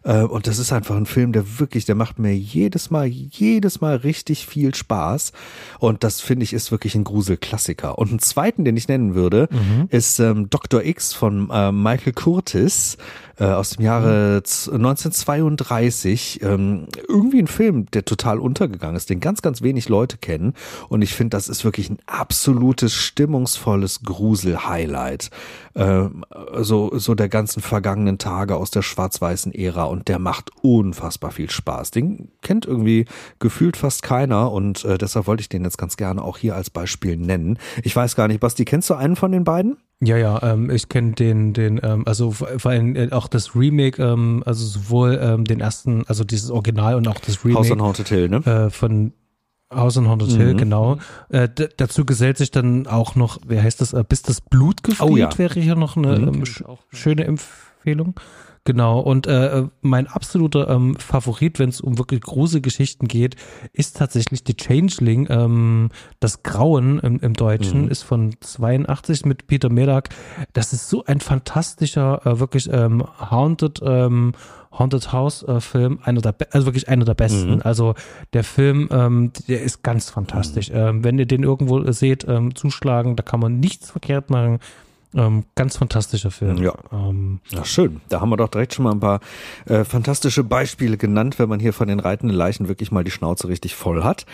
Äh, und das ist einfach ein Film, der wirklich, der macht mir jedes Mal, jedes Mal richtig viel Spaß. Und das finde ich ist wirklich ein Gruselklassiker. Und einen zweiten, den ich nennen würde, mhm. ist ähm, Dr. X von äh, Michael Curtis. Äh, aus dem Jahre 1932. Ähm, irgendwie ein Film, der total untergegangen ist, den ganz, ganz wenig Leute kennen. Und ich finde, das ist wirklich ein absolutes, stimmungsvolles Grusel-Highlight. Ähm, so, so der ganzen vergangenen Tage aus der schwarz-weißen Ära. Und der macht unfassbar viel Spaß. Den kennt irgendwie gefühlt fast keiner. Und äh, deshalb wollte ich den jetzt ganz gerne auch hier als Beispiel nennen. Ich weiß gar nicht, Basti, kennst du einen von den beiden? Ja, ja, ähm, ich kenne den, den, ähm, also vor allem äh, auch das Remake, ähm, also sowohl ähm, den ersten, also dieses Original und auch das Remake. House on Haunted Hill, ne? Äh, von House on Haunted mhm. Hill, genau. Äh, dazu gesellt sich dann auch noch, wer heißt das, äh, bis das Blut gefriert, oh, ja. wäre hier noch eine mhm. ähm, sch schöne Empfehlung. Genau, und äh, mein absoluter ähm, Favorit, wenn es um wirklich große Geschichten geht, ist tatsächlich die Changeling. Ähm, das Grauen im, im Deutschen mhm. ist von 82 mit Peter Medak. Das ist so ein fantastischer, äh, wirklich ähm, Haunted, ähm, Haunted House äh, Film, einer der, also wirklich einer der besten. Mhm. Also der Film, ähm, der ist ganz fantastisch. Mhm. Ähm, wenn ihr den irgendwo seht, ähm, zuschlagen, da kann man nichts verkehrt machen. Ähm, ganz fantastischer Film. Ja. Ähm, ja, schön. Da haben wir doch direkt schon mal ein paar äh, fantastische Beispiele genannt, wenn man hier von den reitenden Leichen wirklich mal die Schnauze richtig voll hat,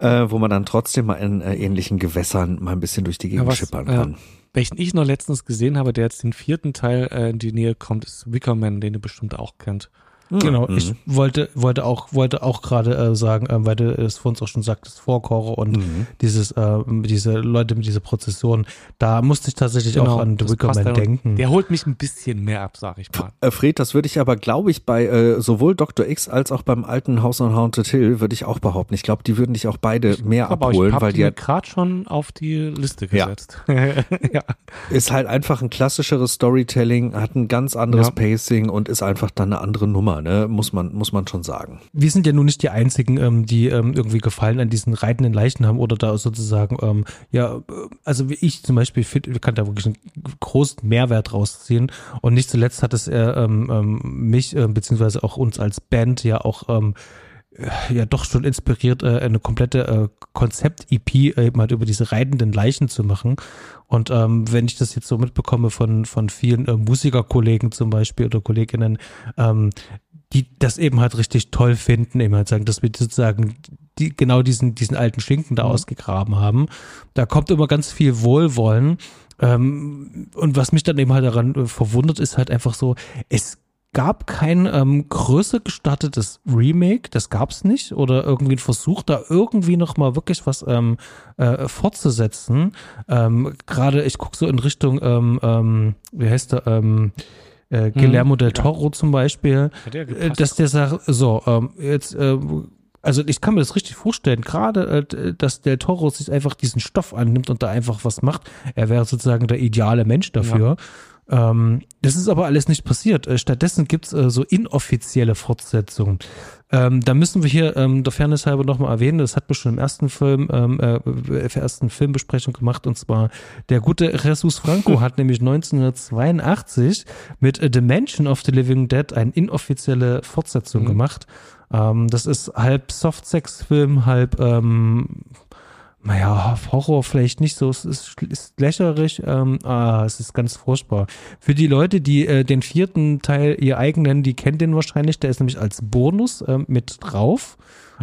äh, wo man dann trotzdem mal in äh, ähnlichen Gewässern mal ein bisschen durch die Gegend ja, was, schippern kann. welchen ich noch letztens gesehen habe, der jetzt den vierten Teil äh, in die Nähe kommt, ist Wickerman, den ihr bestimmt auch kennt. Genau, mhm. ich wollte, wollte auch, wollte auch gerade äh, sagen, äh, weil du es vor uns auch schon sagtest, Vorkoche und mhm. dieses, äh, diese Leute mit dieser Prozession, da musste ich tatsächlich genau, auch an The Wicker Man denken. Der holt mich ein bisschen mehr ab, sag ich mal. Äh, Fred, das würde ich aber, glaube ich, bei äh, sowohl Dr. X als auch beim alten House on Haunted Hill, würde ich auch behaupten. Ich glaube, die würden dich auch beide ich mehr abholen, ich weil die gerade schon auf die Liste gesetzt. Ja. ja. Ist halt einfach ein klassischeres Storytelling, hat ein ganz anderes ja. Pacing und ist einfach dann eine andere Nummer ne? muss man, muss man schon sagen. Wir sind ja nun nicht die einzigen, ähm, die ähm, irgendwie Gefallen an diesen reitenden Leichen haben oder da sozusagen, ähm, ja, also wie ich zum Beispiel finde, kann da wirklich einen großen Mehrwert rausziehen. Und nicht zuletzt hat es äh, ähm, ähm, mich, äh, beziehungsweise auch uns als Band ja auch ähm, ja doch schon inspiriert, äh, eine komplette äh, Konzept-EP eben halt über diese reitenden Leichen zu machen. Und ähm, wenn ich das jetzt so mitbekomme von, von vielen äh, Musikerkollegen zum Beispiel oder Kolleginnen, ähm, die das eben halt richtig toll finden, eben halt sagen, dass wir sozusagen die, genau diesen, diesen alten Schinken da mhm. ausgegraben haben. Da kommt immer ganz viel Wohlwollen. Ähm, und was mich dann eben halt daran äh, verwundert, ist halt einfach so, es gab kein ähm, größer gestartetes Remake, das gab's nicht, oder irgendwie ein Versuch, da irgendwie nochmal wirklich was ähm, äh, fortzusetzen. Ähm, Gerade ich gucke so in Richtung, ähm, ähm, wie heißt der, ähm, äh, Guillermo hm, del Toro ja. zum Beispiel, der äh, dass der sagt, so, ähm, jetzt, äh, also ich kann mir das richtig vorstellen, gerade, äh, dass del Toro sich einfach diesen Stoff annimmt und da einfach was macht. Er wäre sozusagen der ideale Mensch dafür. Ja. Ähm, das ist aber alles nicht passiert. Äh, stattdessen gibt's äh, so inoffizielle Fortsetzungen. Ähm, da müssen wir hier ähm, der Fairness halber nochmal erwähnen, das hat man schon im ersten Film, ähm, äh, der ersten Filmbesprechung gemacht, und zwar der gute Jesus Franco hat nämlich 1982 mit A Dimension of the Living Dead eine inoffizielle Fortsetzung mhm. gemacht. Ähm, das ist halb Softsex-Film, halb ähm, naja, Horror vielleicht nicht so, es ist, ist lächerlich, ähm, ah, es ist ganz furchtbar. Für die Leute, die äh, den vierten Teil ihr eigen nennen, die kennen den wahrscheinlich, der ist nämlich als Bonus ähm, mit drauf,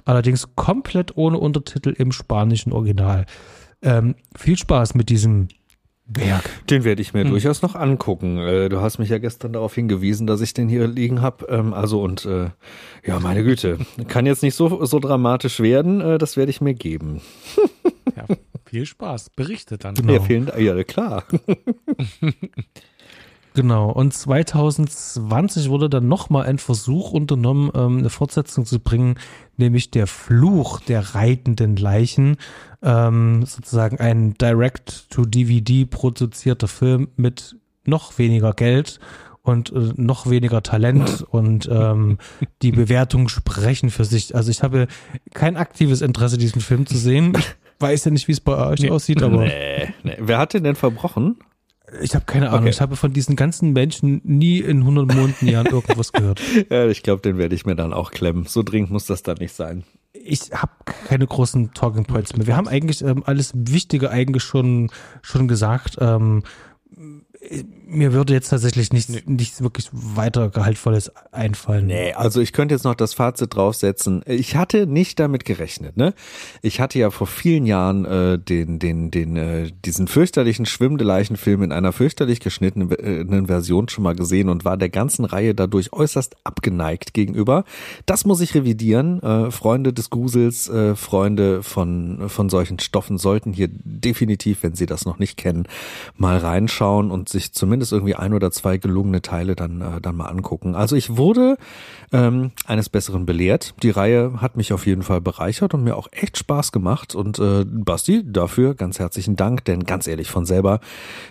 allerdings komplett ohne Untertitel im spanischen Original. Ähm, viel Spaß mit diesem Berg. Den werde ich mir hm. durchaus noch angucken. Äh, du hast mich ja gestern darauf hingewiesen, dass ich den hier liegen habe. Ähm, also und äh, ja, meine Güte, kann jetzt nicht so so dramatisch werden. Äh, das werde ich mir geben. ja, viel Spaß. Berichtet dann. Genau. Ja, vielen Dank. Ja, klar. Genau, und 2020 wurde dann nochmal ein Versuch unternommen, ähm, eine Fortsetzung zu bringen, nämlich der Fluch der reitenden Leichen. Ähm, sozusagen ein Direct-to-DVD produzierter Film mit noch weniger Geld und äh, noch weniger Talent und ähm, die Bewertungen sprechen für sich. Also ich habe kein aktives Interesse, diesen Film zu sehen. Ich weiß ja nicht, wie es bei euch nee. aussieht, aber. Nee, nee. Wer hat den denn verbrochen? Ich habe keine Ahnung. Okay. Ich habe von diesen ganzen Menschen nie in 100 Monaten Jahren irgendwas gehört. ja, ich glaube, den werde ich mir dann auch klemmen. So dringend muss das dann nicht sein. Ich habe keine großen Talking Points mehr. Wir haben eigentlich ähm, alles Wichtige eigentlich schon schon gesagt. Ähm, mir würde jetzt tatsächlich nichts, nee. nichts wirklich weiter Gehaltvolles einfallen. Nee, also ich könnte jetzt noch das Fazit draufsetzen. Ich hatte nicht damit gerechnet, ne? Ich hatte ja vor vielen Jahren äh, den, den, den, äh, diesen fürchterlichen schwimmende Leichenfilm in einer fürchterlich geschnittenen äh, Version schon mal gesehen und war der ganzen Reihe dadurch äußerst abgeneigt gegenüber. Das muss ich revidieren. Äh, Freunde des Grusels, äh, Freunde von, von solchen Stoffen sollten hier definitiv, wenn sie das noch nicht kennen, mal reinschauen und sich zumindest irgendwie ein oder zwei gelungene Teile dann, äh, dann mal angucken. Also ich wurde ähm, eines Besseren belehrt. Die Reihe hat mich auf jeden Fall bereichert und mir auch echt Spaß gemacht. Und äh, Basti, dafür ganz herzlichen Dank, denn ganz ehrlich, von selber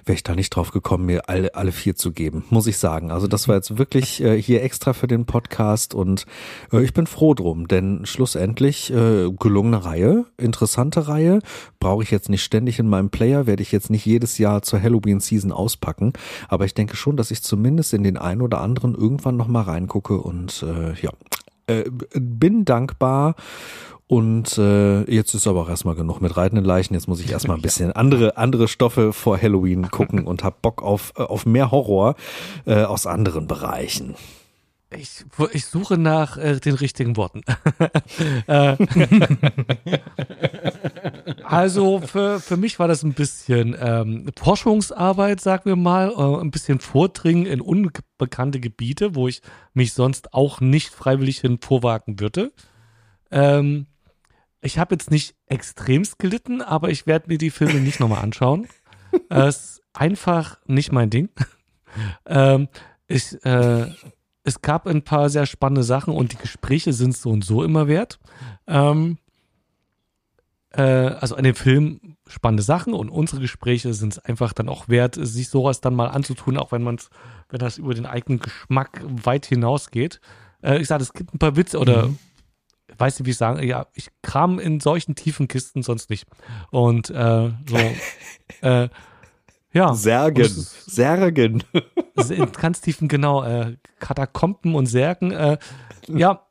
wäre ich da nicht drauf gekommen, mir alle, alle vier zu geben, muss ich sagen. Also das war jetzt wirklich äh, hier extra für den Podcast und äh, ich bin froh drum, denn schlussendlich äh, gelungene Reihe, interessante Reihe, brauche ich jetzt nicht ständig in meinem Player, werde ich jetzt nicht jedes Jahr zur Halloween-Season auspacken, aber ich denke schon, dass ich zumindest in den einen oder anderen irgendwann nochmal reingucke und äh, ja, äh, bin dankbar und äh, jetzt ist aber auch erstmal genug mit reitenden Leichen. Jetzt muss ich erstmal ein bisschen andere, andere Stoffe vor Halloween gucken und hab Bock auf, äh, auf mehr Horror äh, aus anderen Bereichen. Ich, ich suche nach äh, den richtigen Worten. Äh, also für, für mich war das ein bisschen ähm, Forschungsarbeit, sagen wir mal, äh, ein bisschen Vordringen in unbekannte Gebiete, wo ich mich sonst auch nicht freiwillig hin vorwagen würde. Ähm, ich habe jetzt nicht extremst gelitten, aber ich werde mir die Filme nicht nochmal anschauen. Es ist einfach nicht mein Ding. Ähm, ich, äh, es gab ein paar sehr spannende Sachen und die Gespräche sind so und so immer wert. Ähm, äh, also an dem Film spannende Sachen und unsere Gespräche sind es einfach dann auch wert, sich sowas dann mal anzutun, auch wenn man wenn das über den eigenen Geschmack weit hinausgeht. Äh, ich sage, es gibt ein paar Witze oder mhm weißt du, wie ich sagen, ja, ich kram in solchen tiefen Kisten sonst nicht. Und äh, so, äh, ja. Särgen, Särgen. In ganz tiefen, genau, äh, Katakomben und Särgen. Äh, ja,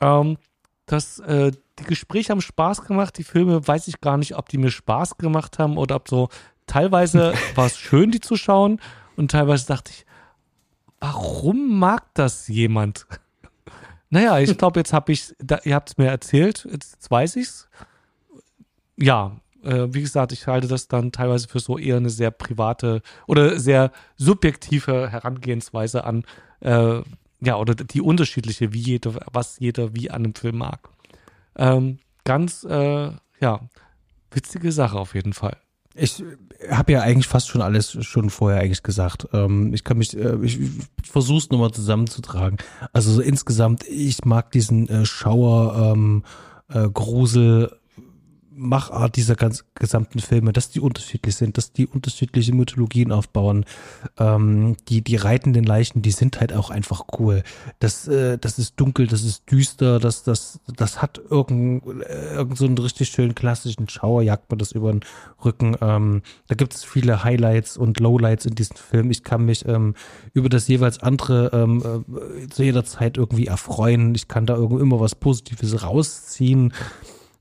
ähm, das, äh, die Gespräche haben Spaß gemacht, die Filme weiß ich gar nicht, ob die mir Spaß gemacht haben oder ob so, teilweise war es schön, die zu schauen und teilweise dachte ich, warum mag das jemand? Naja, ich glaube, jetzt habe ich, ihr habt es mir erzählt, jetzt, jetzt weiß ich's. Ja, äh, wie gesagt, ich halte das dann teilweise für so eher eine sehr private oder sehr subjektive Herangehensweise an, äh, ja, oder die unterschiedliche, wie jeder, was jeder wie an einem Film mag. Ähm, ganz, äh, ja, witzige Sache auf jeden Fall. Ich habe ja eigentlich fast schon alles schon vorher eigentlich gesagt. Ähm, ich kann mich, äh, ich versuche es nochmal zusammenzutragen. Also so insgesamt, ich mag diesen äh, Schauer, ähm, äh, Grusel, Machart dieser ganz gesamten Filme, dass die unterschiedlich sind, dass die unterschiedliche Mythologien aufbauen. Ähm, die, die reitenden Leichen, die sind halt auch einfach cool. Das, äh, das ist dunkel, das ist düster, das, das, das hat irgend, äh, irgend so richtig schönen klassischen Schauer, jagt man das über den Rücken. Ähm, da gibt es viele Highlights und Lowlights in diesem Film. Ich kann mich ähm, über das jeweils andere ähm, äh, zu jeder Zeit irgendwie erfreuen. Ich kann da irgendwie immer was Positives rausziehen.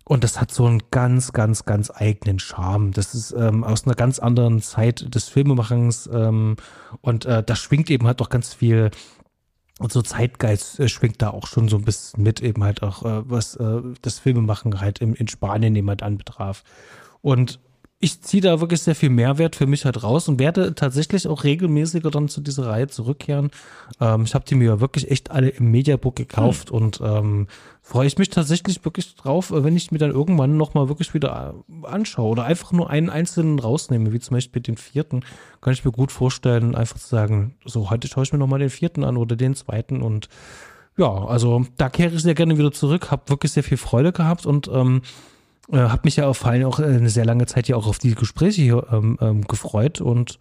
Und das hat so einen ganz, ganz, ganz eigenen Charme. Das ist ähm, aus einer ganz anderen Zeit des Filmemachens ähm, und äh, da schwingt eben halt auch ganz viel und so Zeitgeist äh, schwingt da auch schon so ein bisschen mit, eben halt auch, äh, was äh, das Filmemachen halt im, in Spanien jemand anbetraf. Und ich ziehe da wirklich sehr viel Mehrwert für mich halt raus und werde tatsächlich auch regelmäßiger dann zu dieser Reihe zurückkehren. Ähm, ich habe die mir wirklich echt alle im Mediabook gekauft hm. und ähm, freue ich mich tatsächlich wirklich drauf, äh, wenn ich mir dann irgendwann nochmal wirklich wieder äh, anschaue oder einfach nur einen einzelnen rausnehme, wie zum Beispiel den vierten, kann ich mir gut vorstellen, einfach zu sagen, so heute schaue ich mir nochmal den vierten an oder den zweiten und ja, also da kehre ich sehr gerne wieder zurück, habe wirklich sehr viel Freude gehabt und ähm, äh, habe mich ja vor allem auch äh, eine sehr lange Zeit ja auch auf die Gespräche hier ähm, ähm, gefreut und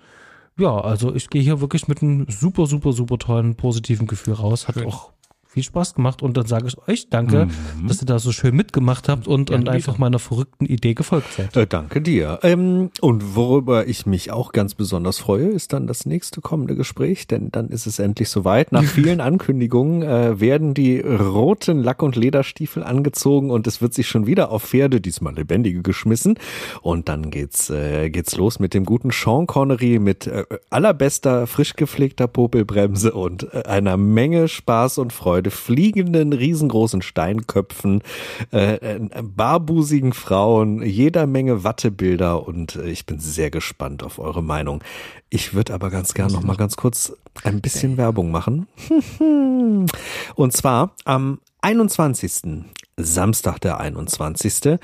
ja, also ich gehe hier wirklich mit einem super, super, super tollen, positiven Gefühl raus. Hat Schön. auch viel Spaß gemacht und dann sage ich euch danke, mhm. dass ihr da so schön mitgemacht habt und, und einfach meiner verrückten Idee gefolgt seid. Äh, danke dir. Ähm, und worüber ich mich auch ganz besonders freue, ist dann das nächste kommende Gespräch, denn dann ist es endlich soweit. Nach vielen Ankündigungen äh, werden die roten Lack- und Lederstiefel angezogen und es wird sich schon wieder auf Pferde, diesmal lebendige, geschmissen. Und dann geht's, äh, geht's los mit dem guten Sean Connery mit äh, allerbester, frisch gepflegter Popelbremse und äh, einer Menge Spaß und Freude, fliegenden, riesengroßen Steinköpfen, äh, äh, barbusigen Frauen, jeder Menge Wattebilder und äh, ich bin sehr gespannt auf eure Meinung. Ich würde aber ganz gern noch mal ganz kurz ein bisschen Werbung machen. Und zwar am 21. Samstag der 21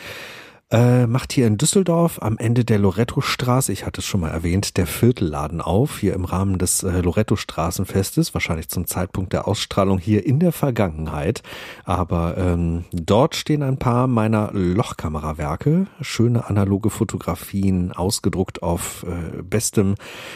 äh, macht hier in Düsseldorf am Ende der Loretto-Straße, ich hatte es schon mal erwähnt, der Viertelladen auf, hier im Rahmen des äh, Loretto-Straßenfestes, wahrscheinlich zum Zeitpunkt der Ausstrahlung hier in der Vergangenheit. Aber ähm, dort stehen ein paar meiner Lochkamerawerke, schöne analoge Fotografien, ausgedruckt auf äh, bestem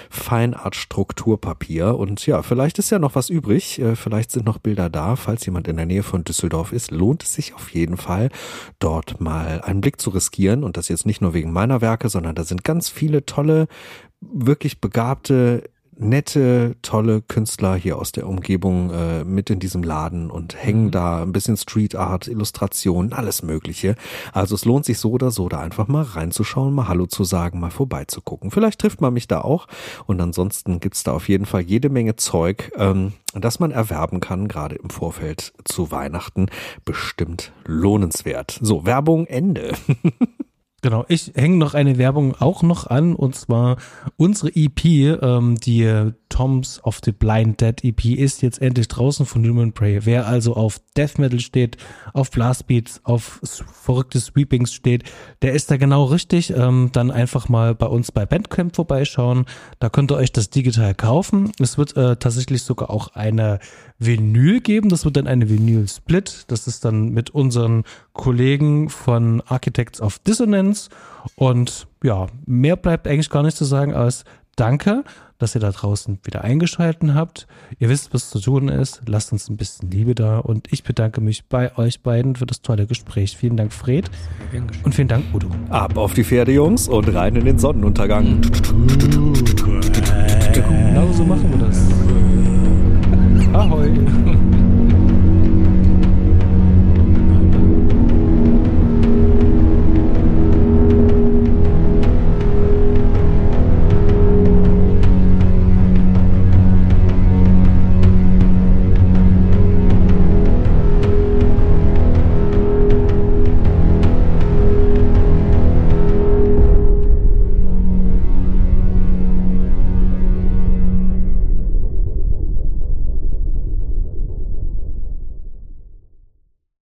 Feinart-Strukturpapier. Und ja, vielleicht ist ja noch was übrig, äh, vielleicht sind noch Bilder da. Falls jemand in der Nähe von Düsseldorf ist, lohnt es sich auf jeden Fall, dort mal einen Blick zu und das jetzt nicht nur wegen meiner Werke, sondern da sind ganz viele tolle, wirklich begabte, nette, tolle Künstler hier aus der Umgebung äh, mit in diesem Laden und hängen mhm. da ein bisschen Street Art, Illustrationen, alles Mögliche. Also es lohnt sich so oder so, da einfach mal reinzuschauen, mal Hallo zu sagen, mal vorbeizugucken. Vielleicht trifft man mich da auch und ansonsten gibt's da auf jeden Fall jede Menge Zeug, ähm, das man erwerben kann, gerade im Vorfeld zu Weihnachten. Bestimmt lohnenswert. So, Werbung Ende. Genau, ich hänge noch eine Werbung auch noch an und zwar unsere EP, ähm, die Toms of the Blind Dead EP ist jetzt endlich draußen von Human Prey. Wer also auf Death Metal steht, auf Blastbeats, auf verrückte Sweepings steht, der ist da genau richtig. Ähm, dann einfach mal bei uns bei Bandcamp vorbeischauen. Da könnt ihr euch das digital kaufen. Es wird äh, tatsächlich sogar auch eine Vinyl geben. Das wird dann eine Vinyl-Split. Das ist dann mit unseren Kollegen von Architects of Dissonance. Und ja, mehr bleibt eigentlich gar nicht zu sagen als Danke dass ihr da draußen wieder eingeschalten habt. Ihr wisst, was zu tun ist. Lasst uns ein bisschen Liebe da. Und ich bedanke mich bei euch beiden für das tolle Gespräch. Vielen Dank, Fred. Und vielen Dank, Udo. Ab auf die Pferde, Jungs, und rein in den Sonnenuntergang. Genau so machen wir das. Ahoi.